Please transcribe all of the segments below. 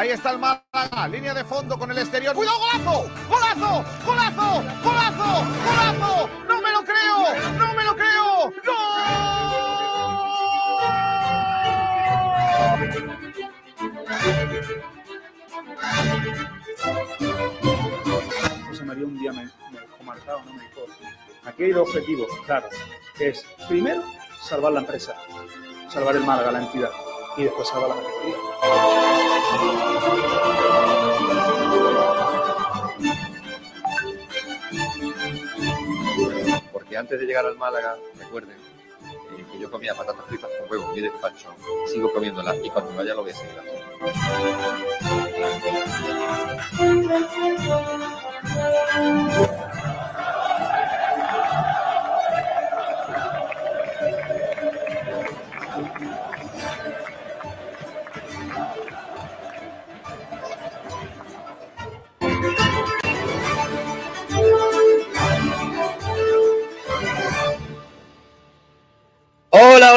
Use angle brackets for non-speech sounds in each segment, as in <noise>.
Ahí está el Málaga, línea de fondo con el exterior. ¡Cuidado, golazo! ¡Golazo! ¡Golazo! ¡Golazo! ¡Golazo! ¡No me lo creo! ¡No me lo creo! ¡Gol! José María un día me, me marcado, no me dijo. Aquí hay dos objetivos, claro, que es primero salvar la empresa, salvar el Málaga, la entidad, y después salvar la categoría. Porque antes de llegar al Málaga, recuerden eh, que yo comía patatas fritas con huevo en mi despacho, sigo comiéndolas y cuando vaya lo voy a seguir haciendo.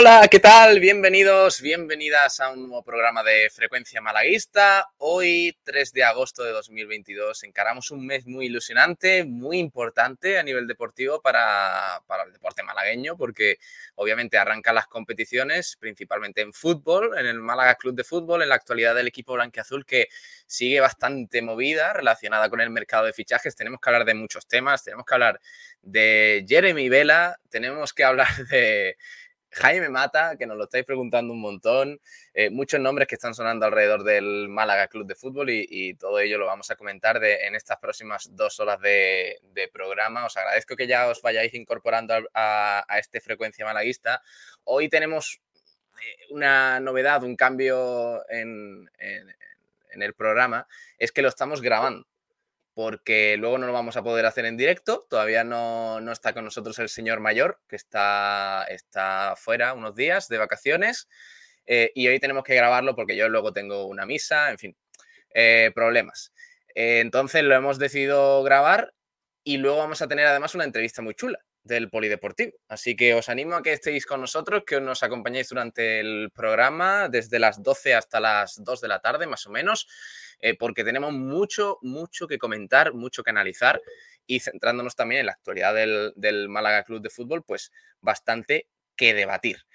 Hola, ¿qué tal? Bienvenidos, bienvenidas a un nuevo programa de Frecuencia Malaguista. Hoy, 3 de agosto de 2022, encaramos un mes muy ilusionante, muy importante a nivel deportivo para, para el deporte malagueño, porque obviamente arrancan las competiciones, principalmente en fútbol, en el Málaga Club de Fútbol, en la actualidad del equipo blanqueazul que sigue bastante movida relacionada con el mercado de fichajes. Tenemos que hablar de muchos temas, tenemos que hablar de Jeremy Vela, tenemos que hablar de Jaime Mata, que nos lo estáis preguntando un montón, eh, muchos nombres que están sonando alrededor del Málaga Club de Fútbol y, todo ello lo vamos a comentar en estas próximas dos horas de, programa. Os agradezco que ya os vayáis incorporando a, a, este Frecuencia Malaguista. Hoy tenemos eh, una novedad, un cambio en el programa, es que lo estamos grabando porque luego no lo vamos a poder hacer en directo. Todavía no, no está con nosotros el señor mayor, que está, está fuera unos días de vacaciones. Eh, y hoy tenemos que grabarlo porque yo luego tengo una misa, en fin, eh, problemas. Eh, entonces lo hemos decidido grabar y luego vamos a tener además una entrevista muy chula del Polideportivo. Así que os animo a que estéis con nosotros, que nos acompañéis durante el programa desde las 12 hasta las 2 de la tarde, más o menos eh, porque tenemos mucho, mucho que comentar, mucho que analizar y centrándonos también en la actualidad del, del Málaga Club de Fútbol, pues bastante que debatir.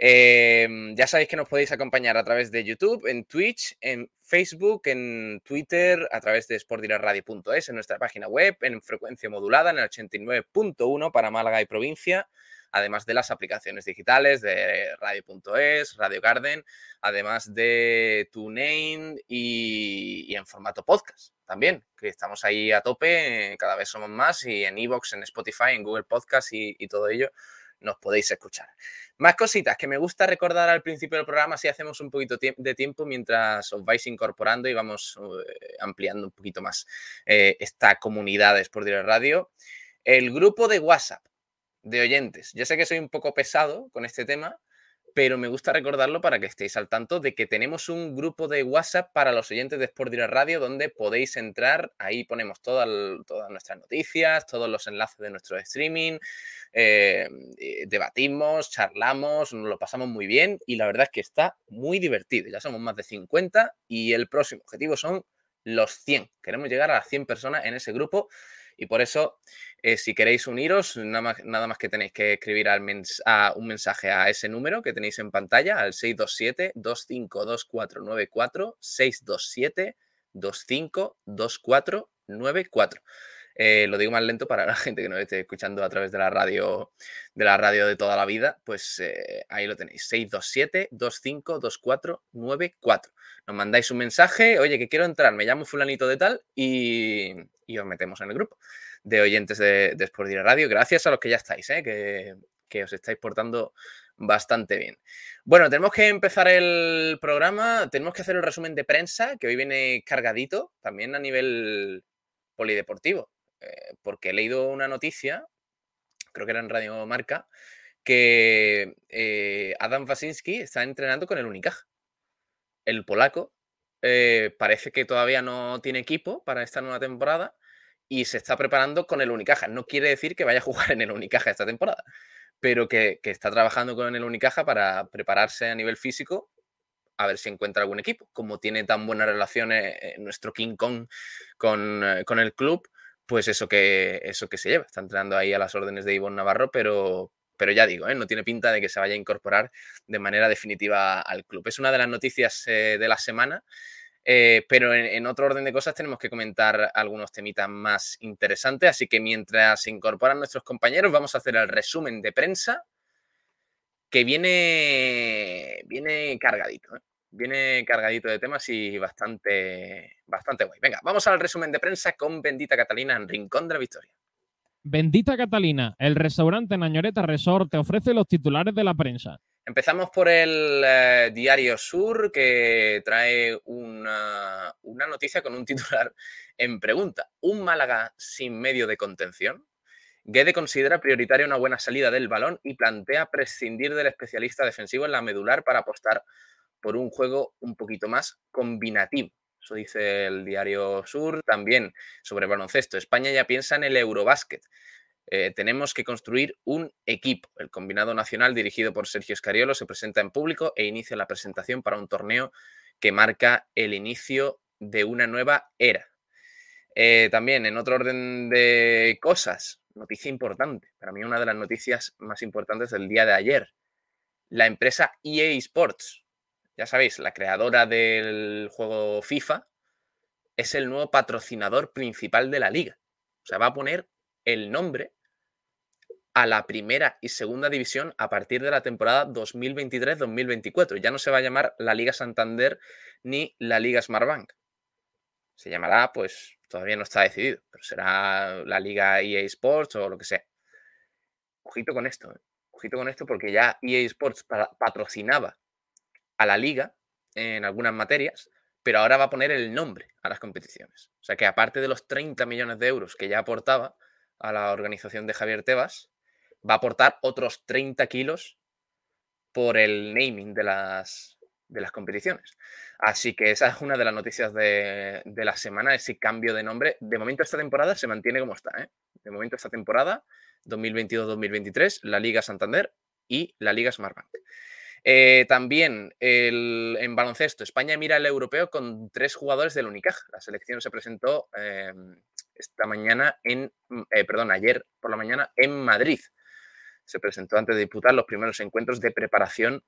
Eh, ya sabéis que nos podéis acompañar a través de YouTube, en Twitch, en Facebook, en Twitter, a través de sportdiraradio.es, en nuestra página web, en frecuencia modulada, en el 89.1 para Málaga y provincia además de las aplicaciones digitales de radio.es, Radio Garden, además de TuneIn y, y, en formato podcast también, que estamos ahí a tope, cada vez somos más y en Evox, en Spotify, en Google Podcast y todo ello nos podéis escuchar. Más cositas que me gusta recordar al principio del programa si hacemos un poquito de tiempo mientras os vais incorporando y vamos eh, ampliando un poquito más eh, esta comunidad de Sport Direct Radio. El grupo de WhatsApp de oyentes. Yo sé que soy un poco pesado con este tema, pero me gusta recordarlo para que estéis al tanto de que tenemos un grupo de WhatsApp para los oyentes de Sport Direct Radio donde podéis entrar, ahí ponemos toda el, todas nuestras noticias, todos los enlaces de nuestro streaming, eh, debatimos, charlamos, nos lo pasamos muy bien y la verdad es que está muy divertido. Ya somos más de 50 y el próximo objetivo son los 100. Queremos llegar a las 100 personas en ese grupo y por eso, eh, si queréis uniros, nada más, nada más que tenéis que escribir a un mensaje a ese número que tenéis en pantalla, al 627-252494, 627-252494. Eh, lo digo más lento para la <laughs> gente que nos esté escuchando a través de la radio de la radio de toda la vida, pues eh, ahí lo tenéis, 627-252494. Nos mandáis un mensaje, oye, que quiero entrar, me llamo fulanito de tal y, y os metemos en el grupo de oyentes de, de Sport Direct Radio. Gracias a los que ya estáis, ¿eh? que, que os estáis portando bastante bien. Bueno, tenemos que empezar el programa, tenemos que hacer el resumen de prensa, que hoy viene cargadito, también a nivel polideportivo, eh, porque he leído una noticia, creo que era en Radio Marca, que eh, Adam Wasinski está entrenando con el Unicaja. El polaco eh, parece que todavía no tiene equipo para esta nueva temporada y se está preparando con el Unicaja. No quiere decir que vaya a jugar en el Unicaja esta temporada, pero que, que está trabajando con el Unicaja para prepararse a nivel físico a ver si encuentra algún equipo. Como tiene tan buenas relaciones nuestro King Kong con, con, el club, pues eso que, eso que se lleva. Está entrando ahí a las órdenes de Ivonne Navarro, pero, pero ya digo, ¿eh? no tiene pinta de que se vaya a incorporar de manera definitiva al club. Es una de las noticias de la semana. pero en, otro orden de cosas tenemos que comentar algunos temitas más interesantes, así que mientras se incorporan nuestros compañeros vamos a hacer el resumen de prensa que viene, viene cargadito, ¿eh? Viene cargadito de temas y bastante, bastante guay. Venga, vamos al resumen de prensa con Bendita Catalina en Rincón de la Victoria. Bendita Catalina, el restaurante Nañoreta Resort te ofrece los titulares de la prensa. Empezamos por el eh, Diario Sur, que trae una, una noticia con un titular <laughs> en pregunta. ¿Un Málaga sin medio de contención? Guede considera prioritaria una buena salida del balón y plantea prescindir del especialista defensivo en la medular para apostar por un juego un poquito más combinativo. Eso dice el diario Sur. También sobre baloncesto. España ya piensa en el Eurobásquet. Eh, tenemos que construir un equipo. El combinado nacional dirigido por Sergio Escariolo se presenta en público e inicia la presentación para un torneo que marca el inicio de una nueva era. Eh, también en otro orden de cosas, noticia importante, para mí una de las noticias más importantes del día de ayer. La empresa EA Sports, ya sabéis, la creadora del juego FIFA, es el nuevo patrocinador principal de la liga. O sea, va a poner el nombre a la primera y segunda división a partir de la temporada 2023-2024. Ya no se va a llamar la Liga Santander ni la Liga Smartbank. Se llamará, pues, todavía no está decidido, pero será la liga EA Sports o lo que sea. Ojito con esto, ¿eh? con esto porque ya EA Sports patrocinaba a la liga en algunas materias, pero ahora va a poner el nombre a las competiciones. O sea que aparte de los 30 millones de euros que ya aportaba a la organización de Javier Tebas, va a aportar otros 30 kilos por el naming de las, de las competiciones. Así que esa es una de las noticias de, la semana, ese cambio de nombre. De momento esta temporada se mantiene como está. ¿eh? De momento esta temporada, 2022-2023, la Liga Santander y la Liga Smartbank. Eh, también en baloncesto, España mira el europeo con tres jugadores del Unicaja. La selección se presentó em, esta mañana en, eh, perdón, ayer por la mañana en Madrid. Se presentó antes de disputar los primeros encuentros de preparación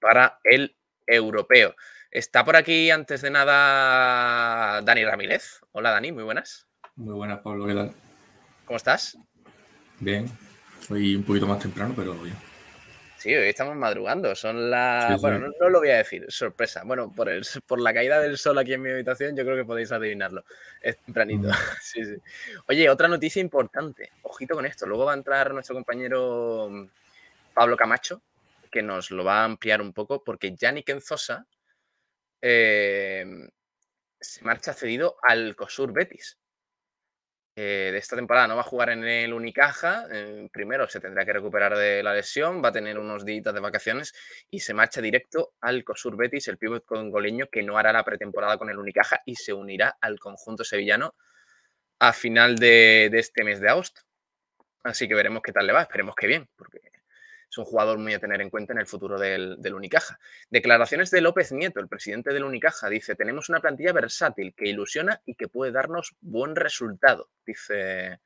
para el europeo. Está por aquí, antes de nada, Dani Ramírez. Hola, Dani, muy buenas. Muy buenas, Pablo, ¿qué tal? ¿Cómo estás? Bien, hoy un poquito más temprano, pero bien. Sí, hoy estamos madrugando. Son las. bueno, No, lo voy a decir, sorpresa. Bueno, por, el, por la caída del sol aquí en mi habitación, yo creo que podéis adivinarlo. Es tempranito. Mm. <laughs> sí, sí. Oye, otra noticia importante. Ojito con esto. Luego va a entrar nuestro compañero mm, Pablo Camacho, que nos lo va a ampliar un poco, porque Yannick Enzosa Em, se marcha cedido al COSUR Betis. Eh, de esta temporada no va a jugar en el Unicaja. Eh, primero se tendrá que recuperar de la lesión, va a tener unos días de vacaciones y se marcha directo al COSUR Betis, el pívot congoleño que no hará la pretemporada con el Unicaja y se unirá al conjunto sevillano a final de, de este mes de agosto. Así que veremos qué tal le va. Esperemos que bien, porque es un jugador muy a tener en cuenta en el futuro del, Unicaja. Declaraciones de López Nieto, el presidente del Unicaja, dice, tenemos una plantilla versátil que ilusiona y que puede darnos buen resultado, dice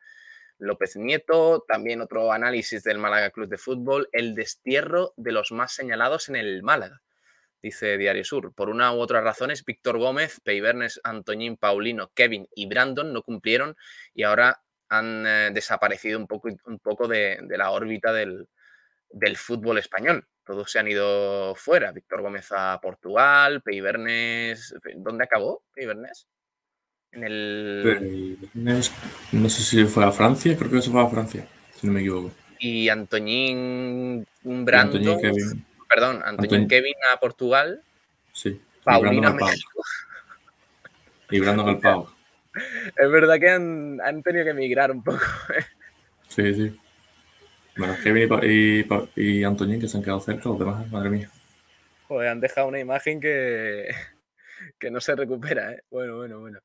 López Nieto. También otro análisis del Málaga Club de Fútbol, el destierro de los más señalados en el Málaga. Dice Diario Sur. Por una u otra razones, Víctor Gómez, Peibernes, Antoñín, Paulino, Kevin y Brandon no cumplieron y ahora han eh, desaparecido un poco, un poco de la órbita del, del fútbol español. Todos se han ido fuera. Víctor Gómez a Portugal, Peibernes. ¿Dónde acabó Peibernes? En el. no sé si fue a Francia, creo que se fue a Francia, si no me equivoco. Y Antoñín Brando. Kevin. Perdón, Antoñín Kevin a Portugal. Sí. Paulina a México. Y Brandon al Pau. Es verdad que han, han tenido que emigrar un poco. <laughs> ¿eh? Sí, sí. Bueno, Kevin y, y, Antoñín que se han quedado cerca, los demás, madre mía. Joder, han dejado una imagen que, <laughs> que no se recupera, ¿eh? Bueno, bueno, bueno.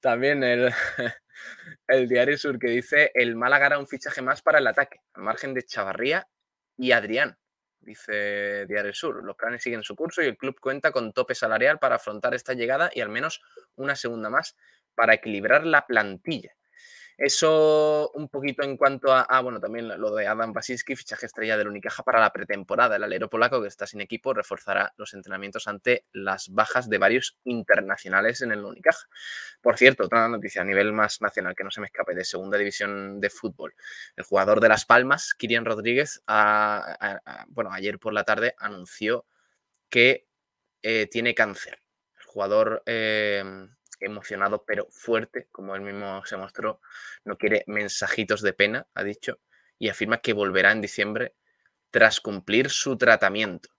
También el, <laughs> el Diario Sur que dice el Málaga hará un fichaje más para el ataque, al margen de Chavarría y Adrián. dice Diario Sur. Los planes siguen su curso y el club cuenta con tope salarial para afrontar esta llegada y al menos una segunda más para equilibrar la plantilla. Eso un poquito en cuanto a, ah, bueno, también lo de Adam Basinski, fichaje estrella del Unicaja para la pretemporada. El alero polaco que está sin equipo reforzará los entrenamientos ante las bajas de varios internacionales en el Unicaja. Por cierto, otra noticia a nivel más nacional que no se me escape, de segunda división de fútbol. El jugador de Las Palmas, Kirian Rodríguez, bueno, ayer por la tarde anunció que eh, tiene cáncer. El jugador... Eh, emocionado pero fuerte, como él mismo se mostró, no quiere mensajitos de pena, ha dicho, y afirma que volverá en diciembre tras cumplir su tratamiento.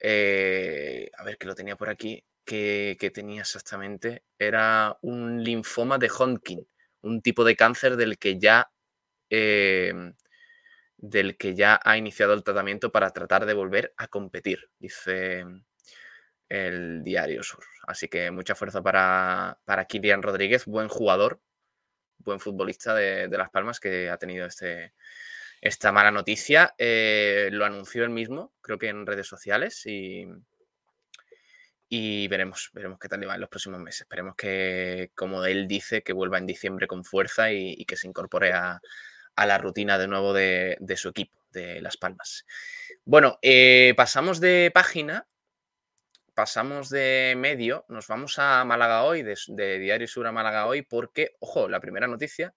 Eh, a ver, que lo tenía por aquí, que, tenía exactamente, era un linfoma de Hodgkin, un tipo de cáncer del que ya... Em, del que ya ha iniciado el tratamiento para tratar de volver a competir, dice el Diario Sur. Así que mucha fuerza para, para Kilian Rodríguez, buen jugador, buen futbolista de, Las Palmas que ha tenido este, esta mala noticia. Eh, lo anunció él mismo, creo que en redes sociales y, y veremos, veremos qué tal le va en los próximos meses. Esperemos que, como él dice, que vuelva en diciembre con fuerza y, que se incorpore a, la rutina de nuevo de, su equipo, de Las Palmas. Bueno, eh, pasamos de página pasamos de medio, nos vamos a Málaga hoy, de, Diario Sur a Málaga hoy, porque, ojo, la primera noticia,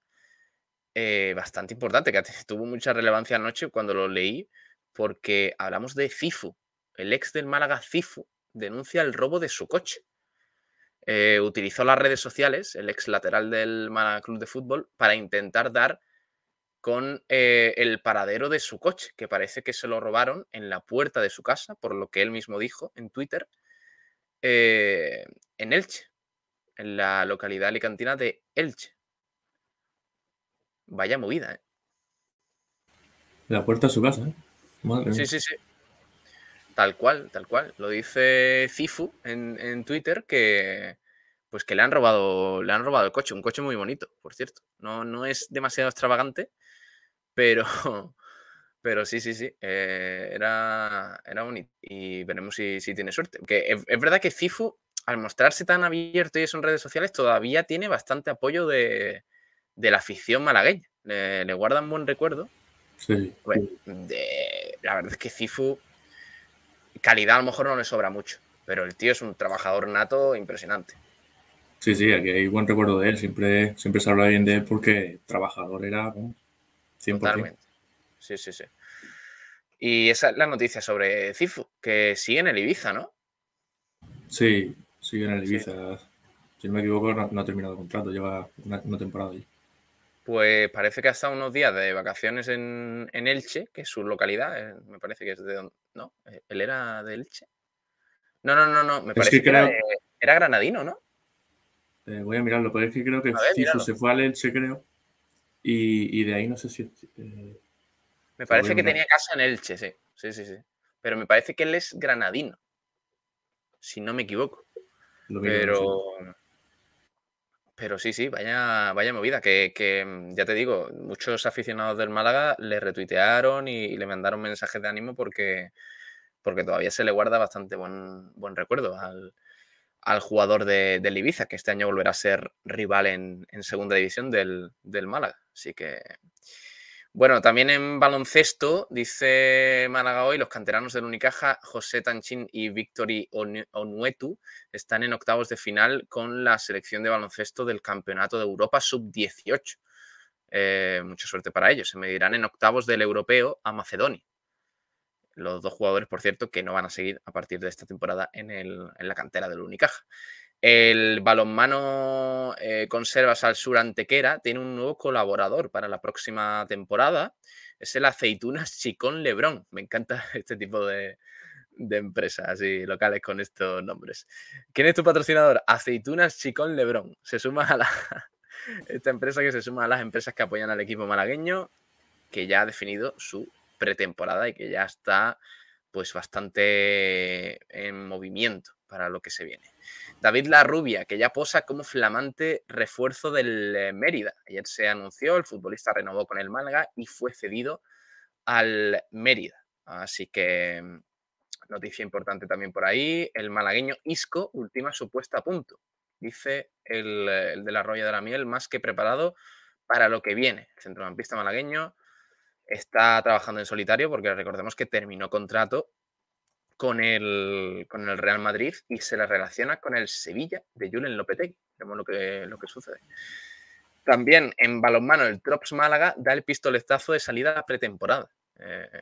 eh, bastante importante, que <laughs> tuvo mucha relevancia anoche cuando lo leí, porque hablamos de Cifu, el ex del Málaga Cifu, denuncia el robo de su coche. Eh, utilizó las redes sociales, el ex lateral del Málaga Club de Fútbol, para intentar dar con eh, el paradero de su coche, que parece que se lo robaron en la puerta de su casa, por lo que él mismo dijo en Twitter, eh, en Elche, en la localidad alicantina de Elche. Vaya movida, ¿eh? La puerta de su casa, ¿eh? sí, sí, sí. Tal cual, tal cual. Lo dice Cifu en, Twitter que pues que le han robado, le han robado el coche, un coche muy bonito, por cierto. No, no es demasiado extravagante, pero pero sí, sí, sí, eh, era, era bonito y veremos si, tiene suerte. Porque es, verdad que Cifu, al mostrarse tan abierto y eso en redes sociales, todavía tiene bastante apoyo de, la afición malagueña. Le, guardan buen recuerdo. Sí. la verdad es que Cifu, calidad a lo mejor no le sobra mucho, pero el tío es un trabajador nato impresionante. Sí, sí, aquí hay buen recuerdo de él. Siempre, siempre se habla bien de él porque trabajador era 100%. Totalmente. Sí, sí, sí. Y esa es la noticia sobre Cifu, que sigue en el Ibiza, ¿no? Sí, sigue en el Ibiza. Si no me equivoco, no, ha terminado el contrato, lleva una, temporada ahí. Pues parece que ha estado unos días de vacaciones en, Elche, que es su localidad, eh, me parece que es de donde... ¿No? Eh, ¿Él era de Elche? No, no, no, no, me parece que, era, granadino, ¿no? Eh, voy a mirarlo, pero es que creo que Cifu se fue al Elche, creo, y, de ahí no sé si... Me parece que tenía casa en Elche, sí. Sí, sí, sí. Pero me parece que él es granadino. Si no me equivoco. pero. Pero sí, sí, vaya, vaya movida. Que, mm, ya te digo, muchos aficionados del Málaga le retuitearon y, le mandaron mensajes de ánimo porque, porque todavía se le guarda bastante buen, buen recuerdo al, jugador de, del Ibiza, que este año volverá a ser rival en, segunda división del, del Málaga. Así que bueno, también en baloncesto, dice Málaga hoy, los canteranos del Unicaja, José Tanchín y Victory Onuetu, están en octavos de final con la selección de baloncesto del Campeonato de Europa Sub-18. Eh, mucha suerte para ellos. Se medirán en octavos del europeo a Macedonia. Los dos jugadores, por cierto, que no van a seguir a partir de esta temporada en, en la cantera del Unicaja. El balonmano eh, Conservas al Sur Antequera tiene un nuevo colaborador para la próxima temporada. Es el Aceitunas Chicón Lebrón. Me encanta <laughs> este tipo de, empresas y locales con estos nombres. ¿Quién es tu patrocinador? Aceitunas Chicón Lebrón. Se suma a la, <laughs> esta empresa que se suma a las empresas que apoyan al equipo malagueño, que ya ha definido su pretemporada y que ya está pues bastante en movimiento para lo que se viene. David La Rubia, que ya posa como flamante refuerzo del eh, Mérida. Ayer se anunció, el futbolista renovó con el Málaga y fue cedido al Mérida. Así que mm, noticia importante también por ahí. El malagueño Isco, última supuesta a punto. Dice el, el de la Roya de la Miel, más que preparado para lo que viene. El centrocampista malagueño está trabajando en solitario porque recordemos que terminó contrato con el, con el Real Madrid y se le relaciona con el Sevilla de Julen Lopetegui. Vemos lo que, lo que sucede. También en balonmano, el Trops Málaga da el pistoletazo de salida a pretemporada. Eh,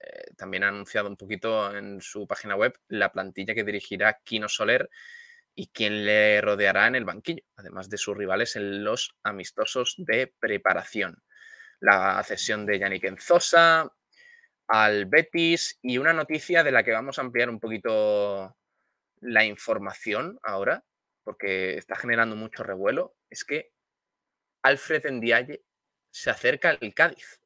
eh, también ha anunciado un poquito en su página web la plantilla que dirigirá Kino Soler y quién le rodeará en el banquillo, además de sus rivales en los amistosos de preparación. La cesión de Yannick Enzosa al Betis y una noticia de la que vamos a ampliar un poquito la información ahora, porque está generando mucho revuelo, es que Alfred Ndiaye se acerca al Cádiz.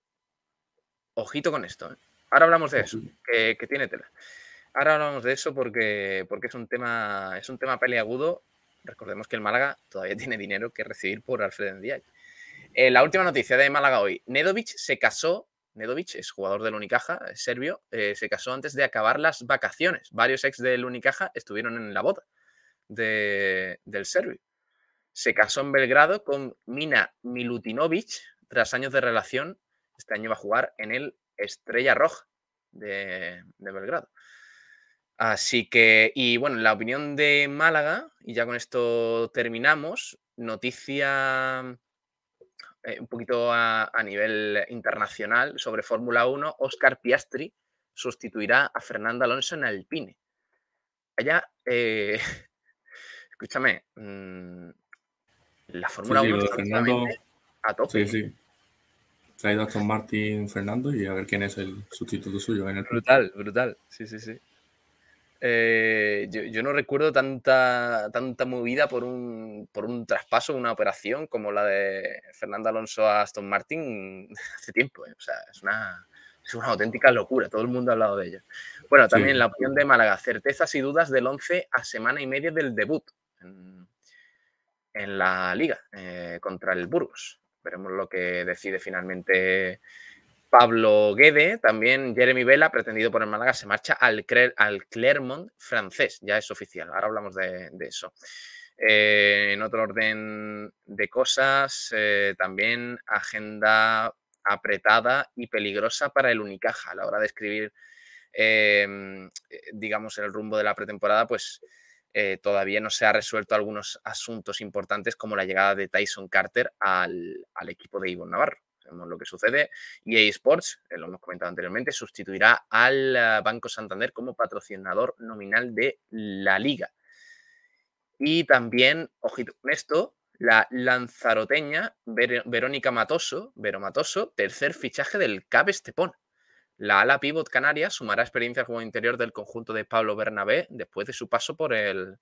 Ojito con esto. ¿eh? Ahora hablamos de eso, que, tiene tela. Ahora hablamos de eso porque, porque es un tema es un tema peleagudo. Recordemos que el Málaga todavía <laughs> tiene dinero que recibir por Alfred Ndiaye. Eh, la última noticia de Málaga hoy. Nedovic se casó. Nedovic es jugador del Unicaja, es serbio. Eh, se casó antes de acabar las vacaciones. Varios ex del Unicaja estuvieron en la boda del serbio. Se casó en Belgrado con Mina Milutinovic. Tras años de relación, este año va a jugar en el Estrella Roja de, Belgrado. Así que, y bueno, la opinión de Málaga, y ya con esto terminamos, noticia eh, un poquito a, nivel internacional sobre Fórmula 1, Oscar Piastri sustituirá a Fernando Alonso en Alpine. Allá, eh, <laughs> escúchame, mm, la Fórmula 1 Fernando, a tope. Sí, sí. Traído a Aston Martin Fernando y a ver quién es el sustituto suyo. En el... Brutal, brutal. Sí, sí, sí. Eh, yo, no recuerdo tanta, tanta movida por un, por un traspaso, una operación como la de Fernando Alonso a Aston Martin <laughs> hace tiempo. Eh. O sea, es una, es una auténtica locura. Todo el mundo ha hablado de ella. Bueno, también la opción de Málaga. Certezas y dudas del 11 a semana y media del debut en, la liga eh, contra el Burgos. Veremos lo que decide finalmente Pablo Guede, también Jeremy Vela, pretendido por el Málaga, se marcha al, al Clermont francés, ya es oficial, ahora hablamos de, eso. Eh, en otro orden de cosas, eh, también agenda apretada y peligrosa para el Unicaja a la hora de escribir, em, eh, digamos, el rumbo de la pretemporada, pues todavía no se ha resuelto algunos asuntos importantes como la llegada de Tyson Carter al, al equipo de Ivonne Navarro lo que sucede. EA Sports, eh, lo hemos comentado anteriormente, sustituirá al eh, Banco Santander como patrocinador nominal de la liga. Y también, ojito con esto, la lanzaroteña Verónica Matoso, Vero Matoso, tercer fichaje del CAB Estepón. La ala pivot canaria sumará experiencia juego interior del conjunto de Pablo Bernabé después de su paso por el,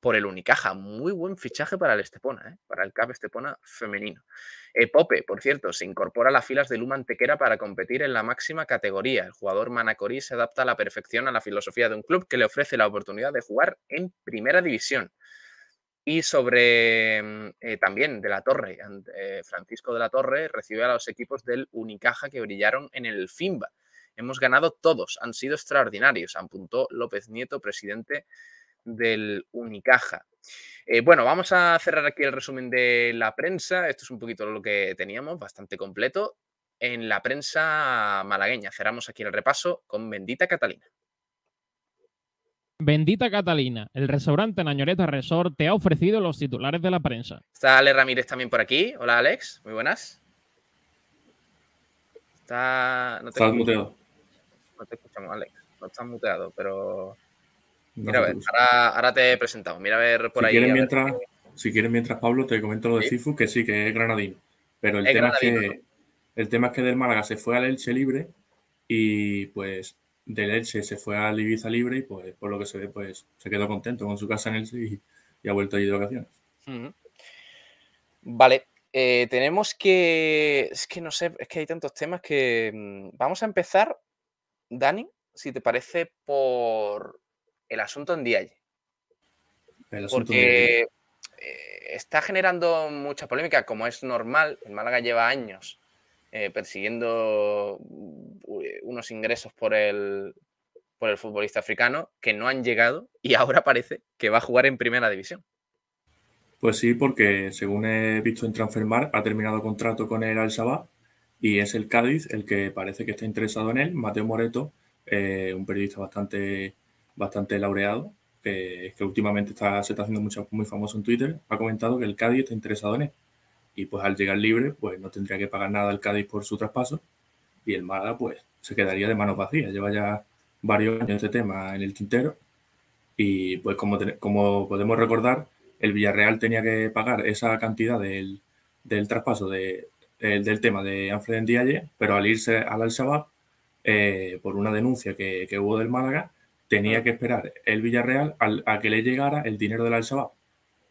por el Unicaja. Muy buen fichaje para el Estepona, ¿eh? para el CAP Estepona femenino. Eh, Pope, por cierto, se incorpora a las filas del Humantequera para competir en la máxima categoría. El jugador manacorí se adapta a la perfección a la filosofía de un club que le ofrece la oportunidad de jugar en primera división. Y sobre mm, eh, también de la Torre, Francisco de la Torre recibe a los equipos del Unicaja que brillaron en el FIMBA. Hemos ganado todos, han sido extraordinarios, apuntó López Nieto, presidente del Unicaja. Eh, bueno, vamos a cerrar aquí el resumen de la prensa. Esto es un poquito lo que teníamos, bastante completo. En la prensa malagueña. Cerramos aquí el repaso con Bendita Catalina. Bendita Catalina, el restaurante Nañoreta Resort te ha ofrecido los titulares de la prensa. Está Ale Ramírez también por aquí. Hola Alex, muy buenas. Está... No te estás muteado. No te escuchamos, Alex. No estás muteado, pero Mira a ver, ahora, te he presentado. Mira a ver por si ahí. Mientras, Si quieres, mientras Pablo, te comento lo de Cifu, que sí, que es granadino. Pero el, tema, es que, el tema es que del Málaga se fue al Elche libre y pues del Elche se fue al Ibiza libre y pues por lo que se ve, pues se quedó contento con su casa en Elche y, ha vuelto allí de vacaciones. Vale, eh, tenemos que. Es que no sé, es que hay tantos temas que. Mm, vamos a empezar, Dani, si te parece, por el asunto en Dialle. Porque eh, está generando mucha polémica, como es normal. El Málaga lleva años eh, persiguiendo unos ingresos por el, por el futbolista africano que no han llegado y ahora parece que va a jugar en primera división. Pues sí, porque según he visto en Transfermar, ha terminado contrato con el Al-Shabaab y es el Cádiz el que parece que está interesado en él. Mateo Moreto, eh, un periodista bastante, bastante laureado, que, que últimamente está, se está haciendo mucho, muy famoso en Twitter, ha comentado que el Cádiz está interesado en él. Y pues al llegar libre, pues no tendría que pagar nada al Cádiz por su traspaso y el Málaga pues se quedaría de manos vacías. Lleva ya varios años este tema en el tintero y pues como, como podemos recordar, el Villarreal tenía que pagar esa cantidad del, del traspaso de, del tema de Alfred Ndiaye, pero al irse al Al-Shabaab, eh, por una denuncia que, que, hubo del Málaga, tenía que esperar el Villarreal a que le llegara el dinero del Al-Shabaab.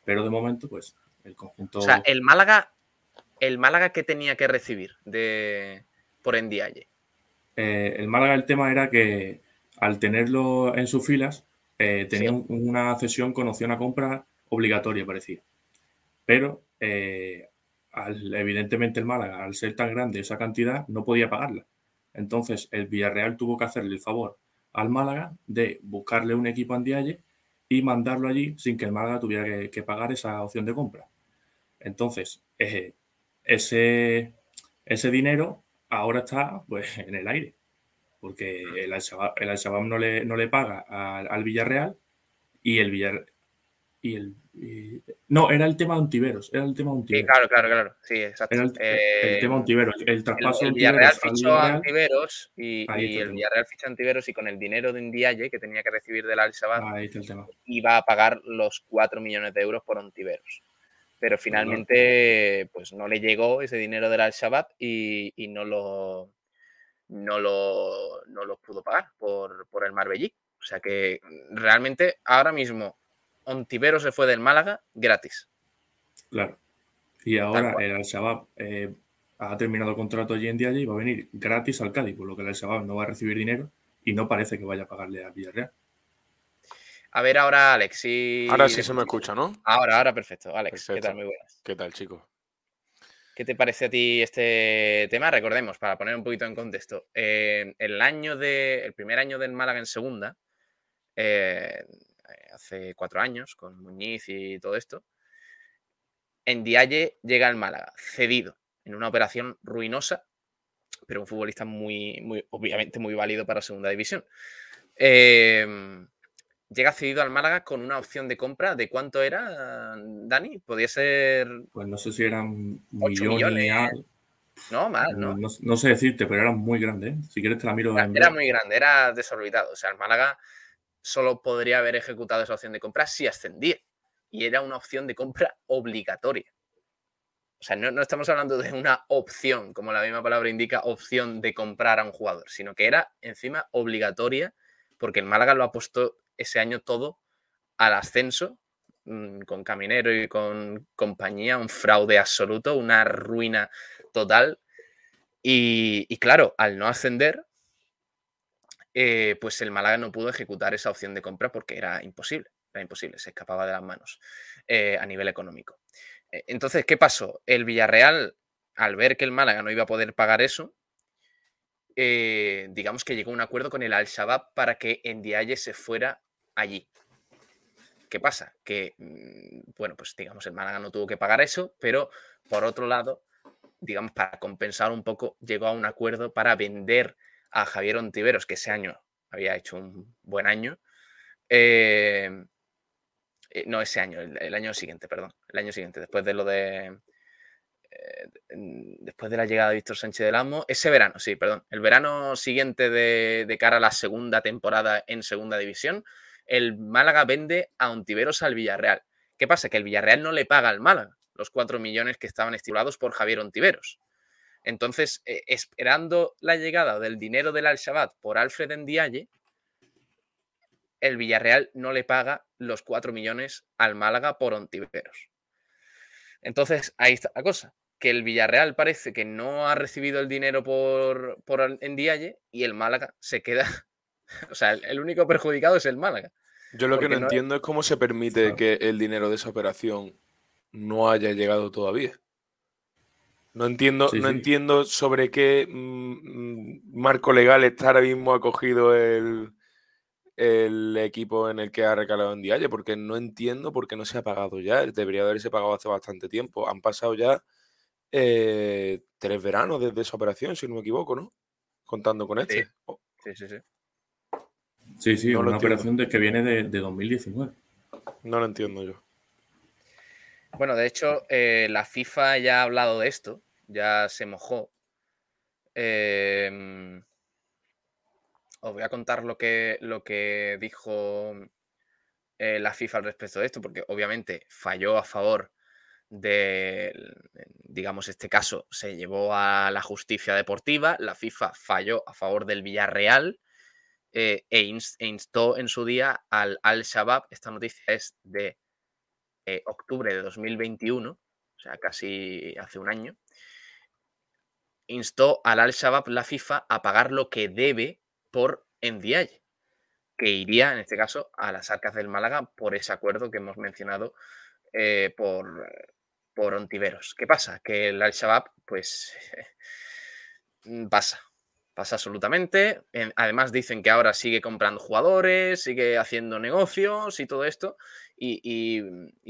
Pero de momento, pues, el conjunto... O sea, el Málaga, el Málaga que tenía que recibir de por Ndiaye. Eh, el Málaga, el tema era que al tenerlo en sus filas, eh, tenía sí. una cesión con opción a compra obligatoria, parecía. Pero eh, al, evidentemente el Málaga, al ser tan grande esa cantidad, no podía pagarla. Entonces el Villarreal tuvo que hacerle el favor al Málaga de buscarle un equipo a Ndiaye y mandarlo allí sin que el Málaga tuviera que, que pagar esa opción de compra. Entonces, eh, ese, ese dinero ahora está pues, <laughs> en el aire, porque el Al-Shabaab no, le, no le paga al, al Villarreal y el Villarreal y el y... no era el tema de Ontiveros era el tema de Ontiveros. Sí, claro claro claro sí exacto. Era el, eh, el tema de Ontiveros el traspaso el, el Villarreal fichó a Ontiveros y, y el Villarreal fichó a Ontiveros y con el dinero de Ndiaye que tenía que recibir del Al Shabaab iba a pagar los 4 millones de euros por Ontiveros. Pero finalmente pues no le llegó ese dinero del Al Shabaab y, y no lo no lo no los pudo pagar por, por el Marbellí. O sea que realmente ahora mismo Ontivero se fue del Málaga gratis. Claro. Y ahora el Al-Shabaab eh, ha terminado contrato allí en día y va a venir gratis al Cádiz, por lo que el Al-Shabaab no va a recibir dinero y no parece que vaya a pagarle a Villarreal. A ver ahora, Alex. Si... Ahora sí se me escucha, ¿no? Ahora, ahora perfecto. Alex, perfecto. ¿qué tal? Muy buenas. ¿Qué tal, chicos? ¿Qué te parece a ti este tema? Recordemos, para poner un poquito en contexto, eh, el año de, el primer año del Málaga en segunda, eh, hace cuatro años, con Muñiz y todo esto, en Dialle llega al Málaga, cedido, en una operación ruinosa, pero un futbolista muy, muy obviamente muy válido para segunda división. Eh, llega cedido al Málaga con una opción de compra. ¿De cuánto era, Dani? ¿Podía ser...? Pues no sé si eran millones. millones. No, mal, ¿no? ¿no? No, sé decirte, pero era muy grande. ¿eh? Si quieres te la miro. Era, era muy grande, era desorbitado. O sea, el Málaga solo podría haber ejecutado esa opción de compra si ascendía. Y era una opción de compra obligatoria. O sea, no, no, estamos hablando de una opción, como la misma palabra indica, opción de comprar a un jugador, sino que era encima obligatoria, porque el Málaga lo ha puesto ese año todo al ascenso, mmm, con Caminero y con compañía, un fraude absoluto, una ruina total. Y claro, al no ascender, eh, pues el Málaga no pudo ejecutar esa opción de compra porque era imposible, era imposible, se escapaba de las manos eh, a nivel económico. Eh, entonces, ¿qué pasó? El Villarreal, al ver que el Málaga no iba a poder pagar eso, digamos que llegó a un acuerdo con el Al-Shabaab para que Ndiaye se fuera allí. ¿Qué pasa? Que, mm, bueno, pues digamos, el Málaga no tuvo que pagar eso, pero por otro lado, digamos, para compensar un poco, llegó a un acuerdo para vender a Javier Ontiveros, que ese año había hecho un buen año. Eh, eh, no ese año, el, año siguiente, perdón. El año siguiente, después de lo de. Eh, después de la llegada de Víctor Sánchez del Amo. Ese verano, sí, perdón. El verano siguiente de, de, cara a la segunda temporada en segunda división, el Málaga vende a Ontiveros al Villarreal. ¿Qué pasa? Que el Villarreal no le paga al Málaga los 4 millones que estaban estipulados por Javier Ontiveros. Entonces, eh, esperando la llegada del dinero del Al-Shabaab por Alfred Ndiaye, el Villarreal no le paga los 4 millones al Málaga por Ontiveros. Entonces, ahí está la cosa, que el Villarreal parece que no ha recibido el dinero por, por Ndiaye y el Málaga se queda... <laughs> O sea, el, el único perjudicado es el Málaga. Yo lo que no, no entiendo es cómo se permite que el dinero de esa operación no haya llegado todavía. No entiendo, no entiendo sobre qué mm, mm, marco legal está ahora mismo acogido el, el equipo en el que ha recalado en Dialle, porque no entiendo por qué no se ha pagado ya. Debería haberse pagado hace bastante tiempo. Han pasado ya eh, tres veranos desde esa operación, si no me equivoco, ¿no? Contando con este. Oh. Sí, sí, sí. Sí, sí, una operación de, que viene de, 2019. No lo entiendo yo. Bueno, de hecho, eh, la FIFA ya ha hablado de esto, ya se mojó. Em, os voy a contar lo que, lo que dijo eh, la FIFA al respecto de esto, porque obviamente falló a favor de, digamos, este caso se llevó a la justicia deportiva, la FIFA falló a favor del Villarreal eh, e, instó en su día al Al-Shabaab, esta noticia es de eh, octubre de 2021, o sea, casi hace un año, instó al Al-Shabaab la FIFA a pagar lo que debe por Ndiaye, que iría en este caso a las arcas del Málaga por ese acuerdo que hemos mencionado eh, por, por Ontiveros. ¿Qué pasa? Que el Al-Shabaab, pues, <laughs> pasa, pasa absolutamente. Además dicen que ahora sigue comprando jugadores, sigue haciendo negocios y todo esto. Y,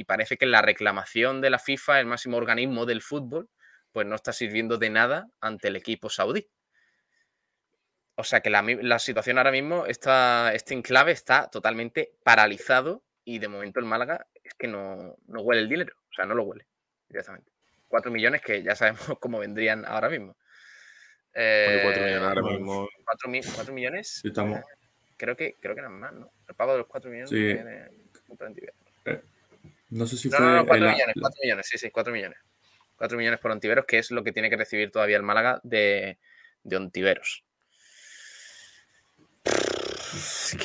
parece que la reclamación de la FIFA, el máximo organismo del fútbol, pues no está sirviendo de nada ante el equipo saudí. O sea que la, situación ahora mismo, está, este enclave está totalmente paralizado y de momento el Málaga es que no, no huele el dinero, o sea, no lo huele directamente. 4 millones que ya sabemos <laughs> cómo vendrían ahora mismo. 4 millones eh, ahora mismo. 4, millones. estamos... Eh, creo que creo que eran más, ¿no? El pago de los 4 millones sí. eh, no sé si fue. No, no, 4 millones, 4 millones, sí, sí, 4 millones. 4 millones por Ontiveros, que es lo que tiene que recibir todavía el Málaga de, de Ontiveros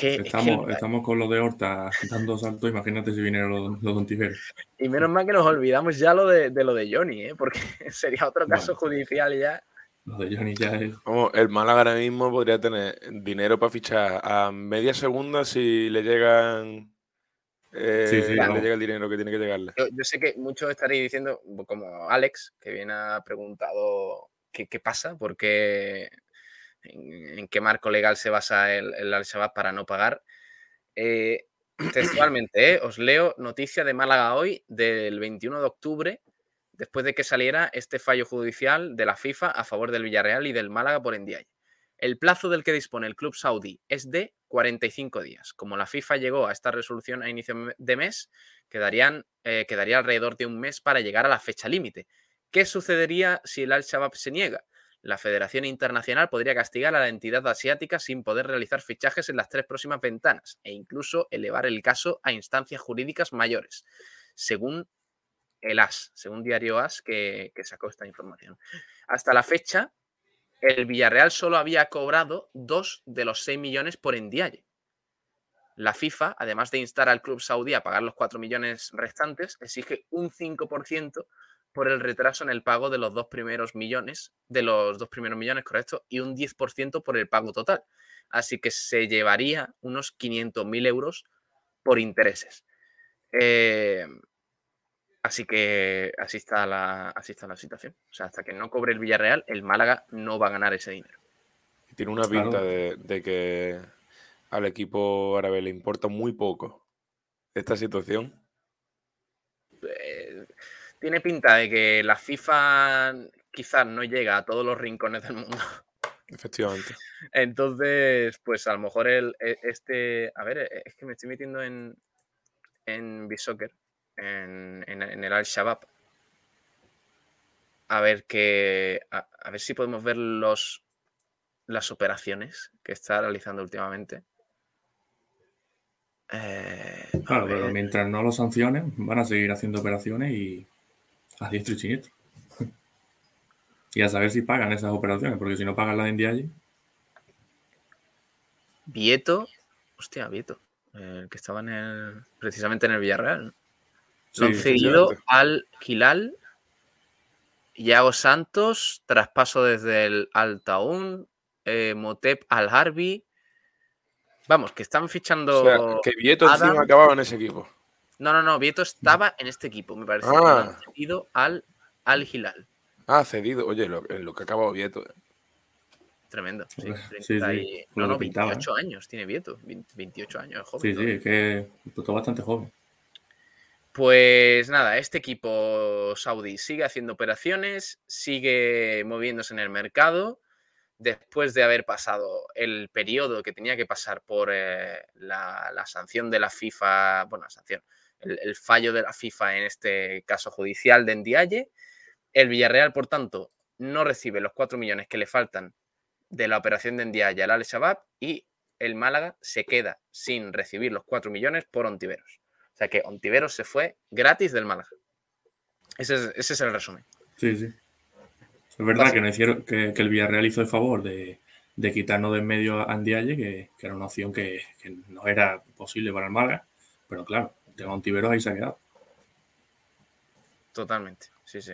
estamos, estamos con lo de Horta dando salto, imagínate si vinieron los, los Y menos mal que nos olvidamos ya lo de, lo de Johnny, ¿eh? porque <laughs> sería otro caso judicial ya. Lo de Johnny ya es... el Málaga ahora mismo podría tener dinero para fichar a media segunda si le llegan eh, le llega el dinero que tiene que llegarle. Yo, sé que muchos estaréis diciendo, como Alex, que viene a preguntado qué, qué pasa, porque en, qué marco legal se basa el, Al-Shabaab para no pagar. Eh, <clears throat> textualmente, eh, os leo noticia de Málaga hoy del 21 de octubre, después de que saliera este fallo judicial de la FIFA a favor del Villarreal y del Málaga por Ndiaye. El plazo del que dispone el club saudí es de 45 días. Como la FIFA llegó a esta resolución a inicio de mes, quedarían, eh, quedaría alrededor de un mes para llegar a la fecha límite. ¿Qué sucedería si el Al-Shabaab se niega? la Federación Internacional podría castigar a la entidad asiática sin poder realizar fichajes en las tres próximas ventanas e incluso elevar el caso a instancias jurídicas mayores, según el AS, según Diario AS que, sacó esta información. Hasta la fecha, el Villarreal solo había cobrado dos de los seis millones por Endiaye. La FIFA, además de instar al club saudí a pagar los cuatro millones restantes, exige un 5% por el retraso en el pago de los dos primeros millones, de los dos primeros millones, correcto, y un 10% por el pago total. Así que se llevaría unos 500.000 euros por intereses. Eh, así que así está, la, así está la situación. O sea, hasta que no cobre el Villarreal, el Málaga no va a ganar ese dinero. Tiene una pinta de, que al equipo árabe le importa muy poco esta situación. Eh, tiene pinta de que la FIFA quizás no llega a todos los rincones del mundo. Efectivamente. <laughs> Entonces, pues a lo mejor el, e, este. A ver, es que me estoy metiendo en, en B-Soccer, en, el Al-Shabaab. A ver que. A, ver si podemos ver los las operaciones que está realizando últimamente. Eh, claro, pero mientras no lo sancionen, van a seguir haciendo operaciones y a diestro y siniestro. <laughs> y a saber si pagan esas operaciones, porque si no pagan la de Indiaye. Vieto, hostia, Vieto, el que estaba en el, precisamente en el Villarreal. Lo han cedido al Gilal, Yago Santos, traspaso desde el Altaún, eh, Motep al Harvey. Vamos, que están fichando. que Vieto encima acababa en ese equipo. No, no, no. Vieto estaba en este equipo, me parece. Ah. ido al, al Hilal. Ah, cedido. Oye, lo, lo que acaba Vieto. eh. Tremendo. Sí, Sí, 30 sí, no, no, que pintaba, 28 años tiene Vieto. 20 28 años, es joven. Sí, sí, es que empezó bastante joven. Pues nada, este equipo saudí sigue haciendo operaciones, sigue moviéndose en el mercado. Después de haber pasado el periodo que tenía que pasar por eh, la, sanción de la FIFA, bueno, la sanción, el, fallo de la FIFA en este caso judicial de Ndiaye, el Villarreal, por tanto, no recibe los 4 millones que le faltan de la operación de Ndiaye al Al-Shabaab y el Málaga se queda sin recibir los 4 millones por Ontiveros. O sea que Ontiveros se fue gratis del Málaga. Ese es, ese es el resumen. Sí, sí. Es verdad que, no hicieron, que, que el Villarreal hizo el favor de, de quitarnos de en medio a Andiaye, que, que era una opción que, que no era posible para el Málaga. Pero claro, el tema Ontiveros ahí se ha quedado. Totalmente. Sí, sí.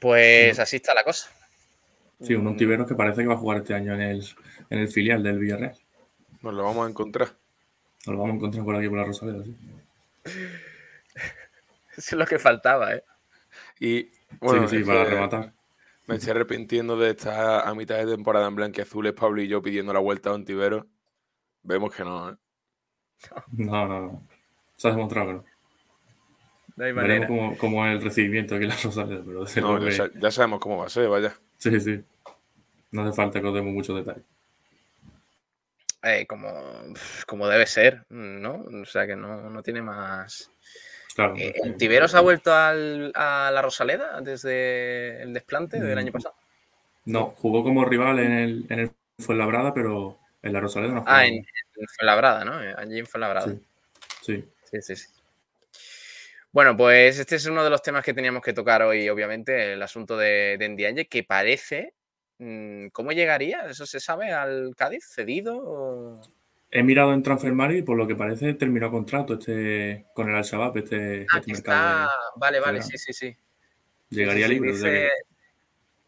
Pues así está la cosa. Sí, un Mm, Ontiveros que parece que va a jugar este año en el, en el filial del Villarreal. Nos lo vamos a encontrar. Nos lo vamos a encontrar por aquí por la Rosaleda, sí. <laughs> Eso es lo que faltaba, ¿eh? Y bueno, sí, sí, para que rematar. me estoy arrepintiendo de estar a mitad de temporada en blanquiazules, Pablo y yo pidiendo la vuelta a Ontivero. Vemos que no, ¿eh? No, no, no. Se ha demostrado que no. No hay Veremos manera. cómo, cómo es el recibimiento aquí en la Rosaleda, pero No, ya, que- ya sabemos cómo va a ser, vaya. Sí, sí. No hace falta que os demos muchos detalles. Eh, como, como debe ser, ¿no? O sea que no, no tiene más. Claro. Eh, ¿Ontiveros ha vuelto al- a la Rosaleda desde el desplante del año Mm. pasado? No, jugó como rival en el, en el Fuenlabrada, pero en la Rosaleda no jugó. Ah, en, en Fuenlabrada, ¿no? Eh, Allí en Fuenlabrada. Sí, sí. Sí, sí, sí. Bueno, pues este es uno de los temas que teníamos que tocar hoy, obviamente, el asunto de, de Ndiaye, que parece. Mm, ¿Cómo llegaría? ¿Eso se sabe al Cádiz? ¿Cedido? o- He mirado en Transfermarkt y por lo que parece terminó contrato este con el Al-Shabaab, este, Ah, este mercado. está. Vale, vale, sí, sí, sí. llegaría Sí, sí, libre. Dice, que-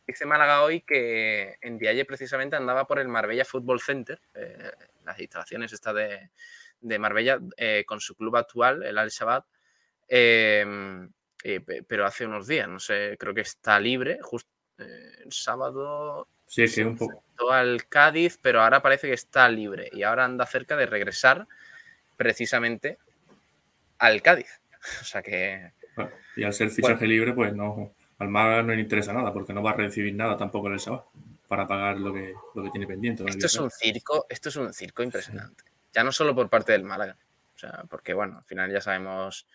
dice Málaga hoy que Ndiaye precisamente andaba por el Marbella Football Center, eh, las instalaciones estas de, de Marbella, eh, con su club actual, el Al-Shabaab, eh, pe- pero hace unos días, no sé, creo que está libre, justo el sábado sí, es un poco. al Cádiz, pero ahora parece que está libre y ahora anda cerca de regresar precisamente al Cádiz. <laughs> O sea que bueno, y al ser fichaje libre, pues no. Al Málaga no le interesa nada, porque no va a recibir nada tampoco el Al-Shabaab para pagar lo que, lo que tiene pendiente. esto es un circo, esto es un circo impresionante. Ya no solo por parte del Málaga. O sea, porque bueno, al final ya sabemos.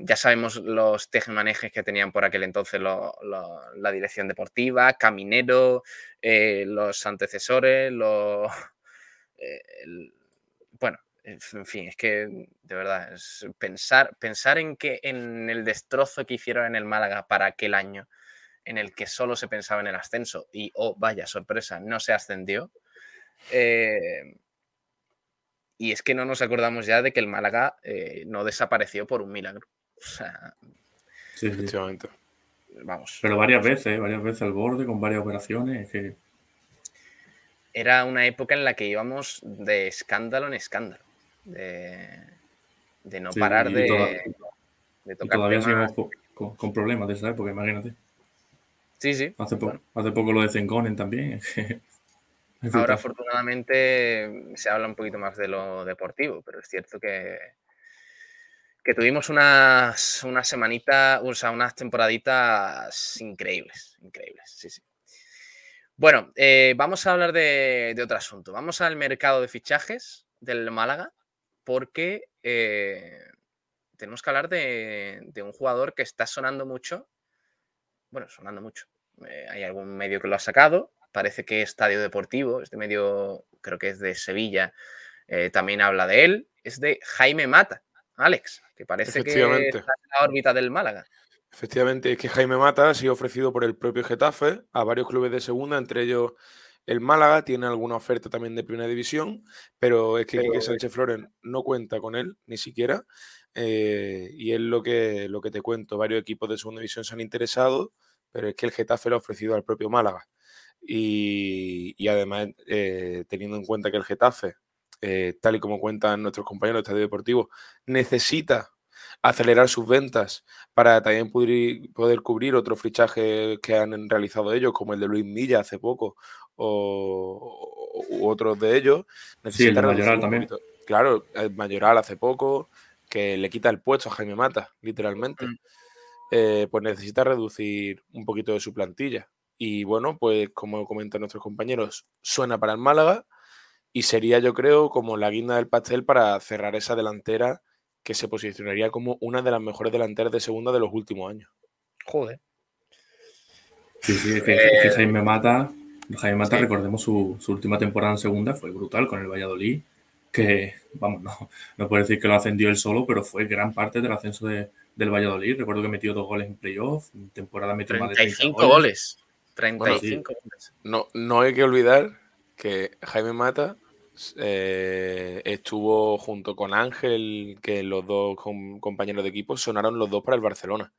Ya sabemos los tejemanejes que tenían por aquel entonces la dirección deportiva, Caminero, eh, los antecesores, los. <laughs> eh, bueno, en fin, es que de verdad, es pensar, pensar en que en el destrozo que hicieron en el Málaga para aquel año, en el que solo se pensaba en el ascenso y, oh, vaya sorpresa, no se ascendió. eh, y es que no nos acordamos ya de que el Málaga no desapareció por un milagro. O sea, Sí, sí. Efectivamente. vamos. Pero varias veces, ¿eh? varias veces al borde, con varias operaciones. Es que Era una época en la que íbamos de escándalo en escándalo. De, de no Sí, parar y de, toda- de y tocar todavía seguimos con, problemas de esa época, imagínate. Sí, sí. Hace, po- Bueno. hace poco lo de Zengonen también. <laughs> Ahora, afortunadamente, se habla un poquito más de lo deportivo, pero es cierto que, que tuvimos unas, unas semanitas, o sea, unas temporaditas increíbles, increíbles, sí, sí. Bueno, eh, vamos a hablar de, otro asunto. Vamos al mercado de fichajes del Málaga, porque eh, tenemos que hablar de, un jugador que está sonando mucho. Bueno, sonando mucho. Eh, hay algún medio que lo ha sacado. Parece que Estadio Deportivo, este medio creo que es de Sevilla, también habla de él. Es de Jaime Mata, Alex, que parece que está en la órbita del Málaga. Efectivamente, es que Jaime Mata ha sido ofrecido por el propio Getafe a varios clubes de segunda, entre ellos el Málaga, tiene alguna oferta también de primera división, pero es que Quique Sánchez Flores no cuenta con él, ni siquiera. eh, y es lo que, lo que te cuento, varios equipos de segunda división se han interesado, pero es que el Getafe lo ha ofrecido al propio Málaga. Y, y además, eh, teniendo en cuenta que el Getafe, eh, tal y como cuentan nuestros compañeros de Estadio Deportivo, necesita acelerar sus ventas para también poder, cubrir otros fichajes que han realizado ellos, como el de Luis Milla hace poco, o, u otros de ellos. Necesita sí, el Mayoral también. Claro, el Mayoral hace poco, que le quita el puesto a Jaime Mata, literalmente. Mm. Eh, pues necesita reducir un poquito de su plantilla. Y bueno, pues como comentan nuestros compañeros, suena para el Málaga y sería yo creo como la guinda del pastel para cerrar esa delantera que se posicionaría como una de las mejores delanteras de segunda de los últimos años. Joder. Sí, sí, es que, eh, Jaime Mata, Jaime Mata, recordemos su, última temporada en segunda, fue brutal con el Valladolid, que, vamos, no, no puedo decir que lo ascendió él solo, pero fue gran parte del ascenso del Valladolid. Recuerdo que metió dos goles en playoff, en temporada metió más de 35 goles. 35 goles. No, no hay que olvidar que Jaime Mata eh, estuvo junto con Ángel, que los dos compañeros de equipo sonaron los dos para el Barcelona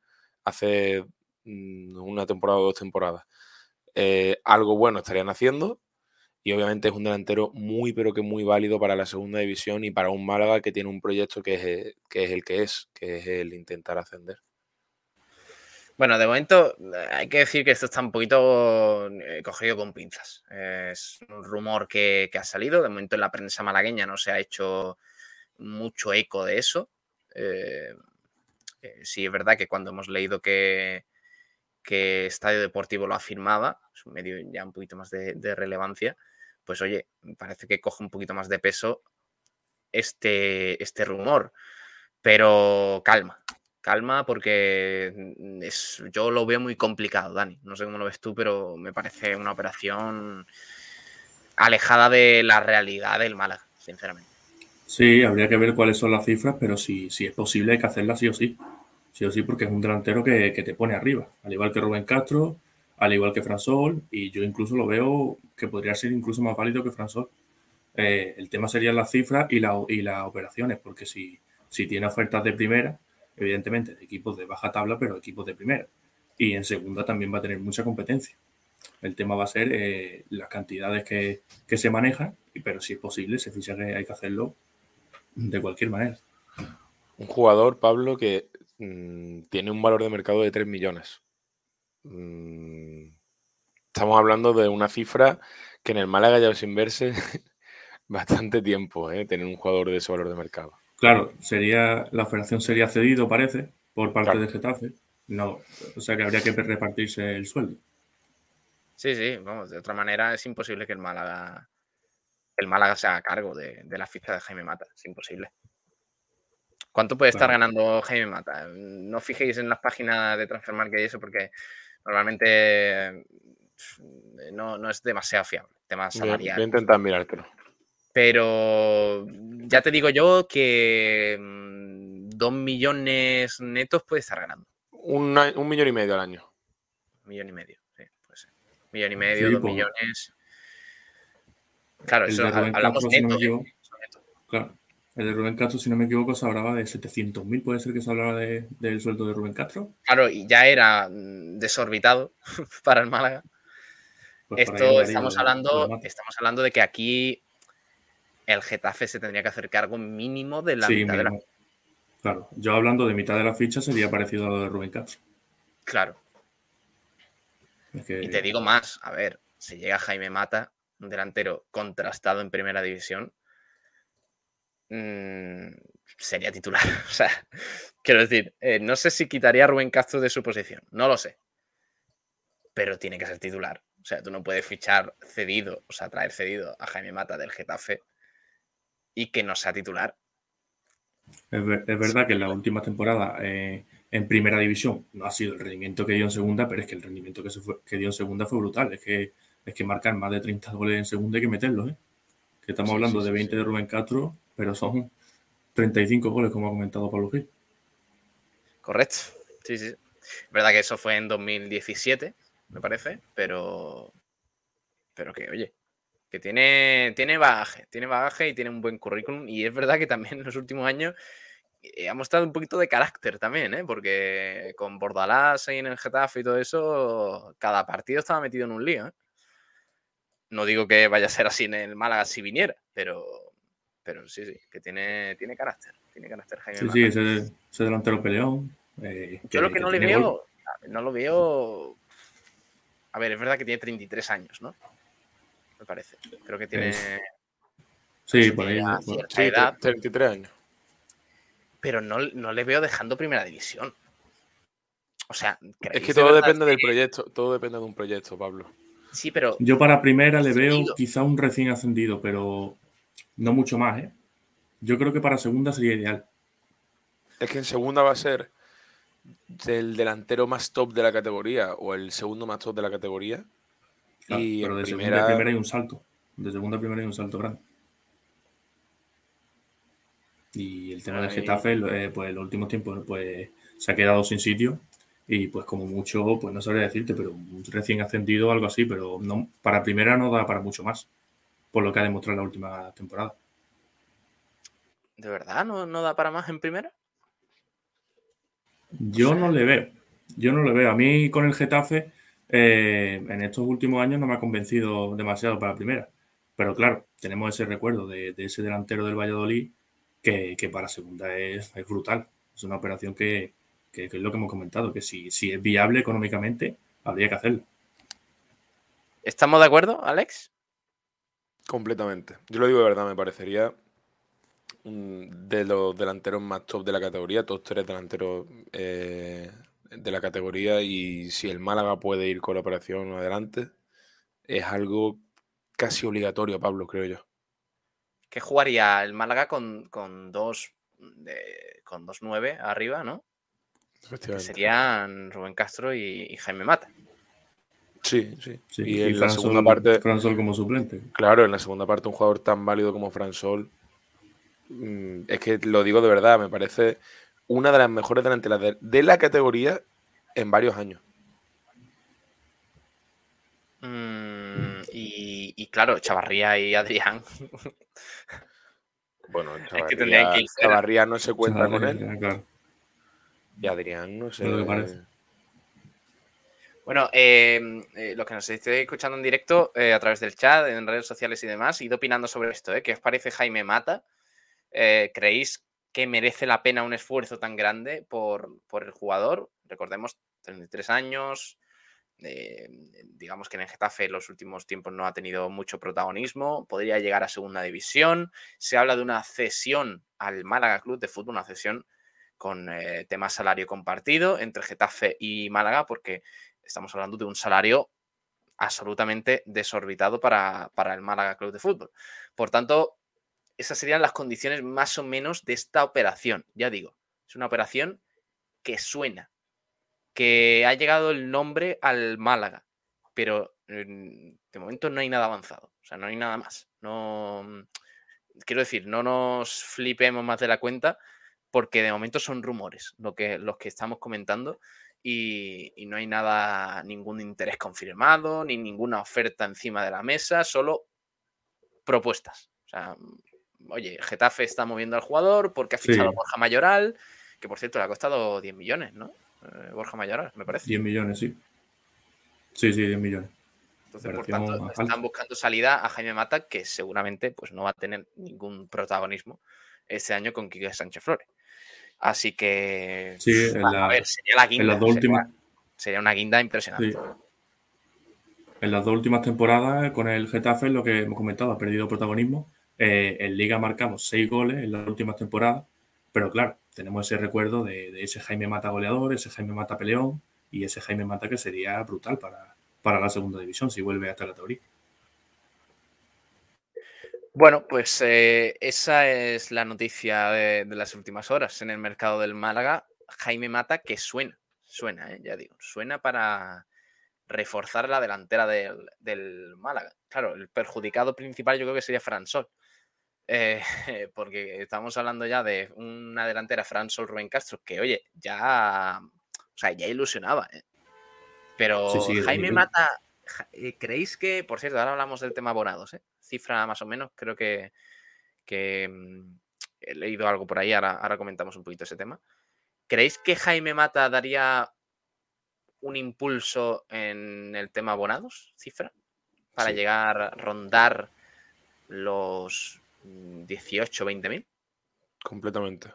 hace mm, una temporada o dos temporadas. Eh, algo bueno estarían haciendo y obviamente es un delantero muy pero que muy válido para la segunda división y para un Málaga que tiene un proyecto que es, que es el que es, que es el intentar ascender. Bueno, de momento eh, hay que decir que esto está un poquito eh, cogido con pinzas. Es un rumor que, ha salido. De momento en la prensa malagueña no se ha hecho mucho eco de eso. Eh, sí, es verdad que cuando hemos leído que, que Estadio Deportivo lo afirmaba, es un medio ya un poquito más de, de relevancia, pues oye, parece que coge un poquito más de peso este, este rumor. Pero calma, calma porque mm, es, yo lo veo muy complicado, Dani. No sé cómo lo ves tú, pero me parece una operación alejada de la realidad del Málaga, sinceramente. Sí, habría que ver cuáles son las cifras, pero si, si es posible hay que hacerla sí o sí. Sí o sí, porque es un delantero que, te pone arriba, al igual que Rubén Castro, al igual que Fransol, y yo incluso lo veo que podría ser incluso más válido que Fransol. Eh, el tema serían las cifras y, la, y las operaciones, porque si, si tiene ofertas de primera, evidentemente, de equipos de baja tabla, pero equipos de primera. Y en segunda también va a tener mucha competencia. El tema va a ser eh, las cantidades que, se manejan, pero si es posible, ese fichaje hay que hacerlo de cualquier manera. Un jugador, Pablo, que mm, tiene un valor de mercado de 3 millones. Mm, estamos hablando de una cifra que en el Málaga ya sin verse <laughs> bastante tiempo, ¿eh? tener un jugador de ese valor de mercado. Claro, sería la operación sería cedido, parece, por parte de Getafe. No, o sea que habría que repartirse el sueldo. Sí, sí, vamos, de otra manera es imposible que el Málaga el Málaga se haga cargo de, la ficha de Jaime Mata, es imposible. ¿Cuánto puede estar ganando Jaime Mata? No fijéis en las páginas de Transfermarket y eso porque normalmente no, no es demasiado fiable. Tema salarial. Voy a intentar mirártelo. Pero ya te digo yo que mm, dos millones netos puede estar ganando. un millón y medio al año. Un millón y medio, sí, puede ser. Un millón y medio, dos pues. millones. Claro, eso hablamos neto, ¿eh? Claro. El de Rubén Castro, si no me equivoco, se hablaba de 700.000, puede ser que se hablaba del sueldo de Rubén Castro. Claro, y ya era mm, desorbitado <laughs> para el Málaga. Pues Esto estamos hablando, estamos hablando de que aquí el Getafe se tendría que hacer cargo mínimo de la mitad de la Claro, yo hablando de mitad de la ficha sería parecido a lo de Rubén Castro. Claro. Y te digo más, a ver, si llega Jaime Mata, un delantero contrastado en primera división, mm, sería titular. <laughs> o sea, quiero decir, eh, no sé si quitaría a Rubén Castro de su posición, no lo sé. Pero tiene que ser titular. O sea, tú no puedes fichar cedido, o sea, traer cedido a Jaime Mata del Getafe y que no sea titular. Es, verdad que en la última temporada eh, en primera división no ha sido el rendimiento que dio en segunda, pero es que el rendimiento que, se que dio en segunda fue brutal. Es que, es que marcar más de 30 goles en segunda hay que meterlos. ¿eh? Que estamos hablando de 20 de Rubén Castro, pero son 35 goles, como ha comentado Pablo Gil. Correcto. Sí, sí. Es verdad que eso fue en 2017, me parece, pero. Pero que, oye, que tiene, tiene bagaje, tiene bagaje y tiene un buen currículum. Y es verdad que también en los últimos años eh, ha mostrado un poquito de carácter también, ¿eh? porque con Bordalás ahí en el Getafe y todo eso, cada partido estaba metido en un lío. ¿eh? No digo que vaya a ser así en el Málaga si viniera, pero, pero sí, sí, que tiene, tiene carácter. Tiene carácter Jaime Sí, sí, ese, ese delantero peleón. eh, Yo lo que no le gol. veo, no lo veo. A ver, es verdad que tiene 33 años, ¿no? Me parece. Creo que tiene. Sí, por ahí. Sí, edad, 33 años. pero no, no le veo dejando primera división. O sea, Es ¿creéis que todo depende del proyecto. Todo depende de un proyecto, Pablo. Sí, pero Yo para primera le veo quizá un recién ascendido, pero no mucho más, ¿eh? Yo creo que para segunda sería ideal. Es que en segunda va a ser el delantero más top de la categoría o el segundo más top de la categoría. Claro, y pero de segunda primera, a primera hay un salto. De segunda a primera hay un salto grande. Y el tema del Getafe, eh, pues en los últimos tiempos pues, se ha quedado sin sitio. Y pues como mucho, pues no sabría decirte, pero recién ascendido o algo así, pero no, para primera no da para mucho más. Por lo que ha demostrado la última temporada. ¿de verdad no, no da para más en primera? Yo no le veo. Yo no le veo. A mí con el Getafe, eh, en estos últimos años no me ha convencido demasiado para la primera. Pero claro, tenemos ese recuerdo de, de ese delantero del Valladolid que, que para segunda es, es brutal. Es una operación que, que- que es lo que hemos comentado, que si, si es viable económicamente, habría que hacerlo. ¿Estamos de acuerdo, Alex? completamente. Yo lo digo de verdad, me parecería de los delanteros más top de la categoría, top tres delanteros eh, de la categoría. Y si el Málaga puede ir con la operación adelante, es algo casi obligatorio, Pablo, creo yo. Que jugaría el Málaga con, con dos de- con dos nueve arriba, ¿no? Que serían Rubén Castro y, y Jaime Mata. Sí, sí. Sí, y en la segunda parte, Fran Sol como suplente. claro, en la segunda parte un jugador tan válido como Fran Sol, mm, es que lo digo de verdad, me parece una de las mejores delanteras de, de la categoría en varios años. Mm, y, y claro, Chavarría y Adrián. <laughs> Bueno, que fuera. Chavarría no se cuenta con él claro. y Adrián no sé. Lo que parece. Bueno, eh, eh, los que nos estéis escuchando en directo eh, a través del chat, en redes sociales y demás, id opinando sobre esto. ¿eh? ¿Qué os parece Jaime Mata? Eh, ¿Creéis que merece la pena un esfuerzo tan grande por, por el jugador? Recordemos, 33 años. eh, digamos que en el Getafe en los últimos tiempos no ha tenido mucho protagonismo. Podría llegar a segunda división. Se habla de una cesión al Málaga Club de Fútbol, una cesión con eh, tema salario compartido entre Getafe y Málaga, porque estamos hablando de un salario absolutamente desorbitado para, para el Málaga Club de Fútbol. Por tanto, esas serían las condiciones más o menos de esta operación. Ya digo, es una operación que suena, que ha llegado el nombre al Málaga, pero de momento no hay nada avanzado, o sea, no hay nada más. No, mm, quiero decir, no nos flipemos más de la cuenta, porque de momento son rumores lo que, los que estamos comentando y, y no hay nada, ningún interés confirmado, ni ninguna oferta encima de la mesa, solo propuestas. O sea, oye, Getafe está moviendo al jugador porque ha Sí. fichado a Borja Mayoral, que por cierto le ha costado 10 millones, ¿no? Eh, Borja Mayoral, me parece. 10 millones, sí. Sí, sí, 10 millones. Entonces, por tanto, están buscando salida a Jaime Mata, que seguramente pues, no va a tener ningún protagonismo este año con Quique Sánchez Flores. Así que, Sí, en a la- ver, sería la guinda. en las dos sería- últimas. sería una guinda impresionante. Sí. En las dos últimas temporadas con el Getafe, lo que hemos comentado, ha perdido protagonismo. Eh, en Liga marcamos seis goles en las últimas temporadas, pero claro, tenemos ese recuerdo de, ese Jaime Mata goleador, ese Jaime Mata peleón y ese Jaime Mata que sería brutal para, para la segunda división si vuelve a esta categoría. Bueno, pues eh, esa es la noticia de, las últimas horas en el mercado del Málaga. Jaime Mata que suena, suena, ¿eh? ya digo, suena para reforzar la delantera del, del Málaga. Claro, el perjudicado principal yo creo que sería Fran Sol. Eh, <laughs> porque estamos hablando ya de una delantera Fran Sol Rubén Castro que, oye, ya, o sea, ya ilusionaba. ¿eh? Pero Sí, sí, de Jaime. Mata, eh, ¿creéis que, por cierto, ahora hablamos del tema abonados, ¿eh? cifra más o menos, creo que, que mm, he leído algo por ahí, ahora, ahora comentamos un poquito ese tema. ¿Creéis que Jaime Mata daría un impulso en el tema abonados, cifra? Para Sí. llegar a rondar los 18, 20 mil. Completamente.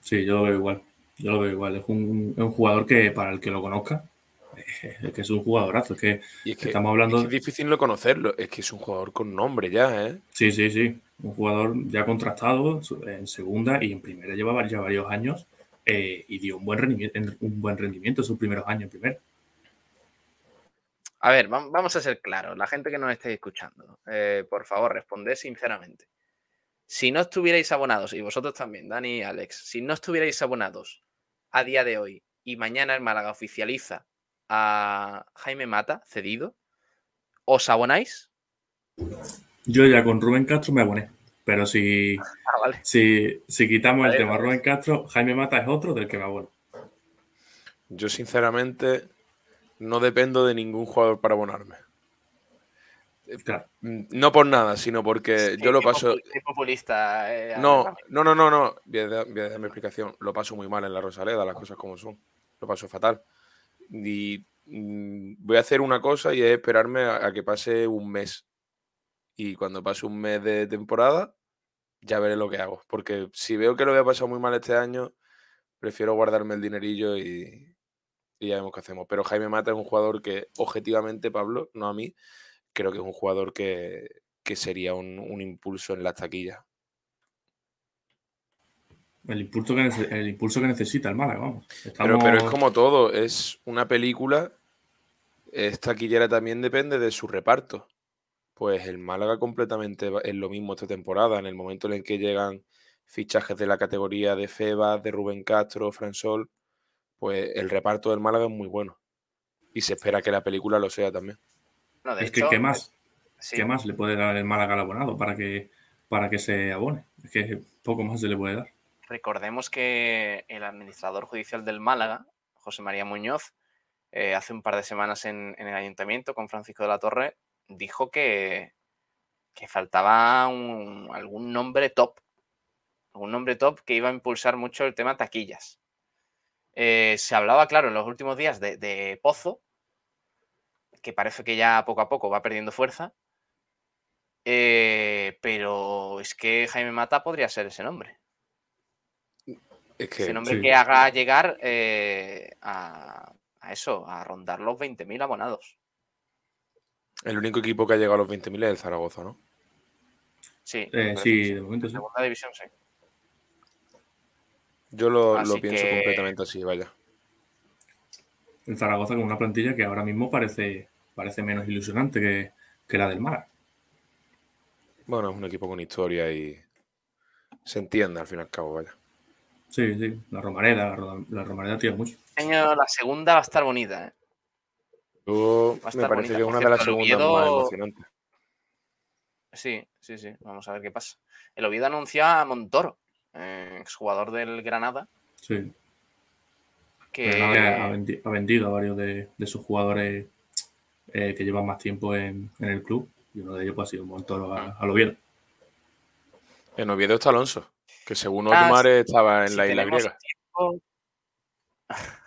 Sí, yo lo veo igual. Yo lo veo igual. Es un, es un jugador que, para el que lo conozca, <laughs> es que es un jugadorazo. Es que, Y es que estamos hablando. es que es difícil no conocerlo. Es que es un jugador con nombre ya, ¿eh? Sí, sí, sí. Un jugador ya contrastado en segunda y en primera llevaba ya varios años eh, y dio un buen rendimiento, un buen rendimiento en sus primeros años en primera. A ver, vam- vamos a ser claros. La gente que nos esté escuchando, eh, por favor, responded sinceramente. Si no estuvierais abonados, y vosotros también, Dani y Alex, si no estuvierais abonados a día de hoy y mañana el Málaga oficializa a Jaime Mata cedido, ¿os abonáis? Yo ya con Rubén Castro me aboné. Pero si, Ah, vale. si, si quitamos Vale, el tema vale. Rubén Castro, Jaime Mata es otro del que me abono. Yo, sinceramente, no dependo de ningún jugador para abonarme. Claro. Mm, No por nada, sino porque yo lo paso. populista. eh, No, no, no, no, no. Voy a, dar- voy a dar mi explicación. Lo paso muy mal en la Rosaleda, las cosas como son. Lo paso fatal. Y mm, voy a hacer una cosa y es esperarme a, a que pase un mes. Y cuando pase un mes de temporada, ya veré lo que hago. Porque si veo que lo voy a pasar muy mal este año, prefiero guardarme el dinerillo y, y ya vemos qué hacemos. Pero Jaime Mata es un jugador que, objetivamente, Pablo, no a mí, creo que es un jugador que, que sería un, un impulso en las taquillas. El impulso que, el impulso que necesita el Málaga, vamos. Pero, Estamos- pero es como todo, es una película, es taquillera también depende de su reparto. Pues el Málaga completamente es lo mismo esta temporada, en el momento en el que llegan fichajes de la categoría de Febas, de Rubén Castro, Fransol, pues el reparto del Málaga es muy bueno. Y se espera que la película lo sea también. No, de Es que, ¿qué más? sí. ¿Qué más le puede dar el Málaga al abonado para que, para que se abone? Es que poco más se le puede dar. Recordemos que el administrador judicial del Málaga, José María Muñoz, eh, hace un par de semanas en, en el ayuntamiento con Francisco de la Torre, dijo que, que faltaba un- algún nombre top. Algún nombre top que iba a impulsar mucho el tema taquillas. Eh, se hablaba, claro, en los últimos días de, de Pozo, que parece que ya poco a poco va perdiendo fuerza. eh, pero es que Jaime Mata podría ser ese nombre. Es que Ese nombre sí. que haga llegar eh, a, a eso, a rondar los 20.000 abonados. el único equipo que ha llegado a los 20.000 es el Zaragoza, ¿no? Sí, Eh, sí, que de momento sí. Segunda división, sí. Yo lo, lo pienso que- completamente así, vaya. El Zaragoza con una plantilla que ahora mismo parece, parece menos ilusionante que, que la del Málaga. Bueno, es un equipo con historia y se entiende al fin y al cabo, vaya. Sí, sí. La Romareda, la, Ro- la Romareda tira mucho. Año la segunda va a estar bonita, ¿eh? Yo me parece bonita. que es una de las segundas más Oviedo- emocionantes. Sí, sí, sí. Vamos a ver qué pasa. El Oviedo anuncia a Montoro, eh, exjugador del Granada, Sí. que ha, vendi- ha vendido a varios de, de sus jugadores eh, que llevan más tiempo en, en el club. Y uno de ellos pues, ha sido un Montoro a, Ah. al Oviedo. En Oviedo está Alonso, que según Ah, Otmar estaba en si la isla griega. tiempo- <laughs>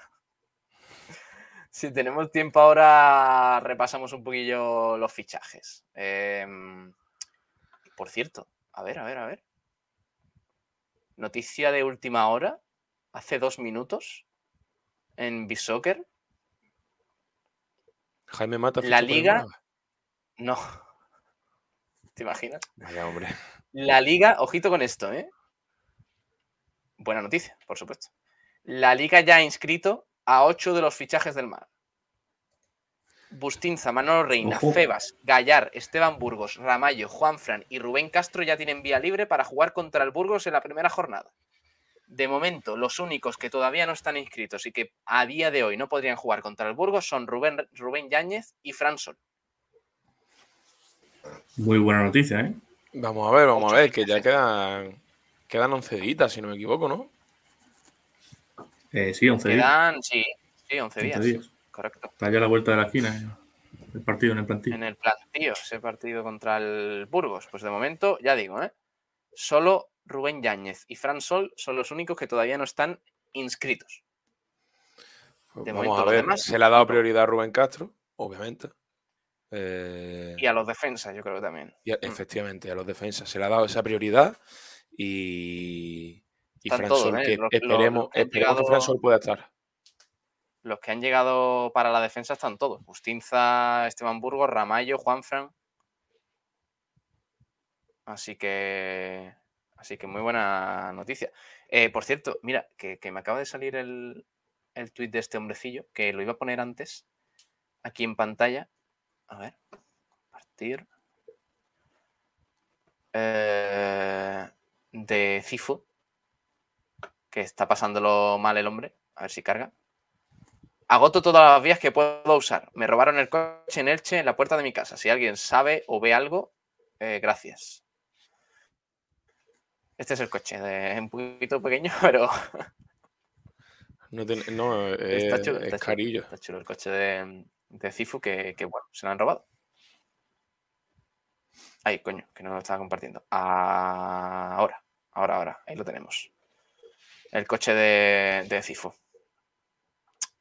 si tenemos tiempo ahora, repasamos un poquillo los fichajes. Em, por cierto, a ver, a ver, a ver. Noticia de última hora, hace dos minutos, en Bisoccer. Jaime Mata. La Liga-. No. <laughs> ¿Te imaginas? Vaya, hombre. La liga, ojito con esto, ¿eh? Buena noticia, por supuesto. La liga ya ha inscrito a ocho de los fichajes del mar. Bustinza, Manolo Reina, Ojo. Febas, Gallar, Esteban Burgos, Ramallo, Juanfran y Rubén Castro ya tienen vía libre para jugar contra el Burgos en la primera jornada. De momento, los únicos que todavía no están inscritos y que a día de hoy no podrían jugar contra el Burgos son Rubén, Rubén Yáñez y Fran Sol. Muy buena noticia, ¿eh? Vamos a ver, vamos a ver, que ya quedan, quedan 11 días, si no me equivoco, ¿no? Eh, sí, 11 días. Quedan, sí, sí, 11 11 días. Correcto. Está ya a la vuelta de la esquina eh, el partido en el plantillo. en el plantío ese partido contra el Burgos. Pues de momento, ya digo, ¿eh? solo Rubén Yáñez y Fran Sol son los únicos que todavía no están inscritos. Pues De vamos momento, a ver, demás- se le ha dado prioridad a Rubén Castro, obviamente. Eh, Y a los defensas, yo creo que también. y a- Mm. efectivamente, a los defensas se le ha dado esa prioridad y, y Fran Sol, ¿eh? que Los- los- esperemos, que esperemos que Fran Sol pueda estar. Los que han llegado para la defensa están todos. Justinza, Esteban Burgos, Ramallo, Juanfran. Así que. Así que muy buena noticia. Eh, por cierto, mira, que, me acaba de salir el, el tuit de este hombrecillo, que lo iba a poner antes, aquí en pantalla. A ver. Partir. Eh, de Cifu. Que está pasándolo mal el hombre. A ver si carga. Agoto todas las vías que puedo usar. Me robaron el coche en Elche en la puerta de mi casa. Si alguien sabe o ve algo, eh, gracias. Este es el coche, de, un poquito pequeño, <laughs> pero No, no, está es, chulo. es Está chulo, carillo. está chulo el coche de, de Cifu que, que, bueno, se lo han robado. Ay, coño, que no lo estaba compartiendo. Ah, Ahora, ahora, ahora. Ahí lo tenemos. El coche de, de Cifu.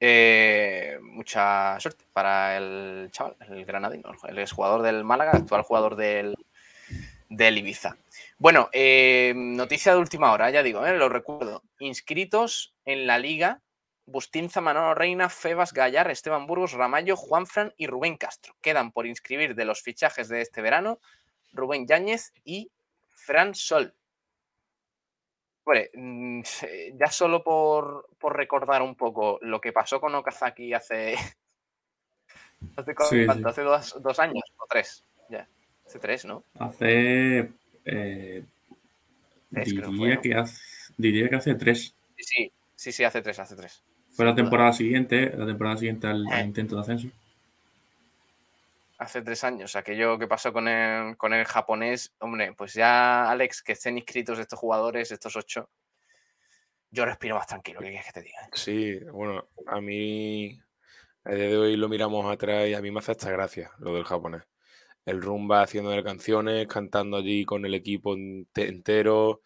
Eh, mucha suerte para el chaval, el granadino, el exjugador del Málaga, actual jugador del, del Ibiza. Bueno, eh, noticia de última hora, ya digo, eh, lo recuerdo. Inscritos en la liga Bustinza, Manolo Reina, Febas, Gallar, Esteban Burgos, Ramallo, Juanfran y Rubén Castro. Quedan por inscribir de los fichajes de este verano Rubén Yáñez y Fran Sol. Hombre, mm, ya solo por, por recordar un poco lo que pasó con Okazaki hace. <laughs> ¿Hace, cu- Sí, cuánto? sí. ¿Hace dos, dos años o tres? Ya. Hace tres, ¿no? Hace. eh, Tres, diría, fue, ¿no? que hace diría que hace tres. Sí, sí, sí, sí, hace tres, hace tres. Fue la temporada siguiente, la temporada siguiente al, al Eh. intento de ascenso. Hace tres años, aquello que pasó con el, con el japonés, hombre, pues ya, Alex, que estén inscritos estos jugadores, estos ocho, yo respiro más tranquilo, ¿qué quieres que te diga? Sí, bueno, a mí a día de hoy lo miramos atrás y a mí me hace esta gracia lo del japonés. El rumba haciendo canciones, cantando allí con el equipo ente- entero,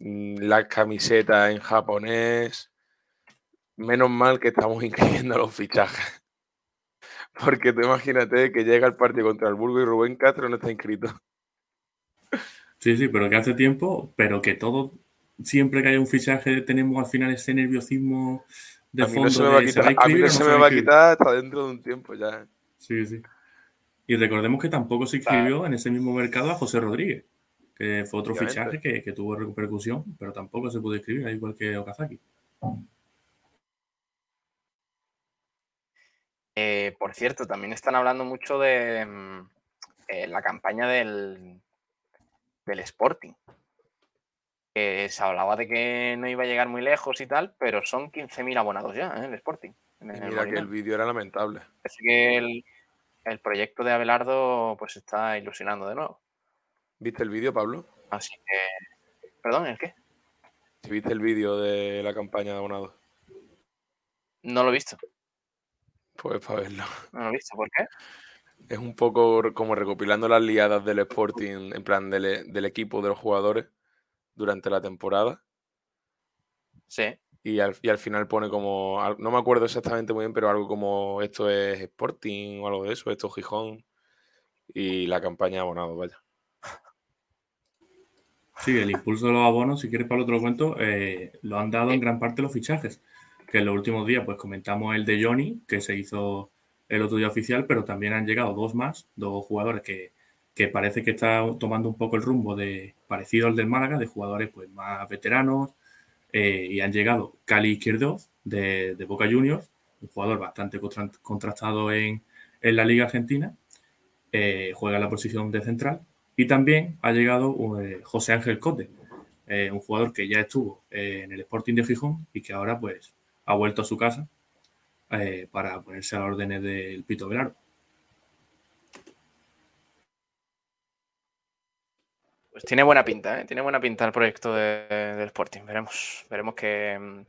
mm, las camisetas en japonés. Menos mal que estamos <laughs> incluyendo los fichajes. Porque tú imagínate que llega el partido contra el Burgo y Rubén Castro no está inscrito. Sí, sí, pero que hace tiempo, pero que todo, siempre que haya un fichaje, tenemos al final ese nerviosismo de a mí fondo. no se me va a quitar, a mí no se se me va a quitar hasta dentro de un tiempo ya. Sí, sí. Y recordemos que tampoco se inscribió en ese mismo mercado a José Rodríguez, que fue otro fichaje que, que tuvo repercusión, pero tampoco se pudo inscribir, al igual que Okazaki. Eh, por cierto, también están hablando mucho de mm, eh, la campaña del, del Sporting. Que se hablaba de que no iba a llegar muy lejos y tal, pero son 15.000 abonados ya, ¿eh? el Sporting. en Y mira que el vídeo era lamentable. Así que el, el proyecto de Abelardo pues está ilusionando de nuevo. ¿Viste el vídeo, Pablo? Así que. Perdón, ¿el qué? Viste el vídeo de la campaña de abonados, No lo he visto. Pues para verlo. No lo he visto. ¿Por qué? Es un poco como recopilando las liadas del Sporting, en plan del, e- del equipo de los jugadores durante la temporada. Sí. Y al, y al final pone como, no me acuerdo exactamente muy bien, pero algo como esto es Sporting o algo de eso, esto es Gijón. Y la campaña de abonados, vaya. Sí, el impulso de los abonos, si quieres, Pablo, te lo cuento, eh, lo han dado en gran parte los fichajes. Que en los últimos días, pues comentamos el de Johnny, que se hizo el otro día oficial, pero también han llegado dos más, dos jugadores que, que parece que está tomando un poco el rumbo de parecido al del Málaga, de jugadores pues más veteranos, eh, y han llegado Cali Izquierdoz de, Boca Juniors, un jugador bastante contra- contrastado en, en la Liga Argentina, eh, juega en la posición de central, y también ha llegado eh, José Ángel Cote, un jugador que ya estuvo en el Sporting de Gijón y que ahora pues ha vuelto a su casa eh, para ponerse a las órdenes del Pito Velaro. Pues tiene buena pinta, ¿eh? Tiene buena pinta el proyecto de- del Sporting. Veremos, veremos qué,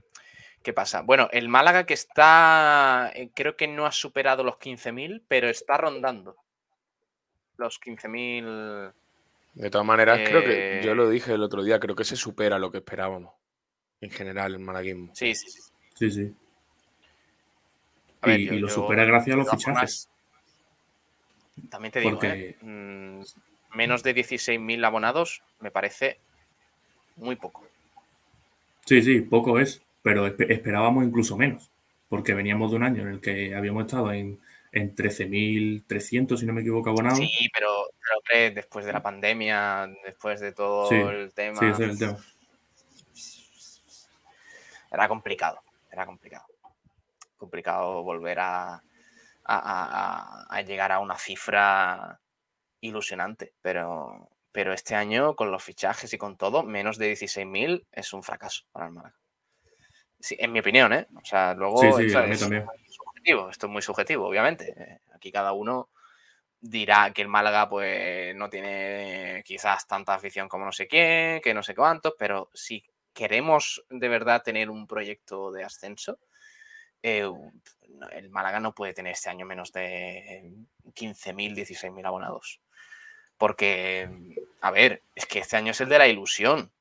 qué pasa. Bueno, el Málaga que está, eh, creo que no ha superado los 15.000, pero está rondando los 15.000. De todas maneras, creo que yo Eh, lo dije el otro día, creo que se supera lo que esperábamos. En general, el malaguismo. Sí, sí, sí. Sí, sí. A ver, y, yo- y lo yo, supera gracias a los fichajes. También te digo, ¿eh? mm, menos de 16.000 abonados me parece muy poco. Sí, sí, poco es, pero esperábamos incluso menos, porque veníamos de un año en el que habíamos estado en, en 13.300, si no me equivoco, abonados. Sí, pero creo que después de la pandemia, después de todo el tema. Sí, ese es el tema. Era complicado, era complicado. Complicado volver a, a, llegar a una cifra ilusionante, pero, pero este año con los fichajes y con todo, menos de 16.000 es un fracaso para el Málaga. en mi opinión, ¿eh? O sea, luego sí, sí, es subjetivo, esto es muy subjetivo, obviamente. Aquí cada uno dirá que el Málaga pues no tiene quizás tanta afición como no sé quién, que no sé cuántos, pero si queremos de verdad tener un proyecto de ascenso, eh, el Málaga no puede tener este año menos de 15.000, 16.000 abonados. Porque, a ver, es que este año es el de la ilusión.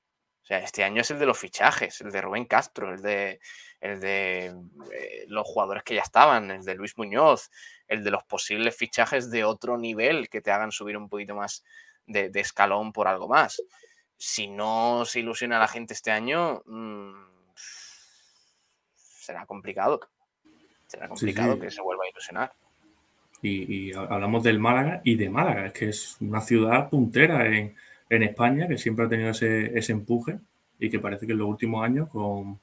O sea, este año es el de los fichajes, el de Rubén Castro, el de, el de eh, los jugadores que ya estaban, el de Luis Muñoz, el de los posibles fichajes de otro nivel que te hagan subir un poquito más de, escalón por algo más. Si no se ilusiona a la gente este año, mm, será complicado será complicado que se vuelva a ilusionar. Y, hablamos del Málaga y de Málaga, es que es una ciudad puntera en, España que siempre ha tenido ese, empuje y que parece que en los últimos años con,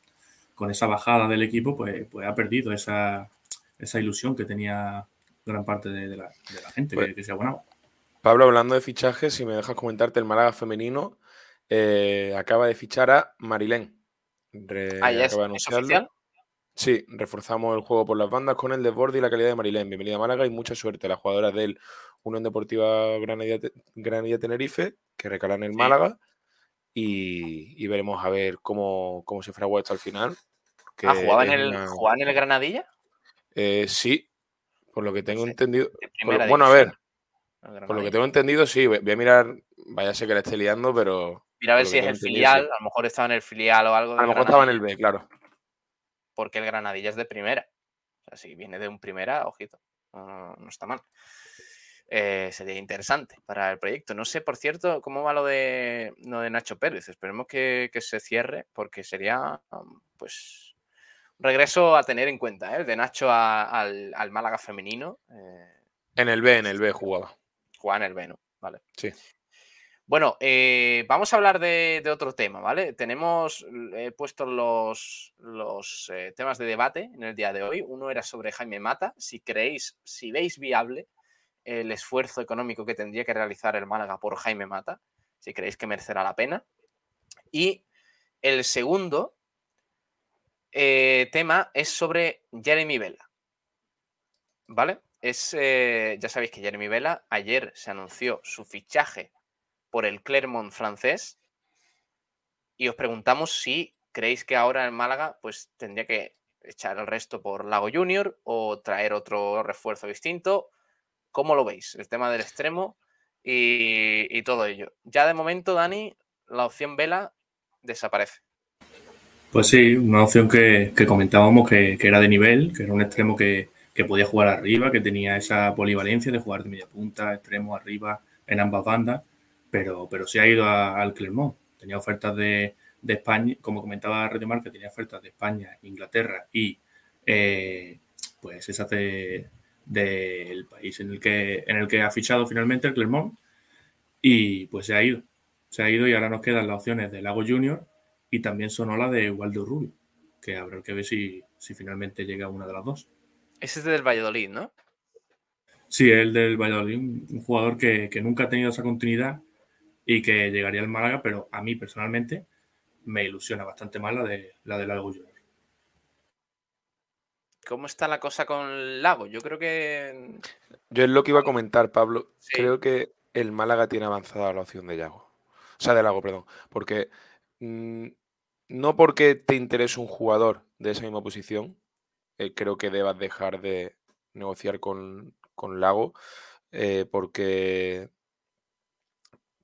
esa bajada del equipo pues, pues ha perdido esa, ilusión que tenía gran parte de, la, gente que, pues se abonaba. Pablo, hablando de fichajes, si me dejas comentarte, el Málaga femenino eh, acaba de fichar a Marilén. ah, ¿es, oficial? Sí, reforzamos el juego por las bandas con el desborde y la calidad de Marilén. Bienvenida a Málaga y mucha suerte a las jugadoras del Unión Deportiva Granadilla, Tenerife, que recalan en el Málaga. Y, veremos a ver cómo, se fragua esto al final. ¿Ah, ¿Jugaba en, el, en el Granadilla? Eh, sí, por lo que tengo entendido. bueno, a ver, por lo que tengo entendido, sí. Voy, a mirar, vaya a ser que la esté liando, pero. Mira a ver si es el filial, a lo mejor estaba en el filial o algo. a lo mejor estaba en el B, claro porque el Granadilla es de primera. O sea, si viene de un primera, ojito, no, está mal. Eh, sería interesante para el proyecto. No sé, por cierto, cómo va lo de, de Nacho Pérez. Esperemos que, se cierre porque sería, pues, un regreso a tener en cuenta, ¿eh? El de Nacho al, Málaga femenino. Eh. En el B, en el B jugaba. Jugaba en el B, ¿no? Vale. Sí. Bueno, eh, vamos a hablar de, otro tema, ¿vale? Tenemos he puesto los, los eh, temas de debate en el día de hoy. Uno era sobre Jaime Mata. Si creéis, si veis viable el esfuerzo económico que tendría que realizar el Málaga por Jaime Mata, si creéis que merecerá la pena. Y el segundo eh, tema es sobre Jeremy Vela. ¿Vale? Es, ya sabéis que Jeremy Vela ayer se anunció su fichaje por el Clermont francés y os preguntamos si creéis que ahora en Málaga pues tendría que echar el resto por Lago Junior o traer otro refuerzo distinto. ¿Cómo lo veis? El tema del extremo y, todo ello. Ya de momento, Dani, la opción Vela desaparece. Pues sí, una opción que, comentábamos que, era de nivel, que era un extremo que, que, podía jugar arriba, que tenía esa polivalencia de jugar de media punta, extremo, arriba, en ambas bandas pero, pero se ha ido al Clermont. Tenía ofertas de, España, como comentaba Redemar, que tenía ofertas de España, Inglaterra y eh, pues esas del país en el, que, en el que ha fichado finalmente el Clermont y pues se ha ido. Se ha ido y ahora nos quedan las opciones de Lago Junior y también Sonola de Waldo Rubio, que habrá que ver si, si finalmente llega una de las dos. Ese es del Valladolid, ¿no? Sí, el del Valladolid, un jugador que, que nunca ha tenido esa continuidad y que llegaría al Málaga, pero a mí personalmente me ilusiona bastante más la de la de Lago Junior. ¿Cómo está la cosa con Lago? Yo creo que. Yo es lo que iba a comentar, Pablo. Creo que el Málaga tiene avanzada la opción de Lago. O sea, de Lago, perdón. Porque mm, no porque te interese un jugador de esa misma posición, eh, creo que debas dejar de negociar con, Lago, eh, porque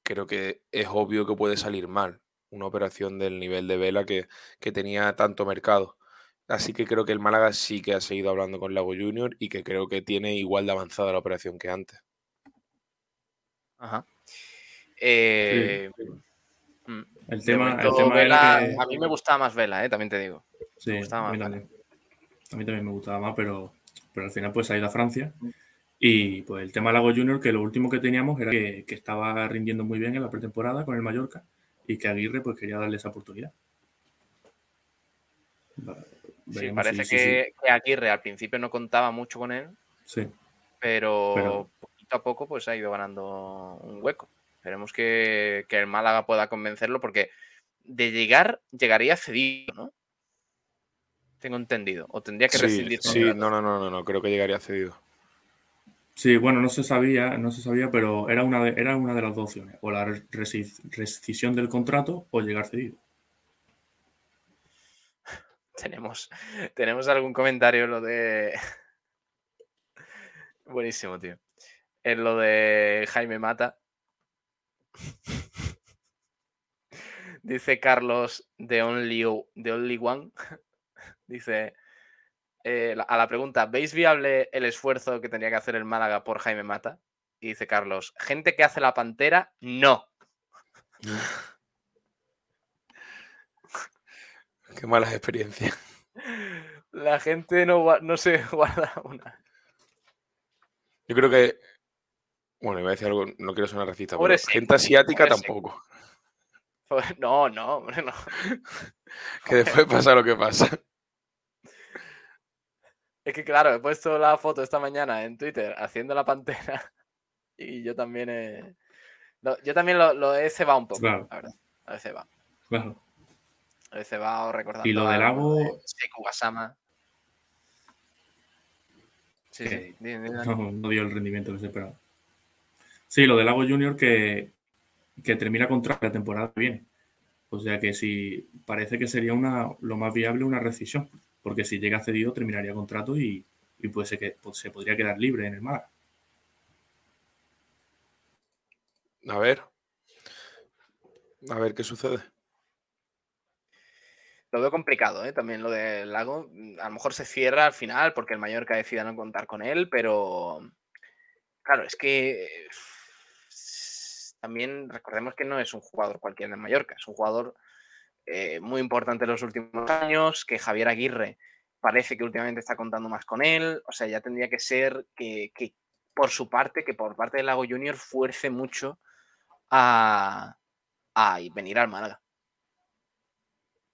creo que es obvio que puede salir mal una operación del nivel de vela que, tenía tanto mercado. Así que creo que el Málaga sí que ha seguido hablando con Lago Junior y que creo que tiene igual de avanzada la operación que antes. Ajá. Eh, mm, el tema, el tema era que... A mí me gustaba más Vela, eh, también te digo. Sí, a mí también. A mí también me gustaba más, pero, pero al final pues ha ido a Francia. Y pues el tema Lago Junior, que lo último que teníamos era que, estaba rindiendo muy bien en la pretemporada con el Mallorca y que Aguirre pues quería darle esa oportunidad. sí, parece que, Aguirre al principio no contaba mucho con él. Sí. Pero, poquito a poco pues ha ido ganando un hueco. Esperemos que, que el Málaga pueda convencerlo porque de llegar, llegaría cedido, ¿no? Tengo entendido. O tendría que rescindir. Sí, no, no, no, no, no, creo que llegaría cedido. Sí, bueno, no se sabía, no se sabía, pero era una de, era una de las dos opciones. O la rescisión del contrato o llegar cedido. <laughs> Tenemos, tenemos algún comentario lo de. <laughs> Buenísimo, tío. En lo de Jaime Mata. <laughs> Dice Carlos de Only, One. Dice eh, a la pregunta, ¿veis viable el esfuerzo que tendría que hacer el Málaga por Jaime Mata? Y dice Carlos, gente que hace la pantera, no. Qué malas experiencias. <laughs> La gente no, no se <laughs> guarda una. Yo creo que. Bueno, iba a decir algo, no quiero sonar racista, pero gente asiática tampoco. <laughs> No, no, hombre, no. que después pasa lo que pasa. Es que claro, he puesto la foto esta mañana en Twitter haciendo la pantera <laughs> y yo también he... yo también lo, he cebado un poco, la verdad. Lo he cebado. Claro. Lo he cebado recordando Y lo del lago... Seku Wasama. Sí, sí. No, dio el rendimiento que se esperaba. Sí, lo del Lago Junior que, que termina contra la temporada que viene. O sea que sí, parece que sería una, lo más viable una rescisión porque si llega cedido terminaría contrato y, puede ser que pues, se podría quedar libre en el mar. A ver. A ver qué sucede. Lo veo complicado, ¿eh? también lo del lago. A lo mejor se cierra al final porque el Mallorca decida no contar con él, pero claro, es que también recordemos que no es un jugador cualquiera en Mallorca, es un jugador eh, muy importante en los últimos años, que Javier Aguirre parece que últimamente está contando más con él, o sea, ya tendría que ser que, por su parte, que por parte del Lago Junior fuerce mucho a, venir al Málaga.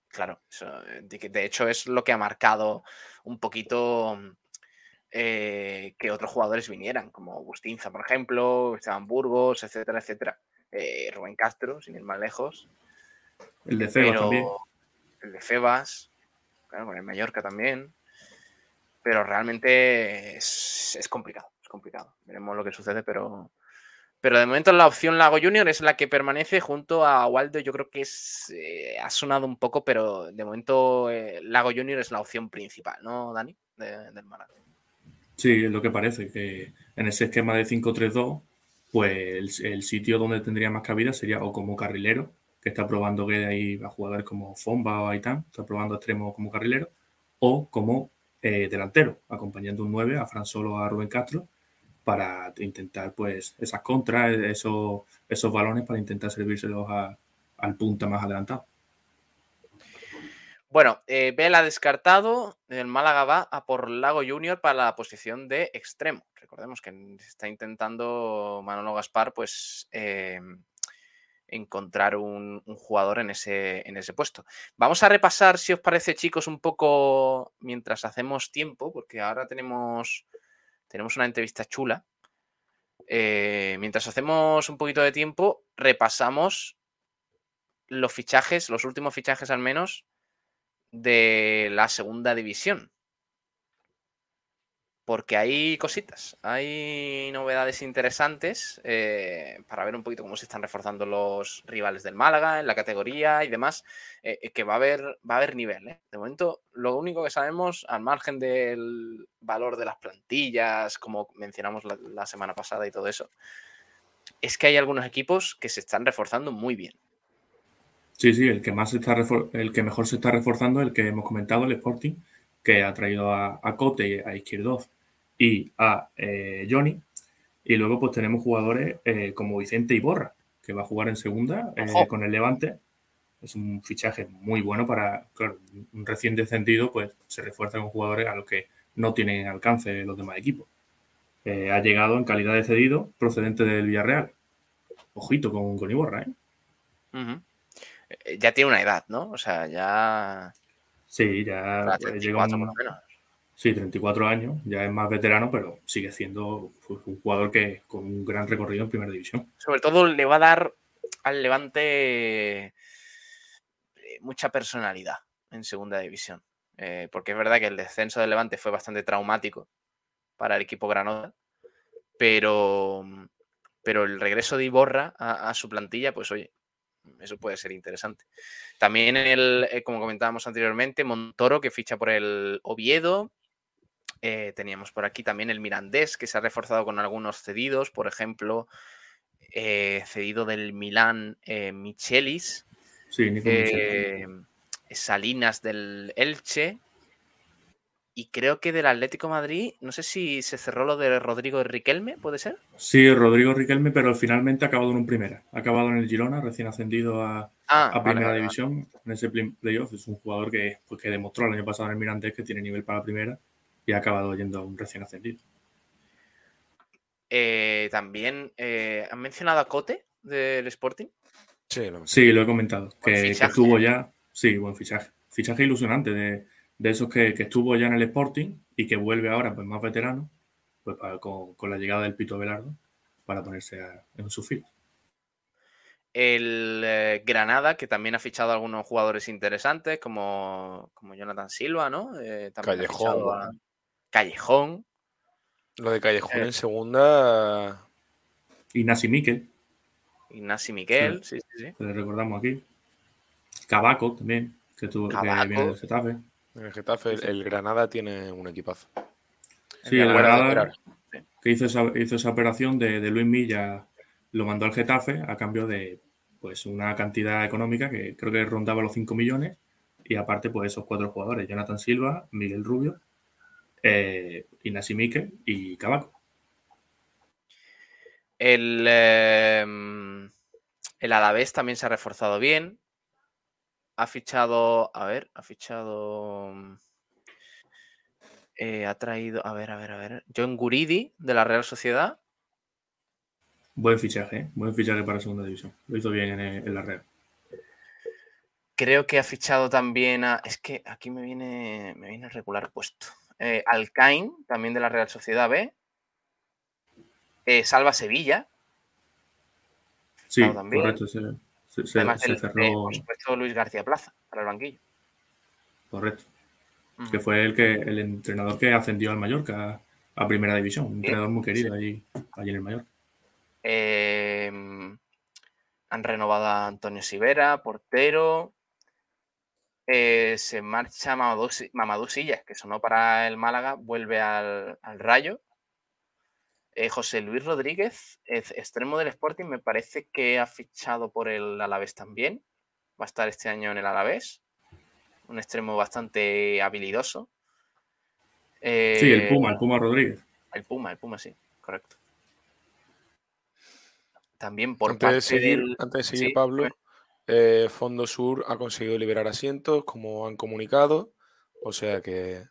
Claro, de, hecho es lo que ha marcado un poquito eh, que otros jugadores vinieran, como Bustinza, por ejemplo, Esteban Burgos, etcétera, etcétera. Eh, Rubén Castro, sin ir más lejos. El de Febas también. El de Febas, claro, con el Mallorca también. Pero realmente es, complicado, es complicado. Veremos lo que sucede, pero, pero de momento la opción Lago Junior es la que permanece junto a Waldo. Yo creo que es, eh, ha sonado un poco, pero de momento eh, Lago Junior es la opción principal, ¿no, Dani? del Málaga. Sí, es lo que parece, que en ese esquema de 5-3-2, pues el, sitio donde tendría más cabida sería o como carrilero, que está probando hay a jugadores como Fomba o Aitán, está probando extremo como carrilero, o como eh, delantero, acompañando un 9 a Fran Solo a Rubén Castro para intentar pues esas contras, esos, esos balones para intentar servírselos al punta más adelantado. Bueno, eh, Vela descartado, el Málaga va a por Lago Junior para la posición de extremo. Recordemos que está intentando Manolo Gaspar pues eh, encontrar un, jugador en ese, en ese puesto. Vamos a repasar, si os parece, chicos, un poco mientras hacemos tiempo, porque ahora tenemos, tenemos una entrevista chula. Eh, mientras hacemos un poquito de tiempo, repasamos los fichajes, los últimos fichajes al menos, de la segunda división porque hay cositas, hay novedades interesantes eh, para ver un poquito cómo se están reforzando los rivales del Málaga en la categoría y demás, eh, eh, que va a haber, va a haber nivel. De momento, lo único que sabemos, al margen del valor de las plantillas, como mencionamos la, semana pasada y todo eso, es que hay algunos equipos que se están reforzando muy bien. Sí, sí, el que más está el que mejor se está reforzando, el que hemos comentado, el Sporting, que ha traído a, a Cote a Izquierdoz y a eh, Johnny, Y luego pues tenemos jugadores eh, como Vicente Iborra, que va a jugar en segunda eh, con el Levante. Es un fichaje muy bueno para, claro, un recién descendido, pues se refuerza con jugadores a los que no tienen alcance los demás equipos. ha llegado en calidad de cedido procedente del Villarreal. Ojito con, con Iborra, ¿eh? Ya tiene una edad, ¿no? O sea, ya. Sí, ya llegó un, Sí, 34 años, ya es más veterano, pero sigue siendo pues, un jugador que con un gran recorrido en primera división. Sobre todo le va a dar al Levante eh, mucha personalidad en segunda división. Eh, porque es verdad que el descenso del Levante fue bastante traumático para el equipo Granada, pero, pero el regreso de Iborra a, su plantilla, pues oye, eso puede ser interesante. También el, eh, como comentábamos anteriormente, Montoro que ficha por el Oviedo, eh, teníamos por aquí también el Mirandés, que se ha reforzado con algunos cedidos, por ejemplo, eh, cedido del Milán Michelis, Salinas del Elche, y creo que del Atlético Madrid, no sé si se cerró lo de Rodrigo Riquelme, ¿puede ser? Sí, Rodrigo Riquelme, pero finalmente ha acabado en un primera. Ha acabado en el Girona, recién ascendido a, ah, primera división en ese playoff. Es un jugador que, pues, que demostró el año pasado en el Mirandés que tiene nivel para la primera y ha acabado yendo a un recién ascendido. Eh, también, eh, ¿han mencionado a Cote del Sporting? Sí, lo, sí, lo he comentado. Que, estuvo ya, sí, buen fichaje. Fichaje ilusionante de, esos que, estuvo ya en el Sporting y que vuelve ahora pues más veterano, pues con, la llegada del Pito Velardo para ponerse en su fila. El eh, Granada, que también ha fichado a algunos jugadores interesantes, como, como Jonathan Silva, ¿no? Callejón. Callejón. Lo de Callejón eh. en segunda. Ignasi Miquel. Ignasi Miquel, sí, sí, sí. Le recordamos aquí. Cabaco también, que, tuvo, que viene del Getafe. En el Getafe, el, Granada tiene un equipazo. Sí, el, Granada, que hizo esa, hizo esa operación de, de, Luis Milla, lo mandó al Getafe a cambio de pues una cantidad económica que creo que rondaba los 5 millones y aparte pues esos cuatro jugadores, Jonathan Silva, Miguel Rubio eh, Inasi y Cabaco. El, em, el Alavés también se ha reforzado bien. Ha fichado, a ver, ha fichado... Eh, ha traído, a ver, a ver, a ver, John Guridi de la Real Sociedad. Buen fichaje, ¿eh? buen fichaje para segunda división. Lo hizo bien en, la Real. Creo que ha fichado también a. Es que aquí me viene, me viene regular puesto eh, Alcain, también de la Real Sociedad B, eh, Salva Sevilla. Sí, correcto. Se, Además, cerró... por supuesto, Luis García Plaza para el banquillo. Correcto. Que fue el que el entrenador que ascendió al Mallorca a, primera división. Un entrenador muy querido allí, allí en el Mallorca. Em, han renovado a Antonio Sivera, portero. Eh, se marcha Mamadou, Sillas, que sonó para el Málaga, vuelve al, Rayo. Eh, José Luis Rodríguez, extremo del Sporting, me parece que ha fichado por el Alavés también. Va a estar este año en el Alavés. Un extremo bastante habilidoso. sí, el Puma, el Puma Rodríguez. El Puma, el Puma, sí, correcto. También por antes de seguir, Antes de seguir, Pablo, eh, Fondo Sur ha conseguido liberar asientos, como han comunicado. O sea que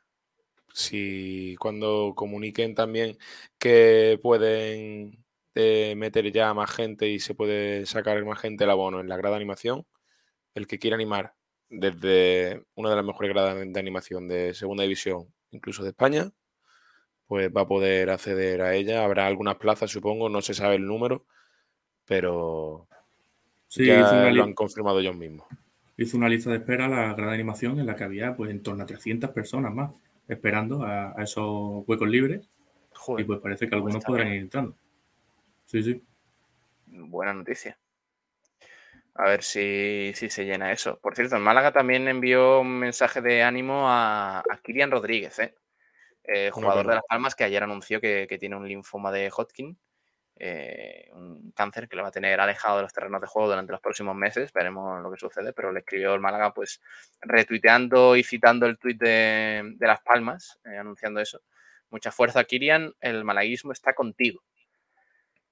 si cuando comuniquen también que pueden eh, meter ya más gente y se puede sacar más gente el abono en la grada de animación, el que quiera animar desde una de las mejores gradas de animación de segunda división, incluso de España, pues va a poder acceder a ella. Habrá algunas plazas, supongo, no se sabe el número, pero Sí, lo han confirmado ellos mismos. Hizo una lista de espera la gran animación en la que había pues en torno a 300 personas más esperando a, esos huecos libres. y pues parece que algunos podrán ir entrando. Sí, sí. Buena noticia. A ver si, se llena eso. Por cierto, en Málaga también envió un mensaje de ánimo a, Kirian Rodríguez, ¿eh? eh jugador de Las Palmas, que ayer anunció que, que tiene un linfoma de Hodgkin eh, un cáncer que lo va a tener alejado de los terrenos de juego durante los próximos meses. Veremos lo que sucede, pero le escribió el Málaga, pues retuiteando y citando el tuit de, Las Palmas, eh, anunciando eso. Mucha fuerza, Kirian, el malaguismo está contigo.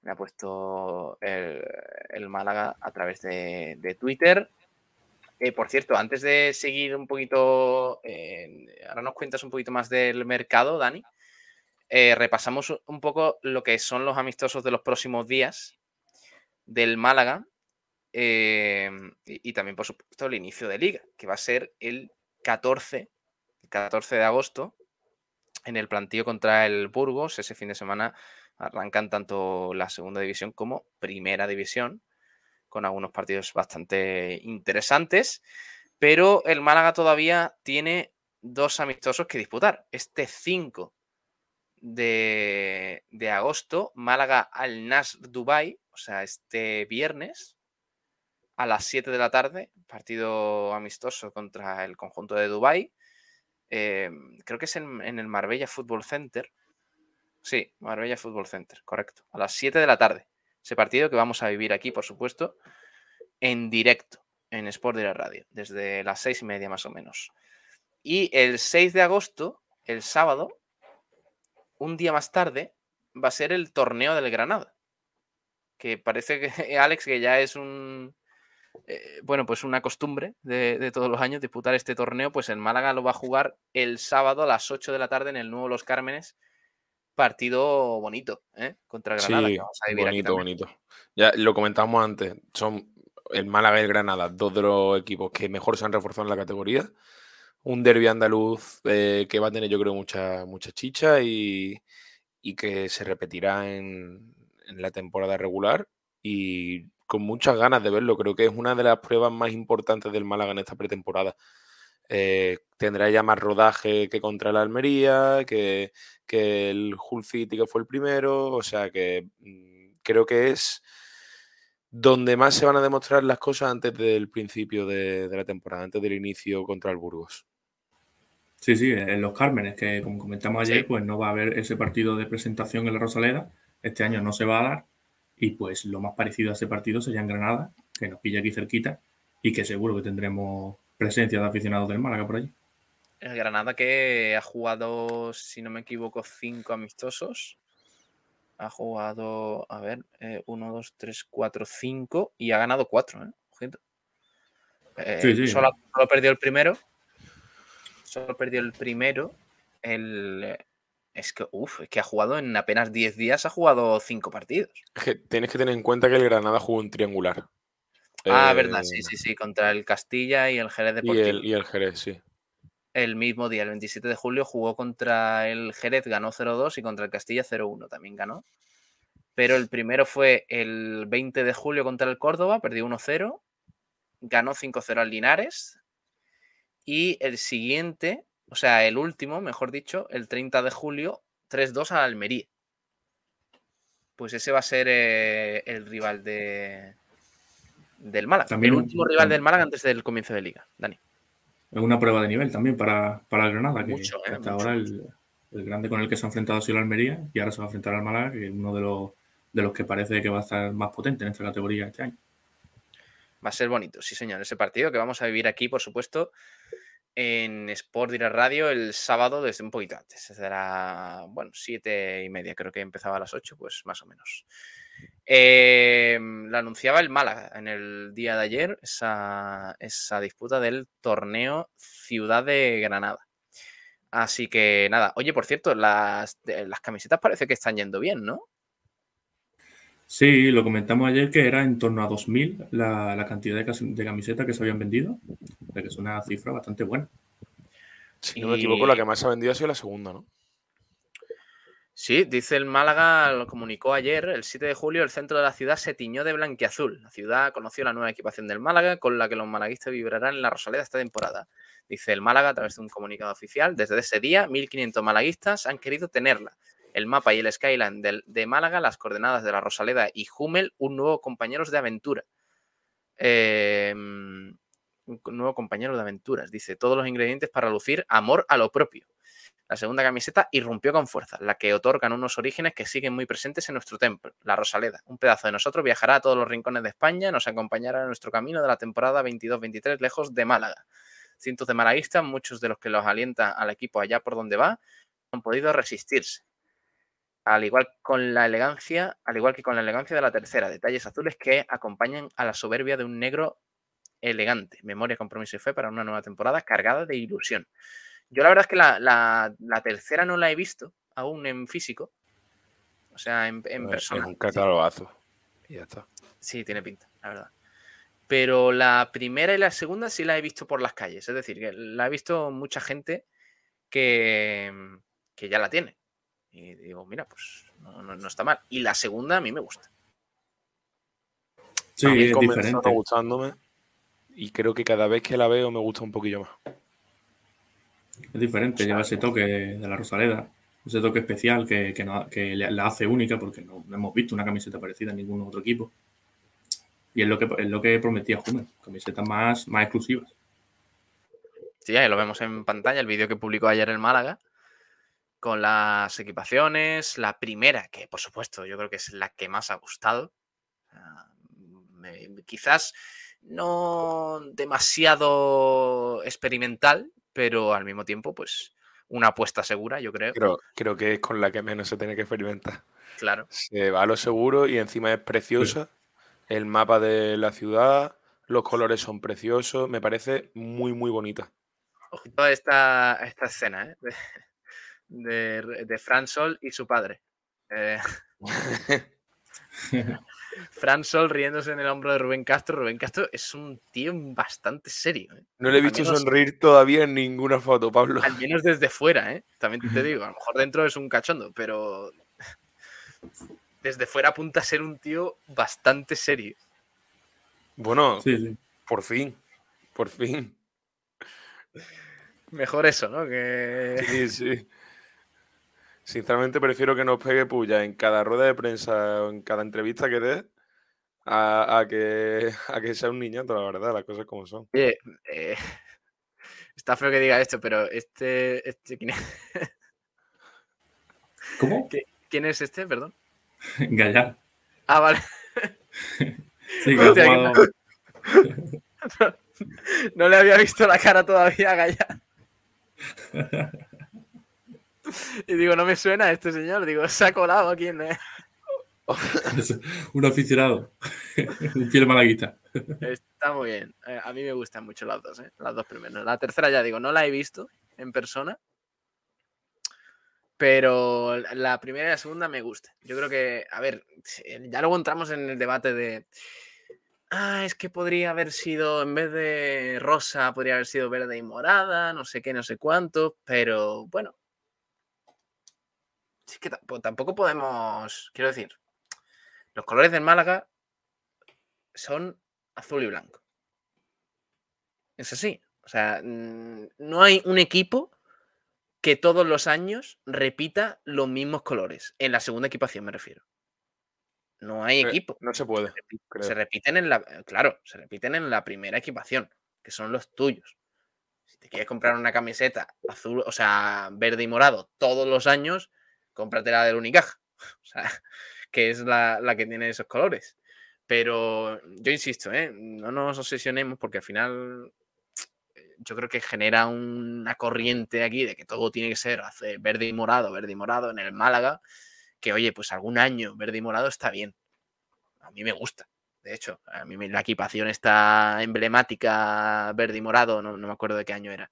Me ha puesto el, Málaga a través de, Twitter. Eh, por cierto, antes de seguir un poquito, ahora nos cuentas un poquito más del mercado, Dani. Eh, repasamos un poco lo que son los amistosos de los próximos días del Málaga eh, y, también, por supuesto, el inicio de liga, que va a ser el 14, el 14 de agosto, en el plantío contra el Burgos. Ese fin de semana arrancan tanto la segunda división como primera división, con algunos partidos bastante interesantes. Pero el Málaga todavía tiene dos amistosos que disputar. Este 5 de, agosto, Málaga al Nas Dubai, o sea, este viernes, a las 7 de la tarde, partido amistoso contra el conjunto de Dubai. Em, creo que es en, el Marbella Football Center. Sí, Marbella Football Center, correcto. A las 7 de la tarde. Ese partido que vamos a vivir aquí, por supuesto, en directo, en Sport de la Radio, desde las 6 y media más o menos. Y el 6 de agosto, el sábado, un día más tarde, va a ser el torneo del Granada. Que parece que, <laughs> Alex, que ya es un, eh, bueno, pues una costumbre de, todos los años disputar este torneo, pues el Málaga lo va a jugar el sábado a las 8 de la tarde en el nuevo Los Cármenes. Partido bonito, ¿eh? Contra Granada. Sí, bonito, bonito. Ya lo comentamos antes, son el Málaga y el Granada, dos de los equipos que mejor se han reforzado en la categoría. Un derby andaluz eh, que va a tener, yo creo, mucha, mucha chicha y, que se repetirá en, la temporada regular. Y con muchas ganas de verlo. Creo que es una de las pruebas más importantes del Málaga en esta pretemporada. Eh, tendrá ya más rodaje que contra la Almería, que, el Hull City, que fue el primero. O sea que mm, creo que es donde más se van a demostrar las cosas antes del principio de, la temporada, antes del inicio contra el Burgos. Sí, sí, en los Cármenes, que como comentamos ayer, pues no va a haber ese partido de presentación en la Rosaleda. Este año no se va a dar y pues lo más parecido a ese partido sería en Granada, que nos pilla aquí cerquita y que seguro que tendremos presencia de aficionados del Málaga por allí. El Granada que ha jugado, si no me equivoco, cinco amistosos. Ha jugado, a ver, eh, uno, dos, tres, cuatro, cinco y ha ganado cuatro, ¿eh? eh sí, sí. Solo, solo perdió el primero. Solo perdió el primero. El, es que, uff, es que ha jugado en apenas 10 días, ha jugado 5 partidos. tienes que tener en cuenta que el Granada jugó un triangular. Ah, verdad, sí, eh, sí, sí, contra el Castilla y el Jerez Deportivo. Y el, y el Jerez, sí. El mismo día, el 27 de julio, jugó contra el Jerez, ganó 0-2 y contra el Castilla 0-1 también ganó. Pero el primero fue el 20 de julio contra el Córdoba, perdió 1-0, ganó 5-0 al Linares. Y el siguiente o sea, el último, mejor dicho, el 30 de julio, 3-2 a Almería. Pues ese va a ser eh, el rival de, del Málaga. el último rival del Málaga antes del comienzo de liga, Dani. Es una prueba de nivel también para, para el Granada, que, mucho, eh, hasta ahora el, grande con el que se ha enfrentado ha sido el Almería y ahora se va a enfrentar al Málaga, que es uno de los, de los que parece que va a estar más potente en esta categoría este año. Va a ser bonito, sí señor, ese partido que vamos a vivir aquí, por supuesto, en Sport Direct Radio el sábado desde un poquito antes. Será, bueno, siete y media, creo que empezaba a las ocho, pues más o menos. Eh, lo anunciaba el Málaga en el día de ayer, esa, esa disputa del torneo Ciudad de Granada. Así que nada, oye, por cierto, las, las camisetas parece que están yendo bien, ¿no? Sí, lo comentamos ayer que era en torno a 2.000 la, la cantidad de, camisetas que se habían vendido, que es una cifra bastante buena. Si no me equivoco, la que más se ha vendido ha sido la segunda, ¿no? Sí, dice el Málaga, lo comunicó ayer, el 7 de julio, el centro de la ciudad se tiñó de blanquiazul. La ciudad conoció la nueva equipación del Málaga, con la que los malaguistas vibrarán en la Rosaleda esta temporada. Dice el Málaga a través de un comunicado oficial. Desde ese día, 1.500 malaguistas han querido tenerla el mapa y el skyline de, Málaga, las coordenadas de la Rosaleda y Hummel, un nuevo compañeros de aventura. Em, un nuevo compañero de aventuras, dice, todos los ingredientes para lucir amor a lo propio. La segunda camiseta irrumpió con fuerza, la que otorgan unos orígenes que siguen muy presentes en nuestro templo, la Rosaleda. Un pedazo de nosotros viajará a todos los rincones de España, nos acompañará en nuestro camino de la temporada 22-23 lejos de Málaga. Cientos de malaguistas, muchos de los que los alientan al equipo allá por donde va, han podido resistirse. al igual con la elegancia, al igual que con la elegancia de la tercera, detalles azules que acompañan a la soberbia de un negro elegante. Memoria, compromiso y fe para una nueva temporada cargada de ilusión. Yo la verdad es que la, tercera no la he visto aún en físico. O sea, en, en persona. Es un catalogazo. Y ya está. Sí, tiene pinta, la verdad. Pero la primera y la segunda sí la he visto por las calles. Es decir, que la he visto mucha gente que, que ya la tiene. Y digo, mira, pues no, está mal. Y la segunda a mí me gusta. Sí, es diferente. gustándome y creo que cada vez que la veo me gusta un poquillo más. Es diferente, lleva ese toque de la Rosaleda, ese toque especial que, que, la hace única porque no, hemos visto una camiseta parecida en ningún otro equipo. Y es lo que, es lo que prometía Jumen, camisetas más, más exclusivas. Sí, ahí lo vemos en pantalla, el vídeo que publicó ayer el Málaga, con las equipaciones. La primera, que por supuesto yo creo que es la que más ha gustado. quizás no demasiado experimental, pero al mismo tiempo, pues una apuesta segura, yo creo. Creo, creo que es con la que menos se tiene que experimentar. Claro. Se va a lo seguro y encima es preciosa. El mapa de la ciudad, los colores son preciosos, me parece muy, muy bonita. Ojito a esta, esta escena, ¿eh? de, de, Fran Sol y su padre. Eh, <laughs> <laughs> Fran Sol riéndose en el hombro de Rubén Castro. Rubén Castro es un tío bastante serio. ¿eh? No le he visto sonreír todavía en ninguna foto, Pablo. Al menos desde fuera, ¿eh? También te <laughs> digo, a lo mejor dentro es un cachondo, pero desde fuera apunta a ser un tío bastante serio. Bueno, por fin, por fin. Mejor eso, ¿no? Que... Sí, sí. Sinceramente prefiero que nos pegue puya en cada rueda de prensa o en cada entrevista que dé a, que, <laughs> a que sea un niñato, la verdad, las cosas como son. Oye, eh, <laughs> está feo que diga esto, pero este, este ¿quién es? ¿Cómo? <laughs> ¿Quién es este, perdón? Gallar. Ah, vale. Sí, que no, le había visto la cara todavía a Gallar. Y digo, no me suena este señor. Digo, se ha colado aquí en. <laughs> un aficionado, un fiel malaguista. Está muy bien. Eh, a mí me gustan mucho las dos, ¿eh? las dos primeras. La tercera ya digo, no la he visto en persona, pero la primera y la segunda me gusta. Yo creo que, a ver, ya luego entramos en el debate de, ah, es que podría haber sido, en vez de rosa, podría haber sido verde y morada, no sé qué, no sé cuánto, pero bueno. Sí que tampoco podemos, quiero decir, los colores del Málaga son azul y blanco. Es así. O sea, no hay un equipo que todos los años repita los mismos colores. En la segunda equipación me refiero. No hay equipo. No se puede. Se, repiten en la. Claro, se repiten en la primera equipación, que son los tuyos. Si te quieres comprar una camiseta azul, o sea, verde y morado todos los años, cómprate la del Unicaja. <laughs> O sea, que es la, que tiene esos colores. Pero yo insisto, ¿eh? no nos obsesionemos porque al final eh, yo creo que genera una corriente aquí de que todo tiene que ser verde y morado, verde y morado en el Málaga, que oye, pues algún año verde y morado está bien. A mí me gusta. De hecho, a mí la equipación está emblemática verde y morado, no, me acuerdo de qué año era,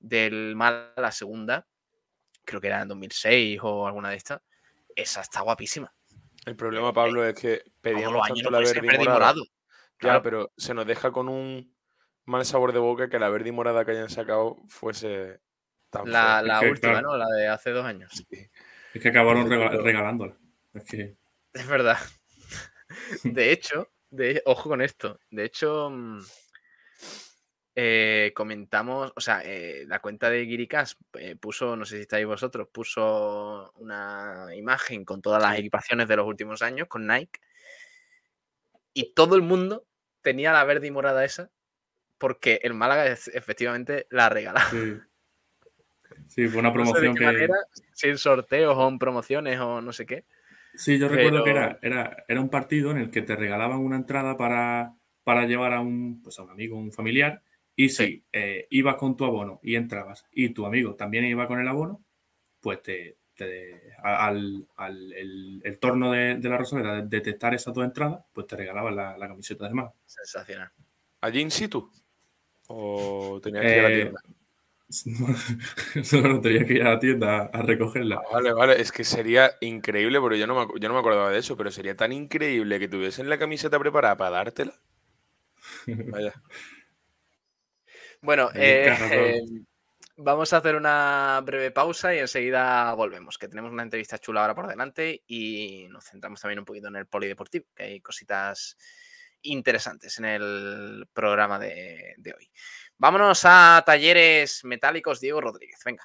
del Málaga, la segunda, creo que era en 2006 o alguna de estas, esa está guapísima. El problema, Pablo, es que pedíamos tanto la verde y morado. Claro, pero se nos deja con un mal sabor de boca que la verde y morada que hayan sacado fuese tan La, la última, ¿no? La de hace dos años. Es que acabaron regalándola. Es que... Es verdad. <laughs> De hecho, de, ojo con esto. De hecho, mm, eh, comentamos, o sea, eh, la cuenta de Giricas eh, puso, no sé si estáis vosotros, puso una imagen con todas las equipaciones de los últimos años con Nike y todo el mundo tenía la verde y morada esa porque el Málaga efectivamente la regalaba. Sí. fue una <laughs> promoción que... sin sorteos o en promociones o no sé qué. Sí, yo recuerdo que era, era, era un partido en el que te regalaban una entrada para, para llevar a un, pues a un amigo, un familiar, y si eh, ibas con tu abono y entrabas y tu amigo también iba con el abono, pues te, al, el, torno de, la Rosaleda detectar esas dos entradas, pues te regalaban la, camiseta de más. Sensacional. ¿Allí in situ? ¿O tenías que ir a la eh, tienda? <laughs> Solo tenía que ir a la tienda a, recogerla. Ah, vale, vale, es que sería increíble, pero yo no, me, yo no me acordaba de eso, pero sería tan increíble que tuviesen la camiseta preparada para dártela. <laughs> Vaya. Bueno, eh, vamos a hacer una breve pausa y enseguida volvemos, que tenemos una entrevista chula ahora por delante y nos centramos también un poquito en el polideportivo, que hay cositas interesantes en el programa de, de hoy. Vámonos a talleres metálicos Diego Rodríguez. Venga.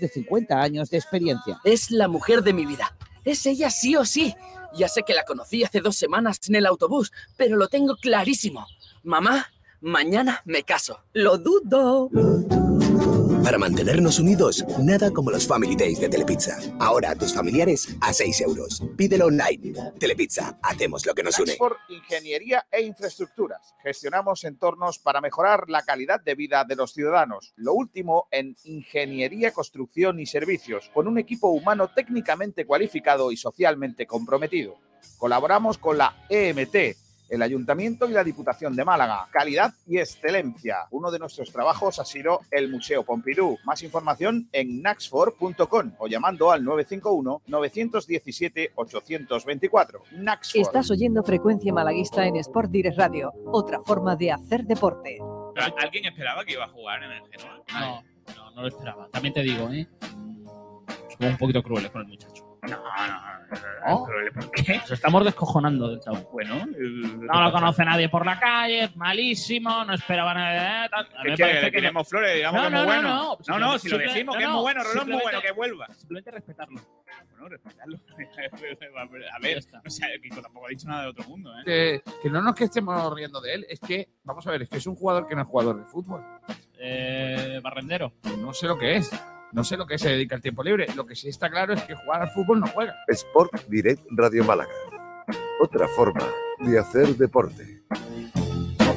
de 50 años años de experiencia. Es la mujer de mi vida. Es ella sí o sí. Ya sé que la conocí hace dos semanas en el autobús, pero lo tengo clarísimo. Mamá, mañana me caso. Lo dudo. Para mantenernos unidos, nada como los Family Days de Telepizza. Ahora tus familiares a 6 euros. Pídelo online. Telepizza, hacemos lo que nos une. Por Ingeniería e Infraestructuras. Gestionamos entornos para mejorar la calidad de vida de los ciudadanos. Lo último en ingeniería, construcción y servicios, con un equipo humano técnicamente cualificado y socialmente comprometido. Colaboramos con la EMT el Ayuntamiento y la Diputación de Málaga. Calidad y excelencia. Uno de nuestros trabajos ha sido el Museo Pompidou. Más información en naxfor.com o llamando al 951-917-824. Naxfor. Estás oyendo Frecuencia Malaguista en Sport Direct Radio. Otra forma de hacer deporte. ¿Alguien esperaba que iba a jugar en el Genoa? No, no, no lo esperaba. También te digo, ¿eh? Somos un poquito crueles con el muchacho. No, no, no. ¿Por qué? Nos estamos descojonando del Tau. Bueno, no lo conoce nadie por la calle, es malísimo, no esperaba nada. ¿Qué quiere? ¿Le queremos flores? Digamos que es muy bueno. No, no, si lo decimos que es muy bueno, Rolón es muy bueno, que vuelva. Simplemente respetarlo. Bueno, respetarlo. <laughs> A ver, o sea, Kiko tampoco ha dicho nada de otro mundo. ¿eh? Que, que no nos que estemos riendo de él, es que, vamos a ver, es que es un jugador que no es jugador de fútbol. Eh, barrendero. No sé lo que es. No sé lo que se dedica al tiempo libre. Lo que sí está claro es que jugar al fútbol no juega. Sport Direct Radio Málaga. Otra forma de hacer deporte.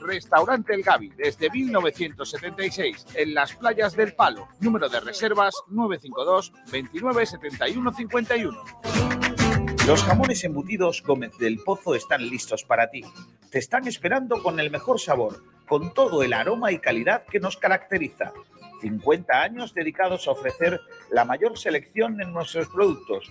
Restaurante El Gavi, desde 1976, en las playas del Palo. Número de reservas 952 29 71 51. Los jamones embutidos Gómez del Pozo están listos para ti. Te están esperando con el mejor sabor, con todo el aroma y calidad que nos caracteriza. 50 años dedicados a ofrecer la mayor selección en nuestros productos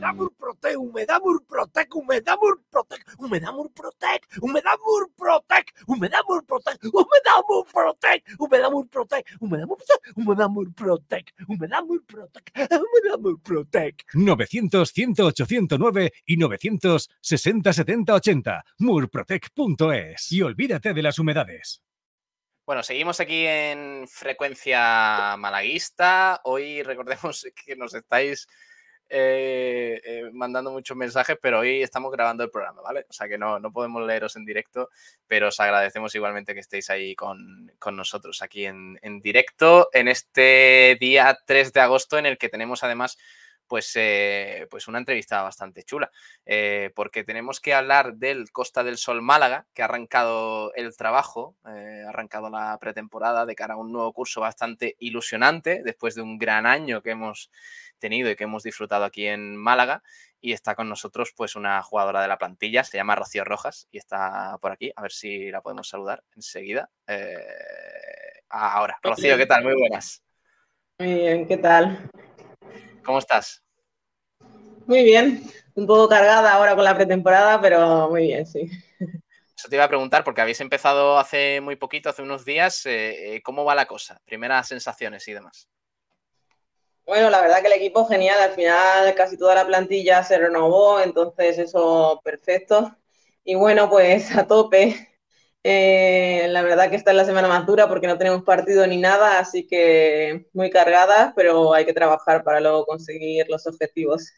Protec, humedad Murprotec, humedad Murprotec, humedad Murprotec, humedad Murprotec, humedad Murprotec, humedad Murprotec, humedad Murprotec, humedad Murprotec, humedad Murprotec, humedad Murprotec, humedad Murprotec. 900 108 109 y 960 70 80 murprotec.es y olvídate de las humedades. Bueno, seguimos aquí en frecuencia malaguista. Hoy recordemos que nos estáis eh, eh, mandando muchos mensajes, pero hoy estamos grabando el programa, ¿vale? O sea que no, no podemos leeros en directo, pero os agradecemos igualmente que estéis ahí con, con nosotros aquí en, en, directo en este día 3 de agosto en el que tenemos además pues, eh, pues una entrevista bastante chula, eh, porque tenemos que hablar del Costa del Sol Málaga, que ha arrancado el trabajo, eh, ha arrancado la pretemporada de cara a un nuevo curso bastante ilusionante, después de un gran año que hemos tenido y que hemos disfrutado aquí en Málaga. Y está con nosotros pues una jugadora de la plantilla, se llama Rocío Rojas y está por aquí, a ver si la podemos saludar enseguida. ahora, Rocío, ¿qué tal? Muy buenas. Muy bien, ¿qué tal? ¿Cómo estás? Muy bien, un poco cargada ahora con la pretemporada, pero muy bien, sí. Eso te iba a preguntar, porque habéis empezado hace muy poquito, hace unos días, eh, eh, ¿cómo va la cosa? Primeras sensaciones y demás. Bueno, la verdad que el equipo genial, al final casi toda la plantilla se renovó, entonces eso perfecto. Y bueno, pues a tope. Eh, la verdad que esta es la semana más dura porque no tenemos partido ni nada, así que muy cargadas, pero hay que trabajar para luego conseguir los objetivos.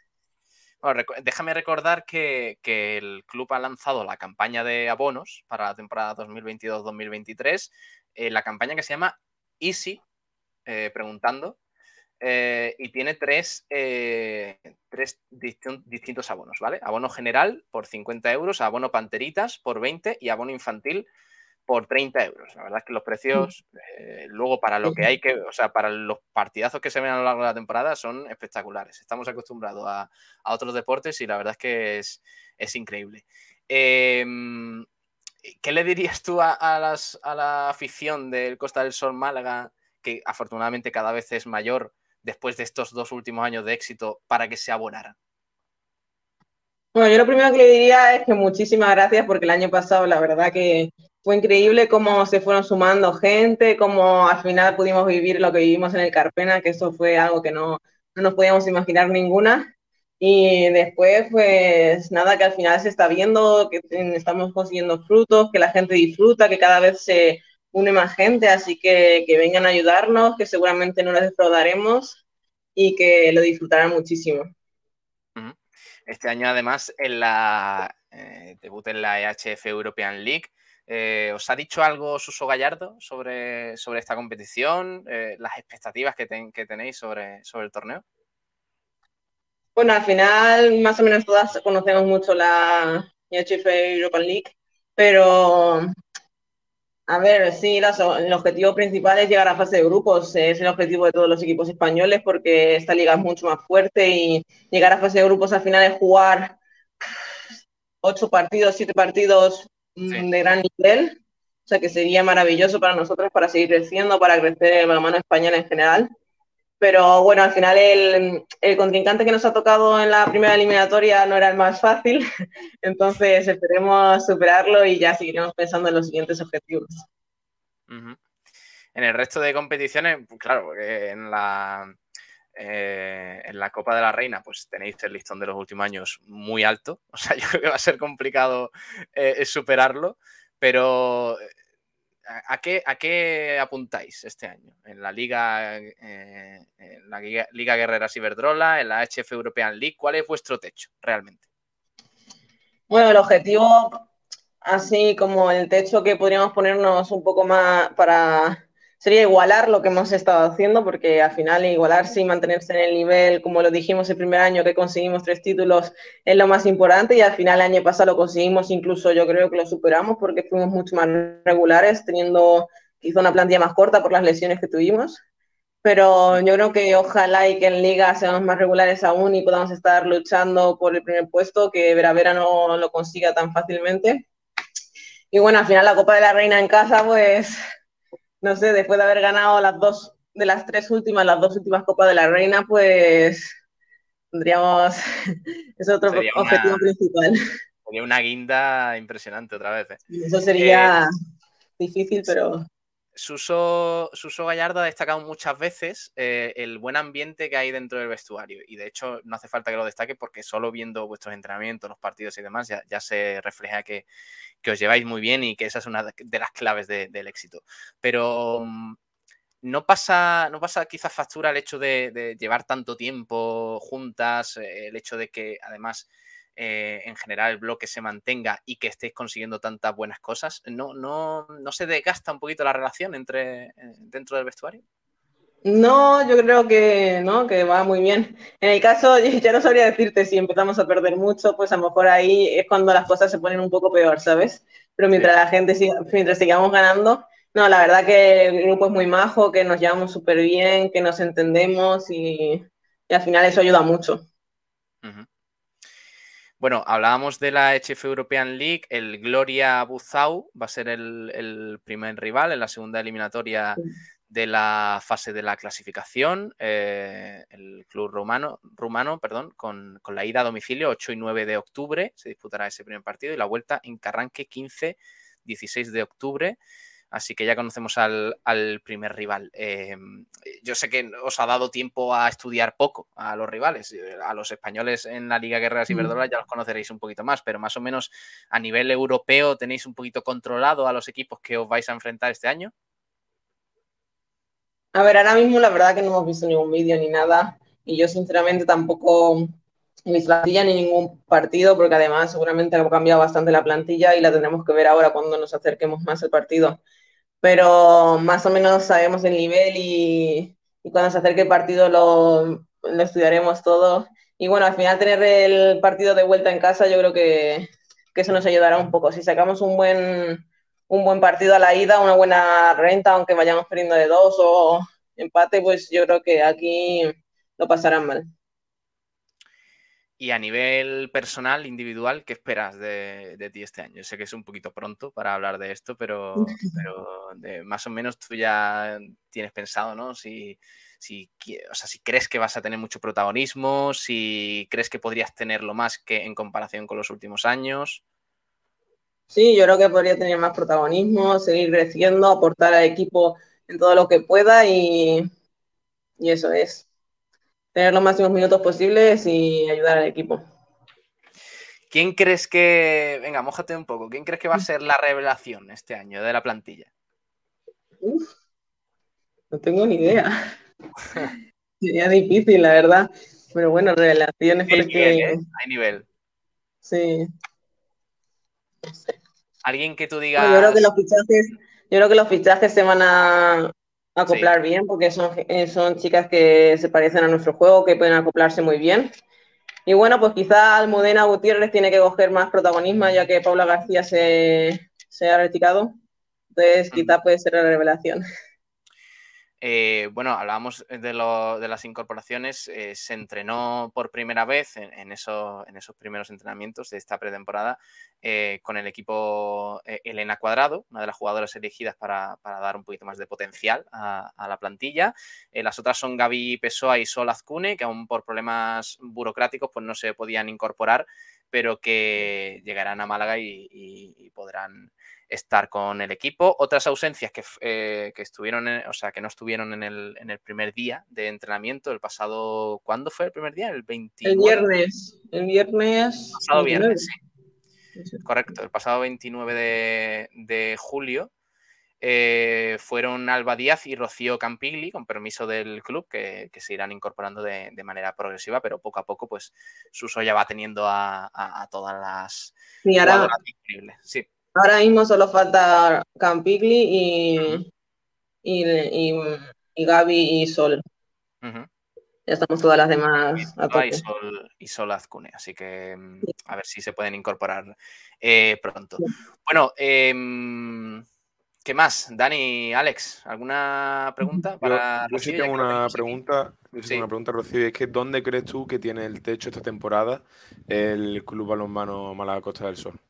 déjame recordar que, el club ha lanzado la campaña de abonos para la temporada 2022-2023, eh, la campaña que se llama Easy, eh, preguntando, y tiene tres, tres distintos abonos, ¿vale? Abono general por 50 euros, abono panteritas por 20 y abono infantil por 30 euros. La verdad es que los precios, eh, luego para lo que hay que, o sea, para los partidazos que se ven a lo largo de la temporada son espectaculares. Estamos acostumbrados a, otros deportes y la verdad es que es, increíble. Em, ¿Qué le dirías tú a, a la afición del Costa del Sol Málaga, que afortunadamente cada vez es mayor después de estos dos últimos años de éxito, para que se abonara? Bueno, yo lo primero que le diría es que muchísimas gracias porque el año pasado la verdad que fue increíble cómo se fueron sumando gente, cómo al final pudimos vivir lo que vivimos en el Carpena, que eso fue algo que no, no nos podíamos imaginar ninguna. Y después, pues nada, que al final se está viendo, que estamos consiguiendo frutos, que la gente disfruta, que cada vez se une más gente, así que que vengan a ayudarnos, que seguramente no les defraudaremos y que lo disfrutarán muchísimo. Este año, además, en la eh, debut en la EHF European League. Eh, ¿Os ha dicho algo Suso Gallardo sobre, sobre esta competición? Eh, ¿Las expectativas que, que tenéis sobre, sobre el torneo? Bueno, al final, más o menos todas conocemos mucho la EHF European League, pero a ver, sí, el objetivo principal es llegar a fase de grupos. Es el objetivo de todos los equipos españoles porque esta liga es mucho más fuerte y llegar a fase de grupos al final es jugar ocho partidos, siete partidos mm, de gran nivel. O sea que sería maravilloso para nosotros para seguir creciendo, para crecer el balonmano español en general. Pero bueno, al final el, el, contrincante que nos ha tocado en la primera eliminatoria no era el más fácil, <laughs> entonces esperemos superarlo y ya seguiremos pensando en los siguientes objetivos. En el resto de competiciones, claro, en la, eh, en la Copa de la Reina, pues tenéis el listón de los últimos años muy alto, <laughs> o sea, yo creo que va a ser complicado eh, superarlo, pero ¿A qué, ¿A qué apuntáis este año? ¿En la Liga, eh, en la Liga, Guerreras Iberdrola, en la HF European League? ¿Cuál es vuestro techo realmente? Bueno, el objetivo, así como el techo que podríamos ponernos un poco más para sería igualar lo que hemos estado haciendo, porque al final igualarse y mantenerse en el nivel, como lo dijimos el primer año que conseguimos tres títulos, es lo más importante y al final el año pasado lo conseguimos, incluso yo creo que lo superamos porque fuimos mucho más regulares, teniendo quizá una plantilla más corta por las lesiones que tuvimos. Pero yo creo que ojalá y que en liga seamos más regulares aún y podamos estar luchando por el primer puesto, que Vera Vera no lo consiga tan fácilmente. Y bueno, al final la Copa de la Reina en casa, pues no sé, después de haber ganado las dos, de las tres últimas, las dos últimas Copas de la Reina, pues tendríamos, <laughs> es otro Sería objetivo una- principal. Sería una guinda impresionante otra vez. ¿eh? Eso sería Eh, difícil, pero Suso, Suso Gallardo ha destacado muchas veces eh, el buen ambiente que hay dentro del vestuario. Y de hecho, no hace falta que lo destaque porque solo viendo vuestros entrenamientos, los partidos y demás, ya, se refleja que, os lleváis muy bien y que esa es una de las claves de- del éxito. Pero mm, no pasa, no pasa quizás factura el hecho de, de llevar tanto tiempo juntas, eh, el hecho de que además eh, en general el bloque se mantenga y que estéis consiguiendo tantas buenas cosas. ¿No, no, no se desgasta un poquito la relación entre, eh, dentro del vestuario? no, yo creo que no, que va muy bien. En el caso, <laughs> ya no sabría decirte si empezamos a perder mucho, pues a lo mejor ahí es cuando las cosas se ponen un poco peor, ¿sabes? Pero mientras la gente siga, mientras sigamos ganando, no, la verdad que el grupo es muy majo, que nos llevamos súper bien, que nos entendemos y, y al final eso ayuda mucho. Ujú. Bueno, hablábamos de la HF European League. El Gloria Buzau va a ser el, el primer rival en la segunda eliminatoria de la fase de la clasificación. eh, el club rumano, rumano perdón, con, con la ida a domicilio 8 y 9 de octubre se disputará ese primer partido y la vuelta en Carranque 15, 16 de octubre. Así que ya conocemos al, al primer rival. Eh, yo sé que os ha dado tiempo a estudiar poco a los rivales. Eh, A los españoles en la Liga Guerreras Mm. Iberdrola ya los conoceréis un poquito más, pero más o menos a nivel europeo tenéis un poquito controlado a los equipos que os vais a enfrentar este año. A ver, ahora mismo la verdad que no hemos visto ningún vídeo ni nada y yo sinceramente tampoco la plantilla ni ningún partido porque además seguramente ha cambiado bastante la plantilla y la tendremos que ver ahora cuando nos acerquemos más al partido. Pero más o menos sabemos el nivel y, cuando se acerque el partido lo, lo estudiaremos todo. Y bueno, al final tener el partido de vuelta en casa yo creo que, que eso nos ayudará un poco. Si sacamos un buen, un buen partido a la ida, una buena renta, aunque vayamos perdiendo de dos o empate, pues yo creo que aquí lo pasarán mal. Y a nivel personal, individual, ¿qué esperas de, de ti este año? Yo sé que es un poquito pronto para hablar de esto, pero, <laughs> pero de- más o menos tú ya tienes pensado, ¿no? Si, si, o sea, si crees que vas a tener mucho protagonismo, si crees que podrías tenerlo más que en comparación con los últimos años. Sí, yo creo que podría tener más protagonismo, seguir creciendo, aportar al equipo en todo lo que pueda y, y eso es. Tener los máximos minutos posibles y ayudar al equipo. ¿Quién crees que, venga, mójate un poco, ¿quién crees que va a ser la revelación este año de la plantilla? Uf, no tengo ni idea. <laughs> Sería difícil, la verdad. Pero bueno, revelaciones Hay porque nivel, ¿eh? Hay nivel. sí. Alguien que tú digas... yo creo que los fichajes, yo creo que los fichajes se van a acoplar bien porque son, eh, son chicas que se parecen a nuestro juego, que pueden acoplarse muy bien. Y bueno, pues quizá Almudena Gutiérrez tiene que coger más protagonismo ya que Paula García se, se ha retirado. Entonces quizá puede ser la revelación. <laughs> Eh, bueno, hablábamos de, lo- de las incorporaciones. eh, se entrenó por primera vez en, en eso- en esos primeros entrenamientos de esta pretemporada eh, con el equipo eh, Elena Cuadrado, una de las jugadoras elegidas para, dar un poquito más de potencial a, la plantilla. Las otras son Gaby Pessoa y Sol Azcune, que aún por problemas burocráticos pues no se podían incorporar, pero que llegarán a Málaga y podrán estar con el equipo. Otras ausencias que, eh, que estuvieron, en- o sea, que no estuvieron en el, en el primer día de entrenamiento, el pasado, ¿cuándo fue el primer día? El 29. El viernes, el viernes. pasado 29. viernes, sí. Correcto, el pasado 29 de, de julio eh, fueron Alba Díaz y Rocío Campigli, con permiso del club, que, que se irán incorporando de, de manera progresiva, pero poco a poco, pues Suso ya va teniendo a, a- a todas las Sí, ahora-. Sí. Ahora mismo solo falta Campigli y, y, y, y Gaby y Sol. Ya estamos todas las demás a y tope. Sol, y Sol Azcune, así que mm, a ver si se pueden incorporar eh, pronto. Bueno, em, ¿qué más? Dani, Alex, ¿alguna pregunta Yo, para yo sí tengo una pregunta, yo sí Sí. tengo una pregunta, Rocío, y es que ¿dónde crees tú que tiene el techo esta temporada el Club Balonmano Málaga Costa del Sol?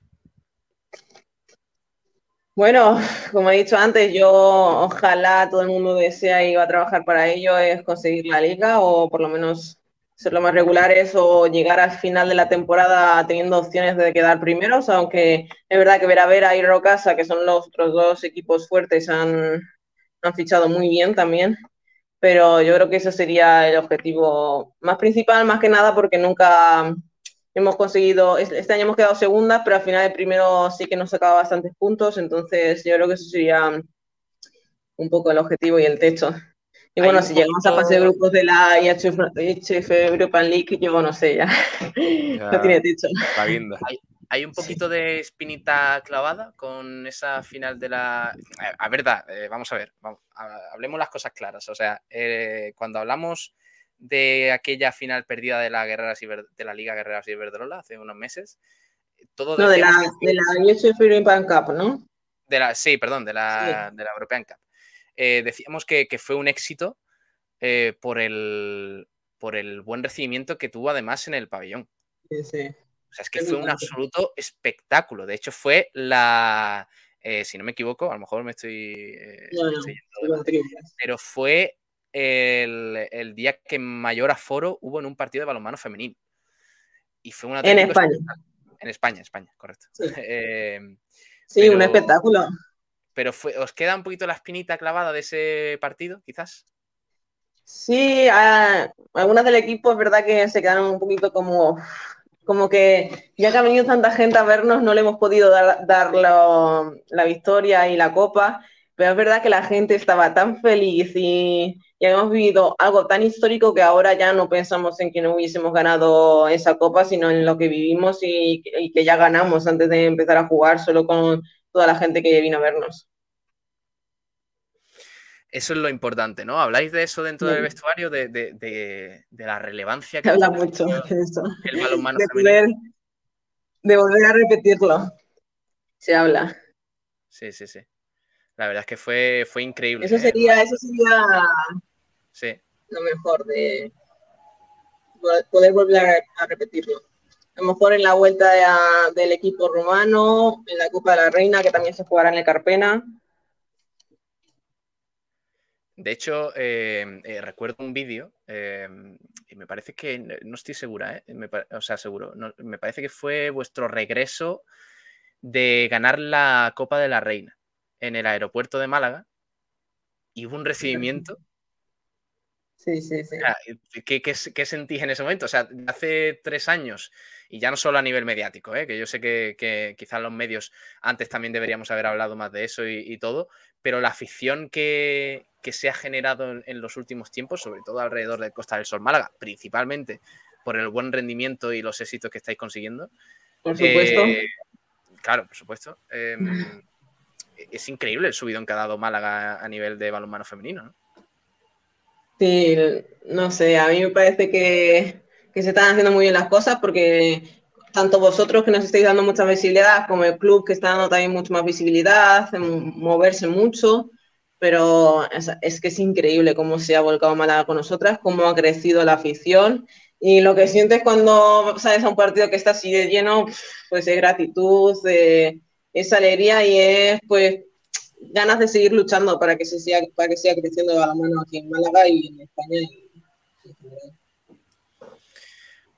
Bueno, <laughs> como he dicho antes, yo ojalá todo el mundo desea y va a trabajar para ello, es conseguir la liga o por lo menos ser lo más regulares o llegar al final de la temporada teniendo opciones de quedar primeros, aunque es verdad que Veravera y Rocasa, que son los otros dos equipos fuertes, han, han fichado muy bien también pero yo creo que ese sería el objetivo más principal, más que nada porque nunca hemos conseguido, este año hemos quedado segundas, pero al final el primero sí que nos sacaba bastantes puntos, entonces yo creo que eso sería un poco el objetivo y el techo. Y bueno, si llegamos a fase de grupos de la IHF, European League, yo no sé, ya, <laughs> no tiene techo. Hay un poquito de espinita clavada con esa final de la... A, verdad, eh, vamos a ver, hablemos las cosas claras. O sea, eh, cuando hablamos de aquella final perdida de la, Guerreras de la Liga Guerreras Iberdrola hace unos meses, todo... No, de la, de la European Cup, ¿no? De la, sí, perdón, de la, de la European Cup. Eh, decíamos que, que, fue un éxito por, el, por el buen recibimiento que tuvo además en el pabellón. Sí, sí. O sea, es que fue un absoluto espectáculo. De hecho, fue la, eh, si no me equivoco, a lo mejor me estoy, eh, pero fue el, día que mayor aforo hubo en un partido de balonmano femenino. Y fue una En España. En España, España, correcto. Sí, <laughs> eh, un espectáculo. Pero fue, ¿os queda un poquito la espinita clavada de ese partido, quizás? Sí, algunas del equipo es verdad que se quedaron un poquito como como que ya que ha venido tanta gente a vernos, no le hemos podido dar, la, victoria y la copa, pero es verdad que la gente estaba tan feliz y, ya hemos vivido algo tan histórico que ahora ya no pensamos en que no hubiésemos ganado esa copa, sino en lo que vivimos y, y que ya ganamos antes de empezar a jugar, solo con toda la gente que vino a vernos. Eso es lo importante, ¿no? ¿Habláis de eso dentro del vestuario, de, la relevancia que... Habla mucho de eso. El balonmano de, de volver a repetirlo. Se habla. Sí, sí, sí. La verdad es que fue, fue increíble. Eso ¿eh? sería, eso sería sí. lo mejor de poder volver a, repetirlo. A lo mejor en la vuelta del equipo rumano, en la Copa de la Reina, que también se jugará en el Carpena. De hecho, em, eh, recuerdo un vídeo em, y me parece que, no estoy segura, ¿eh? o sea, seguro, me parece que fue vuestro regreso de ganar la Copa de la Reina en el aeropuerto de Málaga y hubo un recibimiento. Sí, sí, sí. ¿qué, qué, sentís en ese momento? O sea, hace tres años, y ya no solo a nivel mediático, ¿eh? que yo sé que, que quizás los medios antes también deberíamos haber hablado más de eso y todo, pero la afición que, que se ha generado en, los últimos tiempos, sobre todo alrededor de Costa del Sol Málaga, principalmente por el buen rendimiento y los éxitos que estáis consiguiendo. Por supuesto. Eh, claro, por supuesto. Em, <laughs> es increíble el subidón que ha dado Málaga a nivel de balonmano femenino. ¿no? Sí, no sé, a mí me parece que, que se están haciendo muy bien las cosas porque tanto vosotros que nos estáis dando mucha visibilidad como el club que está dando también mucha más visibilidad, moverse mucho pero es, que es increíble cómo se ha volcado Málaga con nosotras, cómo ha crecido la afición y lo que sientes cuando sales a un partido que está así de lleno, pues es gratitud, es alegría y es pues ganas de seguir luchando para que se siga, para que siga creciendo a la mano aquí en Málaga y en España.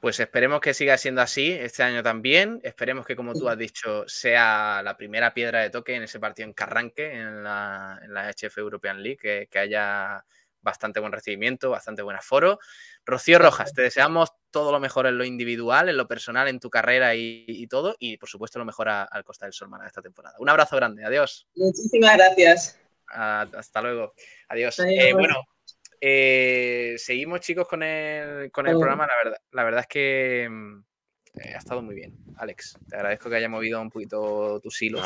Pues esperemos que siga siendo así este año también. Esperemos que, como tú has dicho, sea la primera piedra de toque en ese partido en Carranque, en la, en la HF European League, que, haya bastante buen recibimiento, bastante buen aforo. Rocío Rojas, te deseamos todo lo mejor en lo individual, en lo personal, en tu carrera y, todo, y por supuesto lo mejor al Costa del Sol esta temporada. Un abrazo grande, adiós. Muchísimas gracias. hasta luego. Adiós. Eh, bueno, eh, seguimos, chicos, con el, con el programa. La verdad, la verdad es que mm, eh, ha estado muy bien. Alex, te agradezco que haya movido un poquito tus hilos.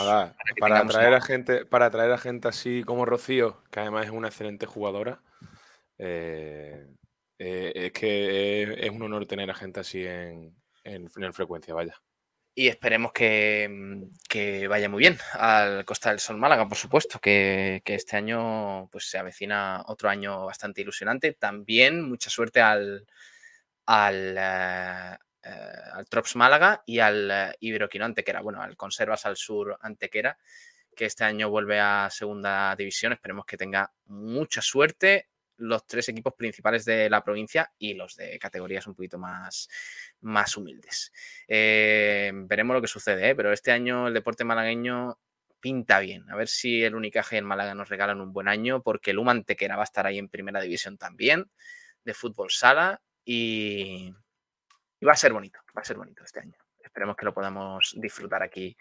para, atraer a gente, para atraer a gente así como Rocío, que además es una excelente jugadora, eh, es que es, un honor tener a gente así en, en, en frecuencia, vaya y esperemos mm, que, vaya muy bien al Costa del Sol Málaga, por supuesto, que, este año pues, se avecina otro año bastante ilusionante. También mucha suerte al, al, eh, eh, al Trops Málaga y al eh, Iberoquino Antequera, bueno, al Conservas al Sur Antequera, que este año vuelve a segunda división. Esperemos que tenga mucha suerte los tres equipos principales de la provincia y los de categorías un poquito más, más humildes. Eh, veremos lo que sucede, ¿eh? pero este año el deporte malagueño pinta bien. A ver si el Unicaja y el Málaga nos regalan un buen año, porque el Humantequera va a estar ahí en primera división también, de fútbol sala, y, va a ser bonito, va a ser bonito este año. Esperemos que lo podamos disfrutar aquí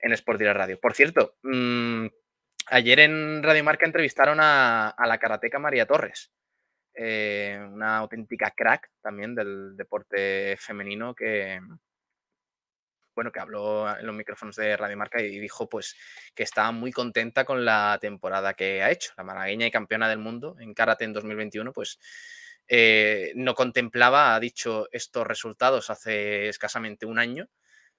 en Sport Direct Radio. Por cierto, mmm, Ayer en Radio Marca entrevistaron a, la karateca María Torres, eh, una auténtica crack también del deporte femenino que, bueno, que habló en los micrófonos de Radio Marca y dijo pues que estaba muy contenta con la temporada que ha hecho. La malagueña y campeona del mundo en karate en 2021, pues eh, no contemplaba, ha dicho, estos resultados hace escasamente un año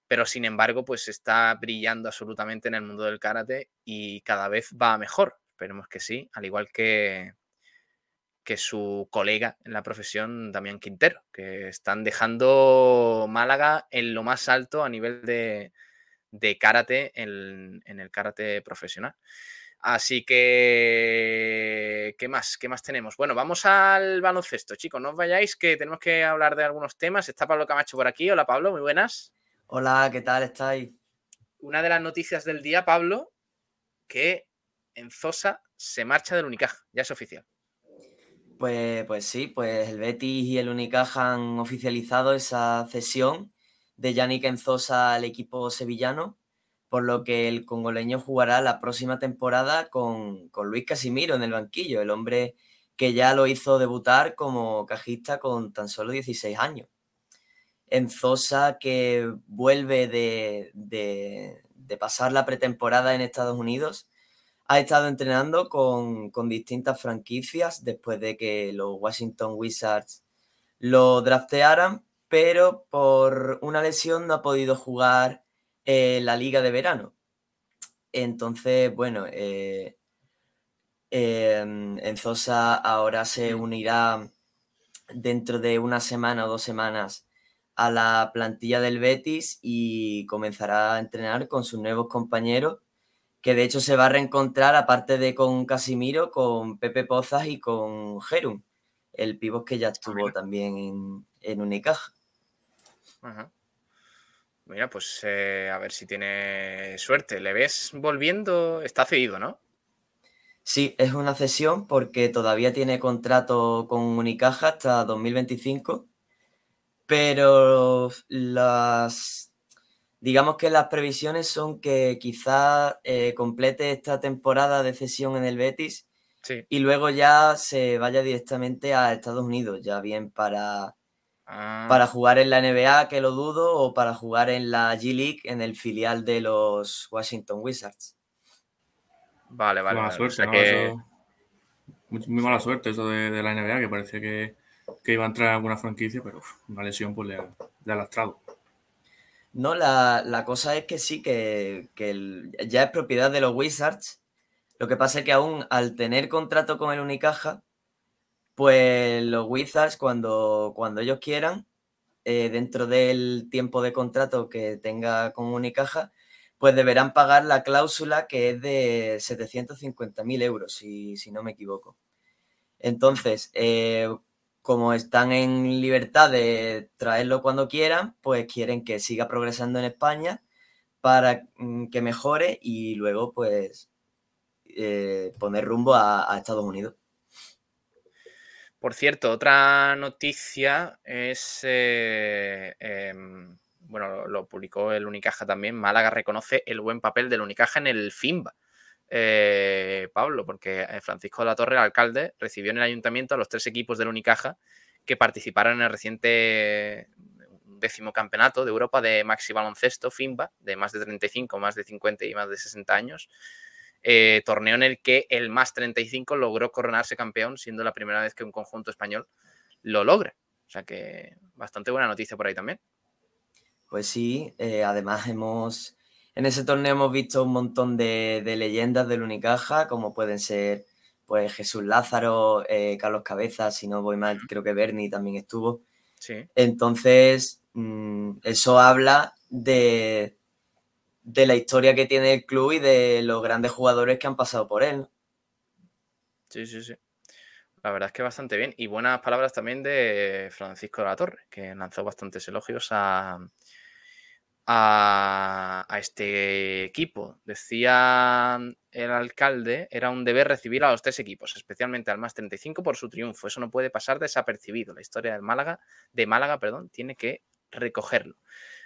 pero sin embargo, pues está brillando absolutamente en el mundo del karate y cada vez va mejor. Esperemos que sí, al igual que, que su colega en la profesión, Damián Quintero, que están dejando Málaga en lo más alto a nivel de, de karate en, en, el karate profesional. Así que, ¿qué más? ¿Qué más tenemos? Bueno, vamos al baloncesto, chicos. No os vayáis, que tenemos que hablar de algunos temas. Está Pablo Camacho por aquí. Hola, Pablo, muy buenas. Hola, ¿qué tal estáis? Una de las noticias del día, Pablo, que en Zosa se marcha del Unicaja, ya es oficial. Pues, pues sí, pues el Betis y el Unicaja han oficializado esa cesión de Yannick Enzosa al equipo sevillano, por lo que el congoleño jugará la próxima temporada con, con Luis Casimiro en el banquillo, el hombre que ya lo hizo debutar como cajista con tan solo 16 años. Enzosa que vuelve de, pasar la pretemporada en Estados Unidos. Ha estado entrenando con, distintas franquicias después de que los Washington Wizards lo draftearan, pero por una lesión no ha podido jugar eh, la liga de verano. Entonces, bueno, eh, Enzosa ahora se unirá dentro de una semana o dos semanas a la plantilla del Betis y comenzará a entrenar con sus nuevos compañeros, que de hecho se va a reencontrar, aparte de con Casimiro, con Pepe Pozas y con Gerum, el pivot que ya estuvo también en, en Unicaja. Mira, pues eh, a ver si tiene suerte. ¿Le ves volviendo? Está cedido, ¿no? Sí, es una cesión porque todavía tiene contrato con Unicaja hasta 2025 pero las, digamos que las previsiones son que quizá eh, complete esta temporada de cesión en el Betis y luego ya se vaya directamente a Estados Unidos, ya bien para, ah. para jugar en la NBA, que lo dudo, o para jugar en la G League, en el filial de los Washington Wizards. Vale, vale. Mala suerte, muy, mala suerte eso de, de la NBA, que parece que que iba a entrar en alguna franquicia, pero una lesión pues le ha, lastrado. No, la, cosa es que sí, que, ya es propiedad de los Wizards. Lo que pasa es que aún al tener contrato con el Unicaja, pues los Wizards cuando, cuando ellos quieran, eh, dentro del tiempo de contrato que tenga con Unicaja, pues deberán pagar la cláusula que es de 750.000 euros, si, si, no me equivoco. Entonces, eh, como están en libertad de traerlo cuando quieran, pues quieren que siga progresando en España para mm, que mejore y luego pues eh, poner rumbo a, Estados Unidos. Por cierto, otra noticia es, eh, em, bueno, lo, publicó el Unicaja también, Málaga reconoce el buen papel del Unicaja en el FIMBA. Eh, Pablo, porque Francisco de la Torre, el alcalde, recibió en el ayuntamiento a los tres equipos del Unicaja que participaron en el reciente décimo campeonato de Europa de maxi baloncesto, FIMBA, de más de 35, más de 50 y más de 60 años. Eh, torneo en el que el más 35 logró coronarse campeón, siendo la primera vez que un conjunto español lo logra. O sea que bastante buena noticia por ahí también. Pues sí, eh, además hemos en ese torneo hemos visto un montón de, leyendas del Unicaja, como pueden ser pues Jesús Lázaro, eh, Carlos Cabezas, si no voy mal, creo que Bernie también estuvo. Sí. Entonces, mm, eso habla de, de la historia que tiene el club y de los grandes jugadores que han pasado por él. Sí, sí, sí. La verdad es que bastante bien. Y buenas palabras también de Francisco de la Torre, que lanzó bastantes elogios a, a, este equipo. Decía el alcalde, era un deber recibir a los tres equipos, especialmente al más 35 por su triunfo. Eso no puede pasar desapercibido. La historia del Málaga, de Málaga, perdón, tiene que recogerlo.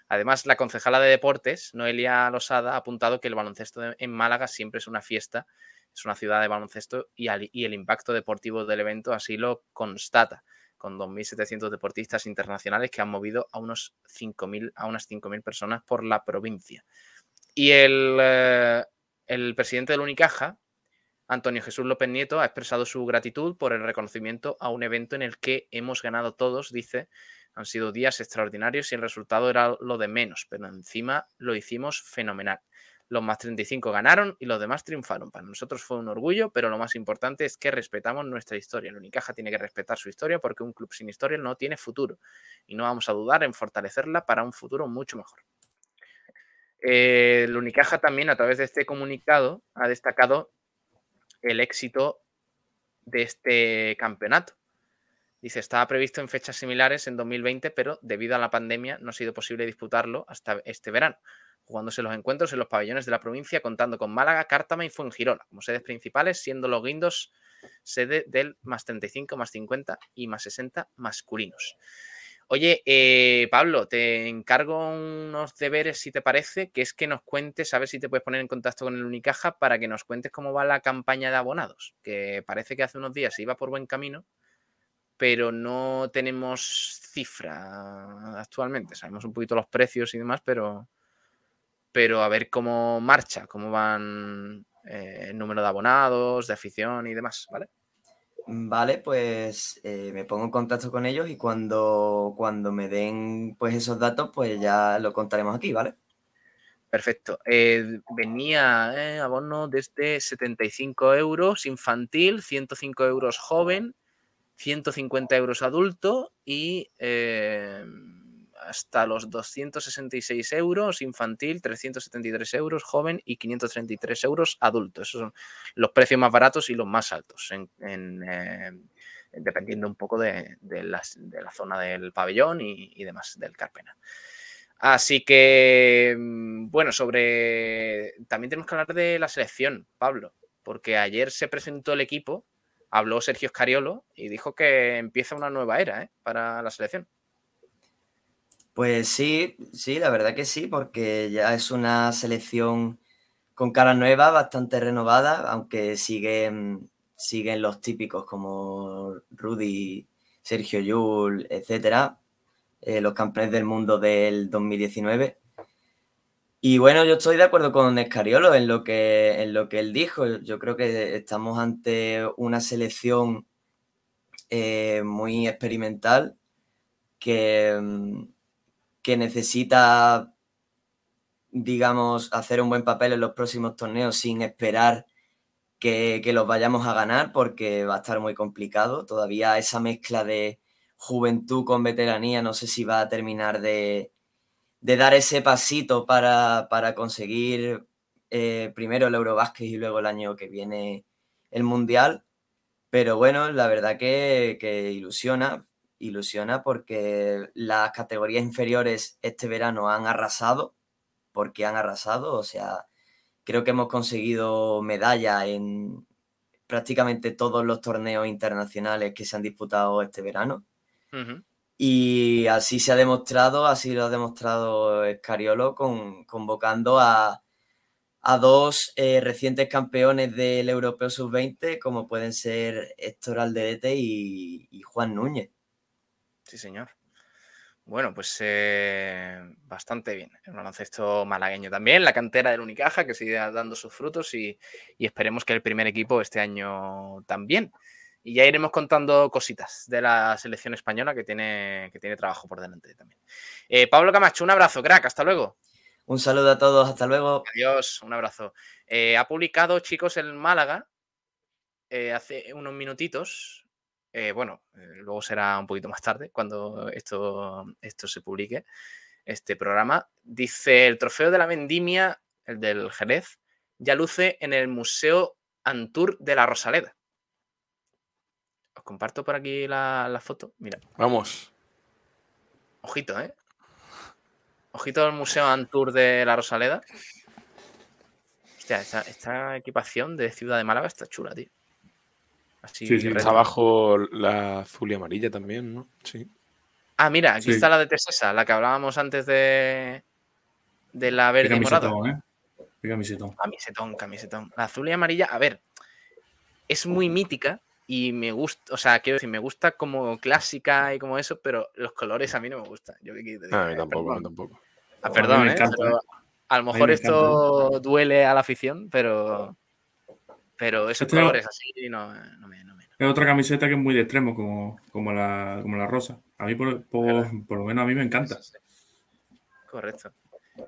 Además, la concejala de deportes, Noelia Losada, ha apuntado que el baloncesto en Málaga siempre es una fiesta, es una ciudad de baloncesto y, y el impacto deportivo del evento así lo constata con 2.700 deportistas internacionales que han movido a, unos 5.000, a unas 5.000 personas por la provincia. Y el, eh, el presidente del Unicaja, Antonio Jesús López Nieto, ha expresado su gratitud por el reconocimiento a un evento en el que hemos ganado todos, dice, han sido días extraordinarios y el resultado era lo de menos, pero encima lo hicimos fenomenal. Los más 35 ganaron y los demás triunfaron. Para nosotros fue un orgullo, pero lo más importante es que respetamos nuestra historia. El Unicaja tiene que respetar su historia porque un club sin historia no tiene futuro y no vamos a dudar en fortalecerla para un futuro mucho mejor. el Unicaja también a través de este comunicado ha destacado el éxito de este campeonato. Dice, estaba previsto en fechas similares en 2020, pero debido a la pandemia no ha sido posible disputarlo hasta este verano jugándose los encuentros en los pabellones de la provincia, contando con Málaga, Cártama y Fuengirola como sedes principales, siendo los guindos sede del más 35, más 50 y más 60 masculinos. Oye, eh, Pablo, te encargo unos deberes, si te parece, que es que nos cuentes, a ver si te puedes poner en contacto con el Unicaja para que nos cuentes cómo va la campaña de abonados, que parece que hace unos días iba por buen camino, pero no tenemos cifra actualmente. Sabemos un poquito los precios y demás, pero, pero a ver cómo marcha, cómo van eh, el número de abonados, de afición y demás, ¿vale? Vale, pues eh, me pongo en contacto con ellos y cuando, cuando me den pues esos datos, pues ya lo contaremos aquí, ¿vale? Perfecto. Eh, venía abono desde 75 euros infantil, 105 euros joven, 150 euros adulto y hasta los 266 euros infantil, 373 euros joven y 533 euros adulto. Esos son los precios más baratos y los más altos, eh, dependiendo un poco de, la, zona del pabellón y, demás del Carpena. Así que, mm, bueno, sobre... También tenemos que hablar de la selección, Pablo, porque ayer se presentó el equipo, habló Sergio Escariolo y dijo que empieza una nueva era ¿eh? para la selección. Pues sí, sí, la verdad que sí, porque ya es una selección con cara nueva, bastante renovada, aunque siguen, siguen los típicos como Rudy, Sergio Yul, etcétera, eh, los campeones del mundo del 2019. Y bueno, yo estoy de acuerdo con Escariolo en lo que, en lo que él dijo. Yo creo que estamos ante una selección eh, muy experimental que mm, que necesita, digamos, hacer un buen papel en los próximos torneos sin esperar que, los vayamos a ganar porque va a estar muy complicado. Todavía esa mezcla de juventud con veteranía no sé si va a terminar de, dar ese pasito para, conseguir eh, primero el Eurobásquet y luego el año que viene el Mundial. Pero bueno, la verdad que, que ilusiona ilusiona porque las categorías inferiores este verano han arrasado, porque han arrasado, o sea, creo que hemos conseguido medalla en prácticamente todos los torneos internacionales que se han disputado este verano. Y así se ha demostrado, así lo ha demostrado Escariolo con, convocando a, dos eh, recientes campeones del Europeo Sub-20, como pueden ser Héctor Alderete y Juan Núñez. Sí, señor. Bueno, pues eh, bastante bien. El baloncesto malagueño también, la cantera del Unicaja que sigue dando sus frutos y, esperemos que el primer equipo este año también. Y ya iremos contando cositas de la selección española que tiene, que tiene trabajo por delante también. Eh, Pablo Camacho, un abrazo, crack, hasta luego. Un saludo a todos, hasta luego. Adiós, un abrazo. Eh, ha publicado, chicos, en Málaga, hace unos minutitos, eh, bueno, eh, luego será un poquito más tarde cuando esto, esto se publique, este programa. Dice, el trofeo de la vendimia, el del Jerez, ya luce en el Museo Antur de la Rosaleda. Os comparto por aquí la, la foto. Mira. Vamos. Ojito, ¿eh? Ojito al Museo Antur de la Rosaleda. Hostia, esta, esta equipación de Ciudad de Málaga está chula, tío. Así Sí, está abajo la azul y amarilla también, ¿no? Sí. Ah, mira, aquí Sí. está la de Tesesa, la que hablábamos antes de, de la verde y morada. camisetón, ¿eh? Qué camisetón. Camisetón, camisetón. La azul y amarilla, a ver, es muy mítica y me gusta, o sea, quiero decir, me gusta como clásica y como eso, pero los colores a mí no me gustan. Yo qué Ah, a mí eh, tampoco, a mí tampoco. Ah, A mí perdón, me ¿eh? Pero a lo A mejor me esto duele a la afición, pero, pero esos Este- colores así no, no me... No me Es otra camiseta que es muy de extremo, como, como, la, como la rosa. A mí, por, por, por lo menos, a mí me encanta. Correcto.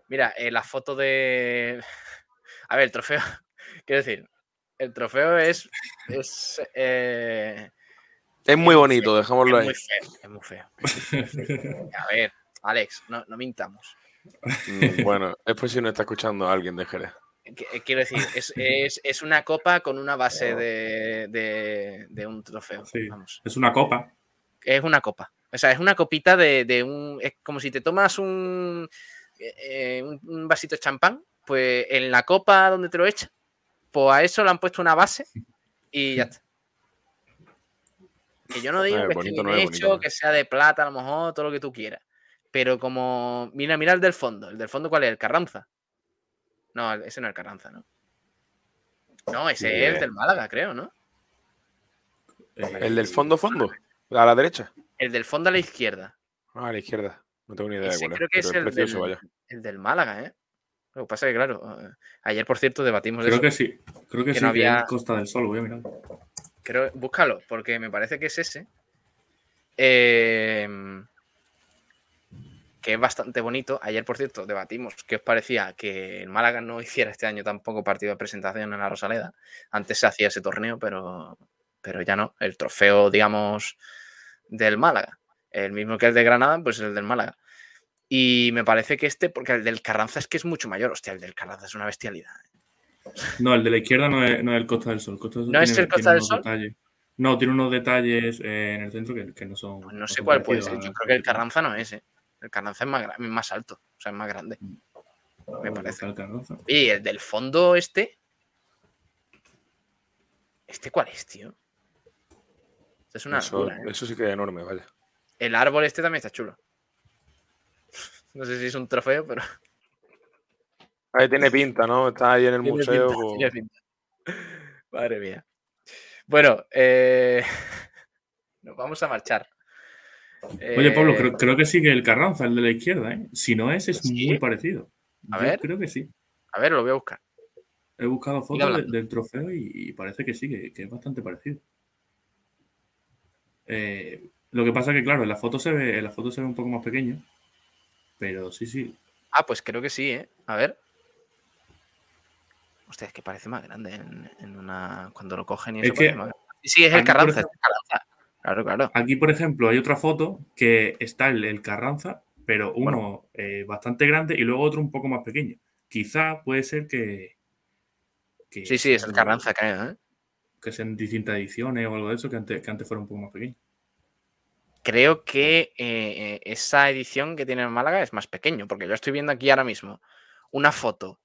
Mira, eh, la foto de. <laughs> A ver, el trofeo. <laughs> Quiero decir, el trofeo es. Es, eh, Es muy bonito, dejémoslo es ahí. Es muy feo. es muy feo. A ver, Alex, no, no mintamos. Mm, Bueno, es por si no está escuchando a alguien de Jerez. Eh, Quiero decir, es, <laughs> es- es una copa con una base de, de- de un trofeo. Sí, Vamos. es una copa. Es una copa. O sea, es una copita de, de un. Es como si te tomas un, eh, un, un vasito de champán, pues en la copa donde te lo echas, pues a eso le han puesto una base y ya está. Que yo no digo Eh, que esté no hecho, bonito que sea de plata, a lo mejor, todo lo que tú quieras. Pero como. Mira, mira el del fondo. ¿El del fondo cuál es? ¿El Carranza? No, ese no es el Carranza, ¿no? No, ese es el del Málaga, creo, ¿no? ¿El del fondo, fondo? ¿A la derecha? El del fondo a la izquierda. Ah, a la izquierda. No tengo ni idea de cuál es. creo que es el precioso, del, vaya. el del Málaga, ¿eh? Lo que pasa es que, claro, eh, ayer, por cierto, debatimos de Creo eso. que sí. Creo que, que sí, no que había- Costa del Sol. Voy a mirar. Creo, búscalo, porque me parece que es ese. Eh, que es bastante bonito. Ayer, por cierto, debatimos qué os parecía que el Málaga no <laughs> hiciera este año tampoco partido de presentación en la Rosaleda. Antes se hacía ese torneo, pero, pero ya no. El trofeo, digamos, del Málaga. El mismo que el de Granada, pues el del Málaga. Y me parece que este, porque el del Carranza es que es mucho mayor. Hostia, el del Carranza es una bestialidad. No, el de la izquierda no es, no es el Costa del Sol. Costa del Sol ¿No es el Costa del Sol? detalles. No, tiene unos detalles eh, en el centro que, que no son. Pues no sé son cuál puede ser. Yo creo que el Carranza no es, ¿eh? El Carranza es más, más alto, o sea, es más grande. Me o parece. Y el del fondo este. ¿Este cuál es, tío? Esto es una Eso, locura, ¿eh? eso sí que es enorme, vaya. El árbol este también está chulo. <laughs> No sé si es un trofeo, pero. <laughs> Ahí tiene pinta, ¿no? Está ahí en el Tiene museo. pinta, con- tiene pinta. <laughs> Madre mía. Bueno, eh, nos vamos a marchar. Oye, Pablo, Eh, creo, creo que sí que el Carranza, el de la izquierda, ¿eh? Si no es, es ¿Sí? muy parecido. A Yo ver. Creo que sí. A ver, lo voy a buscar. He buscado fotos del trofeo y, y parece que sí, que, que es bastante parecido. Eh, lo que pasa que, claro, en la foto se ve, en la foto se ve un poco más pequeño. Pero sí, sí. Ah, pues creo que sí, ¿eh? A ver. Hostia, es que parece más grande en, en una. Cuando lo cogen y Es eso. que más. Sí, es el Carranza, es el Carranza. Claro, claro. Aquí, por ejemplo, hay otra foto que está el, el Carranza, pero uno eh, bastante grande y luego otro un poco más pequeño. Quizá puede ser que. que Sí, sí, es el Carranza, creo, ¿eh? Que sean distintas ediciones o algo de eso, que antes, que antes fuera un poco más pequeño. Creo que eh, eh, esa edición que tiene en Málaga es más pequeño, porque yo estoy viendo aquí ahora mismo una foto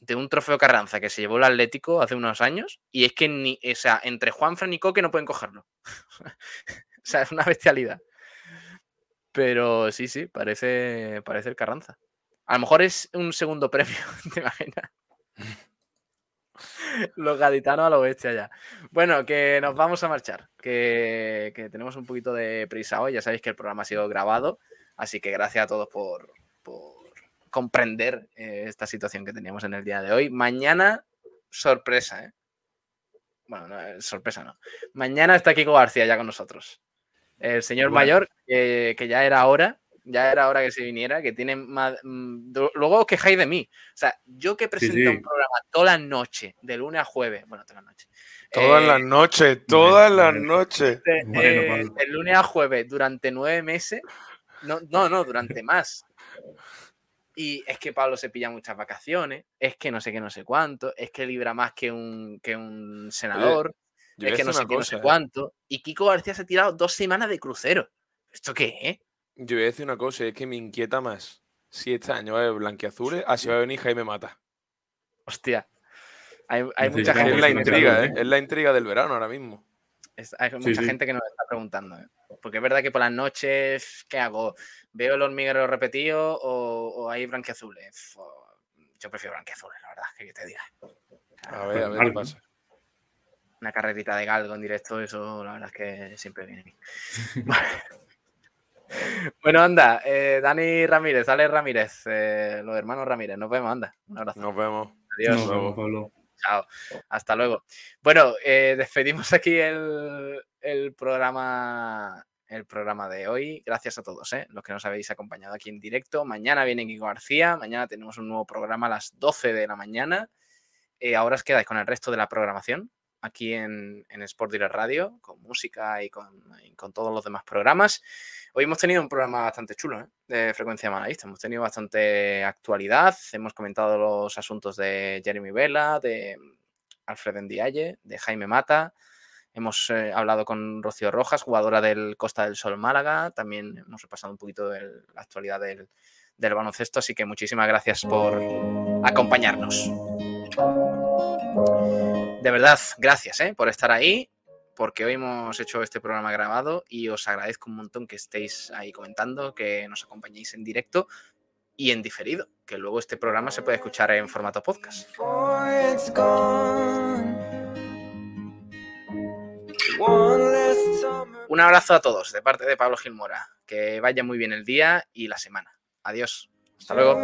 de un trofeo Carranza que se llevó el Atlético hace unos años y es que ni, o sea, entre Juanfran y Coque no pueden cogerlo. <laughs> o sea, es una bestialidad. Pero sí, sí, parece, parece el Carranza. A lo mejor es un segundo premio, <laughs> ¿te imaginas? Los gaditanos a lo bestia ya. Bueno, que nos vamos a marchar, que, que tenemos un poquito de prisa hoy. Ya sabéis que el programa ha sido grabado, así que gracias a todos por, por comprender eh, esta situación que teníamos en el día de hoy. Mañana, sorpresa, ¿eh? Bueno, no, eh, sorpresa no. Mañana está Kiko García ya con nosotros. El señor Bueno. mayor, que, que ya era hora, ya era hora que se viniera, que tiene más... mm, Luego os quejáis de mí. O sea, yo que presento sí. un programa toda la noche, de lunes a jueves, bueno, toda la noche. Todas eh, las noches, todas las noches. de, eh, de lunes a jueves durante nueve meses. No, no, no, durante más. Y es que Pablo se pilla muchas vacaciones, es que no sé qué, no sé cuánto, es que libra más que un, que un senador. Yo es que no sé una qué, no cosa, sé ¿eh? cuánto. Y Kiko García se ha tirado dos semanas de crucero. ¿Esto qué es? Yo voy a decir una cosa, es que me inquieta más si este año va a haber blanquiazules, así va a venir Jaime Mata. Hostia. Hay, hay mucha Es gente la que me está intriga, ¿eh? preguntando. Es la intriga del verano ahora mismo. Es- hay Sí, mucha sí. gente que nos está preguntando. ¿eh? Porque es verdad que por las noches, ¿qué hago? ¿Veo el hormiguero repetido o, o hay blanquiazules? Fo- Yo prefiero blanquiazules, la verdad, que te diga. A ver, a ver qué pasa. <laughs> Una carrerita de galgo en directo, eso la verdad es que siempre viene bien. <laughs> bueno, anda, eh, Dani Ramírez, Ale Ramírez, eh, los hermanos Ramírez, nos vemos, anda. Un abrazo. Nos vemos. Adiós. Nos vemos, Pablo. Chao. Hasta luego. Bueno, eh, despedimos aquí el, el programa el programa de hoy. Gracias a todos, ¿eh? los que nos habéis acompañado aquí en directo. Mañana viene Kiko García. Mañana tenemos un nuevo programa a las 12 de la mañana. Eh, ahora os quedáis con el resto de la programación aquí en, en Sport Direct Radio, con música y con, todos los demás programas. Hoy hemos tenido un programa bastante chulo ¿eh? de frecuencia malaguista. Hemos tenido bastante actualidad. Hemos comentado los asuntos de Jeremy Vela, de Alfred Ndiaye, de Jaime Mata. Hemos eh, hablado con Rocío Rojas, jugadora del Costa del Sol Málaga. También hemos repasado un poquito de la actualidad del, del baloncesto. Así que muchísimas gracias por acompañarnos. De verdad, gracias ¿eh? por estar ahí, porque hoy hemos hecho este programa grabado y os agradezco un montón que estéis ahí comentando, que nos acompañéis en directo y en diferido, que luego este programa se puede escuchar en formato podcast. Un abrazo a todos de parte de Pablo Gilmora. Que vaya muy bien el día y la semana. Adiós. Hasta luego.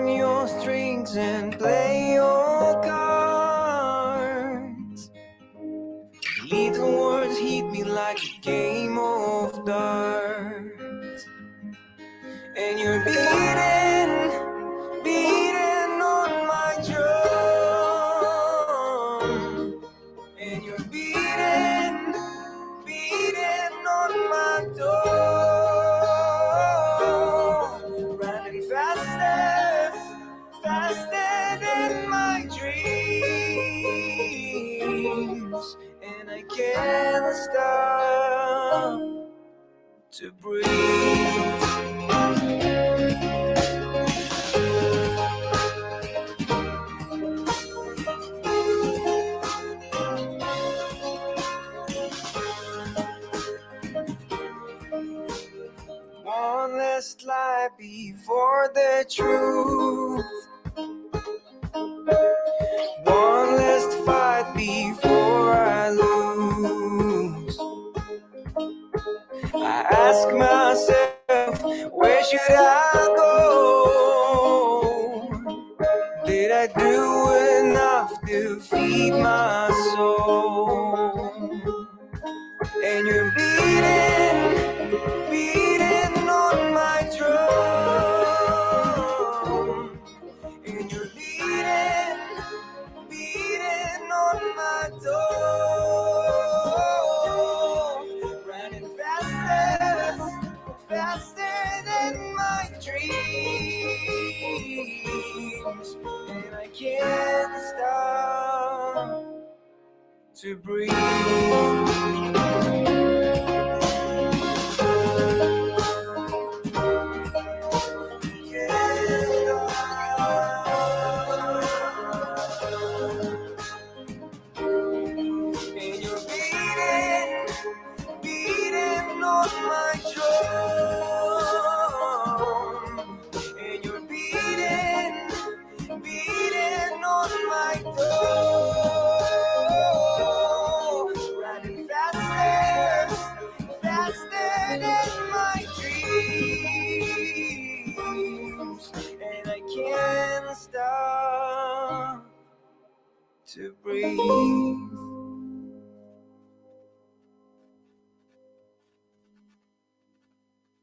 Before the truth. One last fight before I lose. I ask myself, where should I